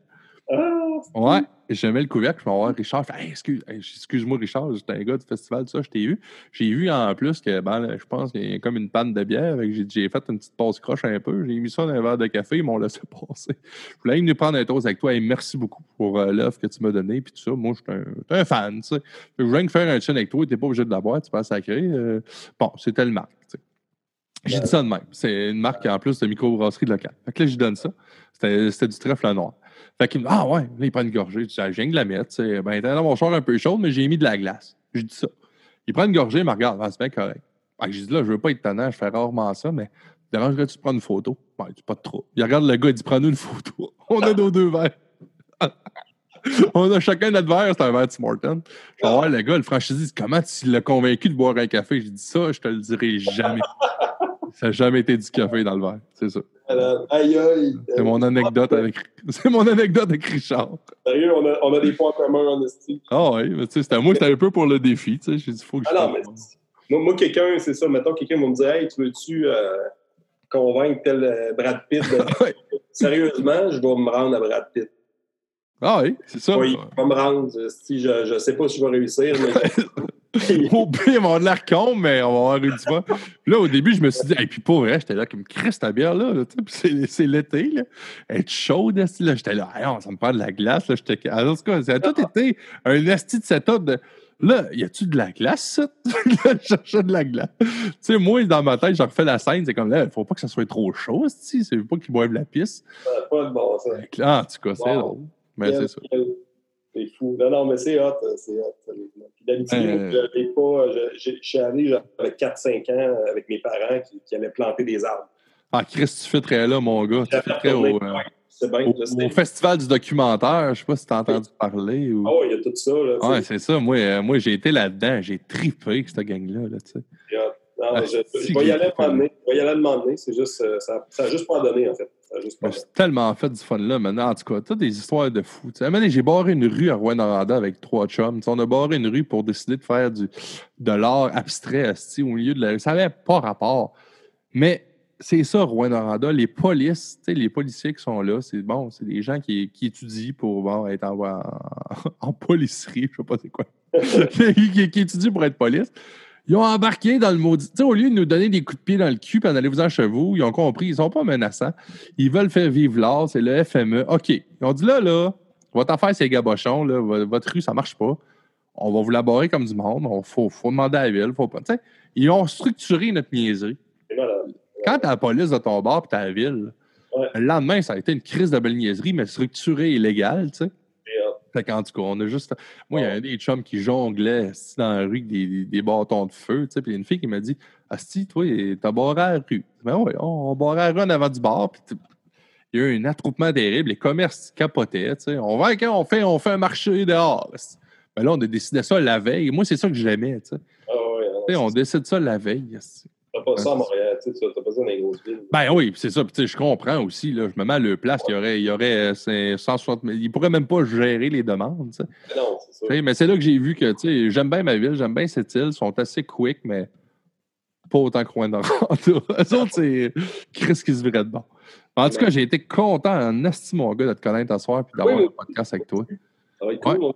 Ah, Ouais, je mets le couvercle, je vais voir Richard. Je fais, Hey, excuse, hey, excuse-moi, Richard, j'étais un gars du festival, tout ça, je t'ai vu. J'ai vu en plus que, ben, là, je pense qu'il y a comme une panne de bière. J'ai fait une petite passe croche un peu. J'ai mis ça dans un verre de café, ils m'ont laissé *laughs* passer. Je voulais venir prendre un toast avec toi et merci beaucoup pour euh, l'offre que tu m'as donnée. Puis tout ça, moi, je suis un, fan, tu sais. Je viens de faire un chien avec toi, t'es pas obligé de la boire, tu peux la sacrer. Euh, bon, c'était le marque, tu sais. J'ai dit ça de même. C'est une marque en plus de microbrasserie locale. Fait que là, je donne ça. C'était c'était du trèfle noir. Fait qu'il me dit Ah ouais, là, il prend une gorgée. Je dis Ah, Je viens de la mettre. tu sais. Ben, dans mon char un peu chaud, mais j'ai mis de la glace. Je dis ça. Il prend une gorgée, il me regarde. Ah, c'est bien correct. Que j'ai dit là, je veux pas être tannant, je fais rarement ça, mais dérangerais-tu de prendre une photo? Ben, il pas de trop. Il regarde le gars, il dit Prends-nous une photo. *laughs* On a nos deux verres. *laughs* On a chacun notre verre, c'est un verre Tim Hortons. Je vais le gars, le dit Comment tu l'as convaincu de boire un café? J'ai dit ça, je te le dirai jamais. Ça n'a jamais été du café dans le verre. C'est ça. Alors, Aïe, aïe. C'est mon anecdote avec. *laughs* C'est mon anecdote avec Richard. Sérieux, on a, on a des points communs en estime. Ah oui, mais tu sais, c'était moi, c'était un peu pour le défi. Tu sais, j'ai dit, faut que je Ah non, mais moi, moi quelqu'un, c'est ça. Mettons, quelqu'un va me dire Hey, tu veux-tu euh, convaincre tel euh, Brad Pitt de- *laughs* Ouais. Sérieusement, je dois me rendre à Brad Pitt. Ah oui, c'est ça. Oui, il va me rendre. Si je, je sais pas si je vais réussir, mais. *laughs* *laughs* Au pire, vont avoir de l'air con, mais on va avoir fun. Puis Là, au début, je me suis dit, et puis pour vrai, j'étais là, qui me crisse ta bière, là. là, tu c'est, l'été, là. Elle est chaude, là. J'étais là, Hey, on, ça me prend de la glace, là. J'étais. En tout cas, ça a tout été un esti de setup de. Là, y a-tu de la glace, ça? *laughs* là, je cherchais de la glace. Tu sais, moi, dans ma tête, je refais la scène, c'est comme là, faut pas que ça soit trop chaud, esti. C'est pas qu'ils boivent la pisse. Ça pas de bon que là, En tout cas, c'est Wow. drôle. Mais c'est ça. Quel- C'est fou. Non, non, mais c'est hot. C'est hot. Puis d'habitude, Euh. j'avais pas. je- je je suis allé avec 4-5 ans avec mes parents qui, qui avaient planté des arbres. Ah, Chris, tu fêterais là, mon gars. Tu au, euh, bien. au, festival du documentaire. Je sais pas si t'as entendu parler. Ou... Ah il y a tout ça. Là, Ouais, c'est ça. Moi, euh, moi j'ai été là-dedans. J'ai tripé avec cette gang-là. Là, tu sais. C'est. Non, Ah, je, c'est je vais y aller à un cool. moment donné. Je vais y aller. C'est juste, euh, ça, ça a juste pas donné, en fait. J'ai tellement fait du fun là maintenant. En tout cas, toutes des histoires de donné, j'ai barré une rue à Rouen-Noranda avec trois chums. On a barré une rue pour décider de faire du, de l'art abstrait au milieu de la rue. Ça n'avait pas rapport. Mais c'est ça, Rouen-Noranda. Les polices, les policiers qui sont là, c'est bon, c'est des gens qui, qui étudient pour bon, être en, en, *laughs* en policerie, je sais pas c'est quoi. *laughs* *laughs* qui, qui étudient pour être police. Ils ont embarqué dans le maudit. Tu sais, au lieu de nous donner des coups de pied dans le cul et en aller vous en chevaux, ils ont compris, ils sont pas menaçants. Ils veulent faire vivre l'art, c'est le FME. OK. Ils ont dit là, là, votre affaire, c'est gabochon, là, vo- votre rue, ça marche pas. On va vous la barrer comme du monde. Il faut, faut demander à la ville. Faut pas. Ils ont structuré notre niaiserie. Quand t'as la police de ton bar et t'as la ville, Ouais. le lendemain, ça a été une crise de belle niaiserie, mais structurée et légale, tu sais. C'est hot. Fait qu'en tout cas, on a juste. Moi, il y a un des chums qui jonglaient esti, dans la rue avec des, des, bâtons de feu. Puis il y a une fille qui m'a dit Asti, toi, t'as barré à la rue. Ben oui, on, on barrait à la rue en avant du bar. Puis il y a eu un attroupement terrible. Les commerces capotaient. On va quand on fait, on fait un marché dehors. Ben là, on a décidé ça la veille. Moi, c'est ça que j'aimais. Ah On décide ça la veille. T'as pas ça à Montréal. Tu sais, t'as pas ça dans les grosses villes. Ben oui, c'est ça. Puis, je comprends aussi. Là, je me mets à leur place. Il y aurait, il y aurait euh, c'est 160 000. Ils pourraient même pas gérer les demandes. Non, c'est ça. Mais c'est là que j'ai vu que tu sais, j'aime bien ma ville, j'aime bien cette île, ils sont assez quick, mais pas autant que Rouen. *laughs* Eux autres, c'est Chris qui se virait de bon. En tout cas, j'ai été content en estime, mon gars, de te connaître ce soir et d'avoir Oui, oui. un podcast avec toi. Ça va être cool.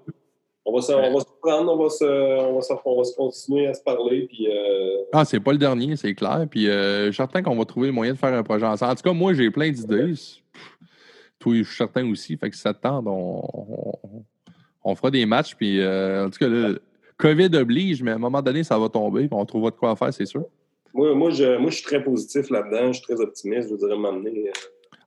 On va, se, on va se prendre, on va se, on va se, on va se continuer à se parler. Puis, euh... Ah, c'est pas le dernier, c'est clair. Puis euh, je suis certain qu'on va trouver le moyen de faire un projet ensemble. En tout cas, moi, j'ai plein d'idées. Toi, je suis certain aussi. Fait que si ça te tente, on, on, on fera des matchs. Puis euh, en tout cas, le COVID oblige, mais à un moment donné, ça va tomber. Puis on trouvera de quoi faire, c'est sûr. Moi, moi, je, moi, je suis très positif là-dedans. Je suis très optimiste. Je voudrais m'amener.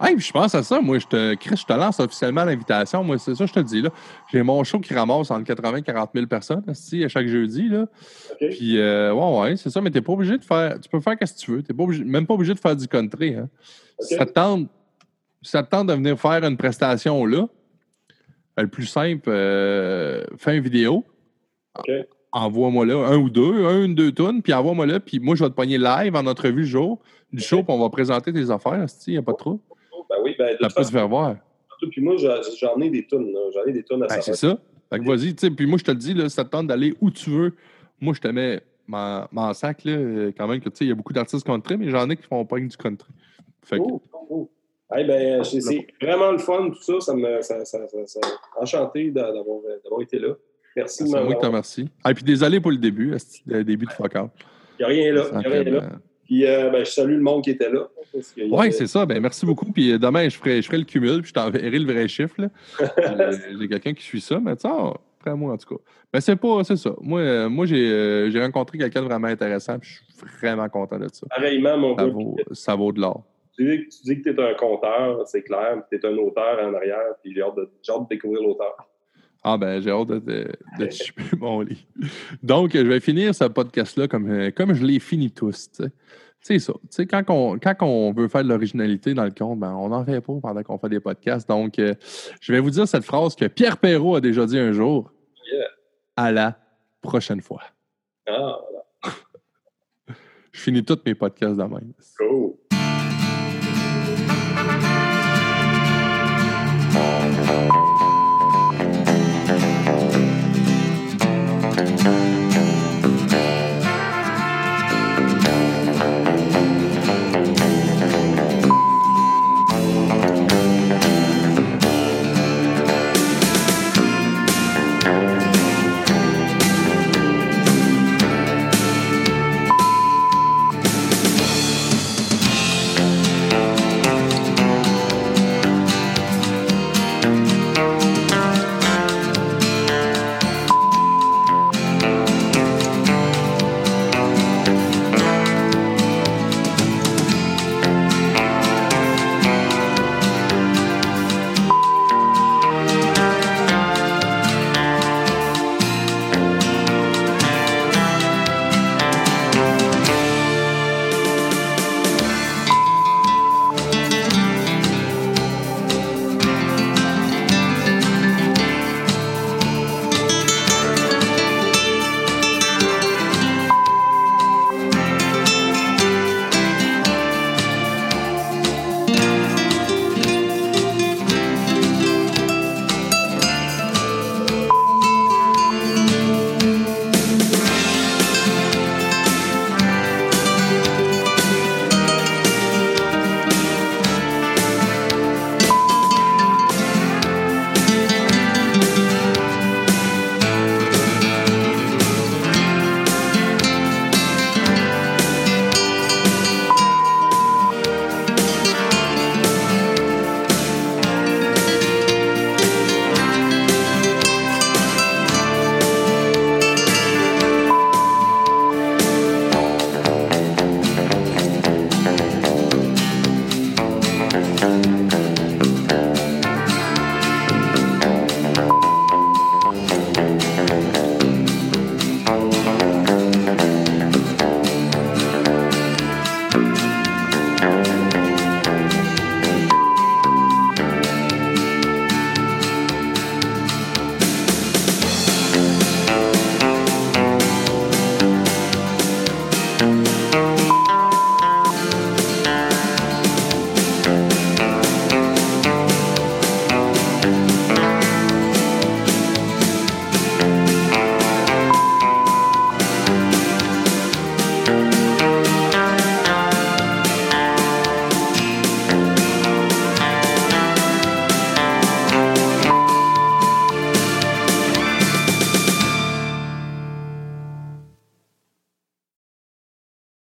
Hey, je pense à ça. Moi, je te, Chris, je te lance officiellement l'invitation. Moi, c'est ça, je te dis. là. J'ai mon show qui ramasse entre 80 et 40 000 personnes à chaque jeudi. Là. Puis, euh, ouais, ouais, c'est ça, mais t'es pas obligé de faire. Tu peux faire ce que tu veux. Pas obligé, même pas obligé de faire du country. Hein. Ça te tente, ça te tente de venir faire une prestation là, euh, le plus simple, euh, fais une vidéo. OK. Envoie-moi là un ou deux, un ou deux tonnes, puis envoie-moi là, puis moi, je vais te pogner live en entrevue le jour du show, puis on va présenter tes affaires. Il n'y a pas de trouble. Ben oui, ben, de Ça peut faire voir. puis moi, j'en ai des tonnes. J'en ai des tonnes à Ben, c'est ça. Fait que vas-y, tu sais, puis moi, je te le dis, là, ça te tente d'aller où tu veux, moi, je te mets mon, mon sac, là, euh, quand même, que tu sais, il y a beaucoup d'artistes country, mais j'en ai qui font pas du country. Fait que, Oh, oh, oh. Eh ben, c'est vraiment le fun, tout ça. Ça me, ça, ça, ça, ça- enchanté d'a- d'avoir été là. Merci de c'est moi qui te remercie. Ah, et puis désolé pour le début, le début de fuck out. Il n'y a rien là. Il y a rien là. Euh, Puis, euh, ben, je salue le monde qui était là. Oui, avait- c'est ça. Ben, merci beaucoup. Puis euh, demain, je ferai, je ferai le cumul, puis je t'enverrai le vrai chiffre. *laughs* Euh, j'ai quelqu'un qui suit ça, mais tu après moi, en tout cas. Mais c'est pas, c'est ça. Moi, euh, moi j'ai euh, j'ai rencontré quelqu'un de vraiment intéressant, puis je suis vraiment content de ça. Pareillement, mon Ça vaut, ça vaut de l'or. Tu dis, tu dis que tu es un conteur, c'est clair. Tu es un auteur en arrière, puis j'ai hâte, de- j'ai hâte de découvrir l'auteur. Ah ben, j'ai hâte de, de, de te *laughs* mon lit. Donc, je vais finir ce podcast-là comme, euh, comme je l'ai fini tous. C'est ça. Quand on, quand on veut faire de l'originalité dans le compte, ben, on n'en fait pas pendant qu'on fait des podcasts. Donc, euh, je vais vous dire cette phrase que Pierre Perrault a déjà dit un jour. Yeah. À la prochaine fois. Ah, voilà. Je finis tous mes podcasts de même. Cool. Bye.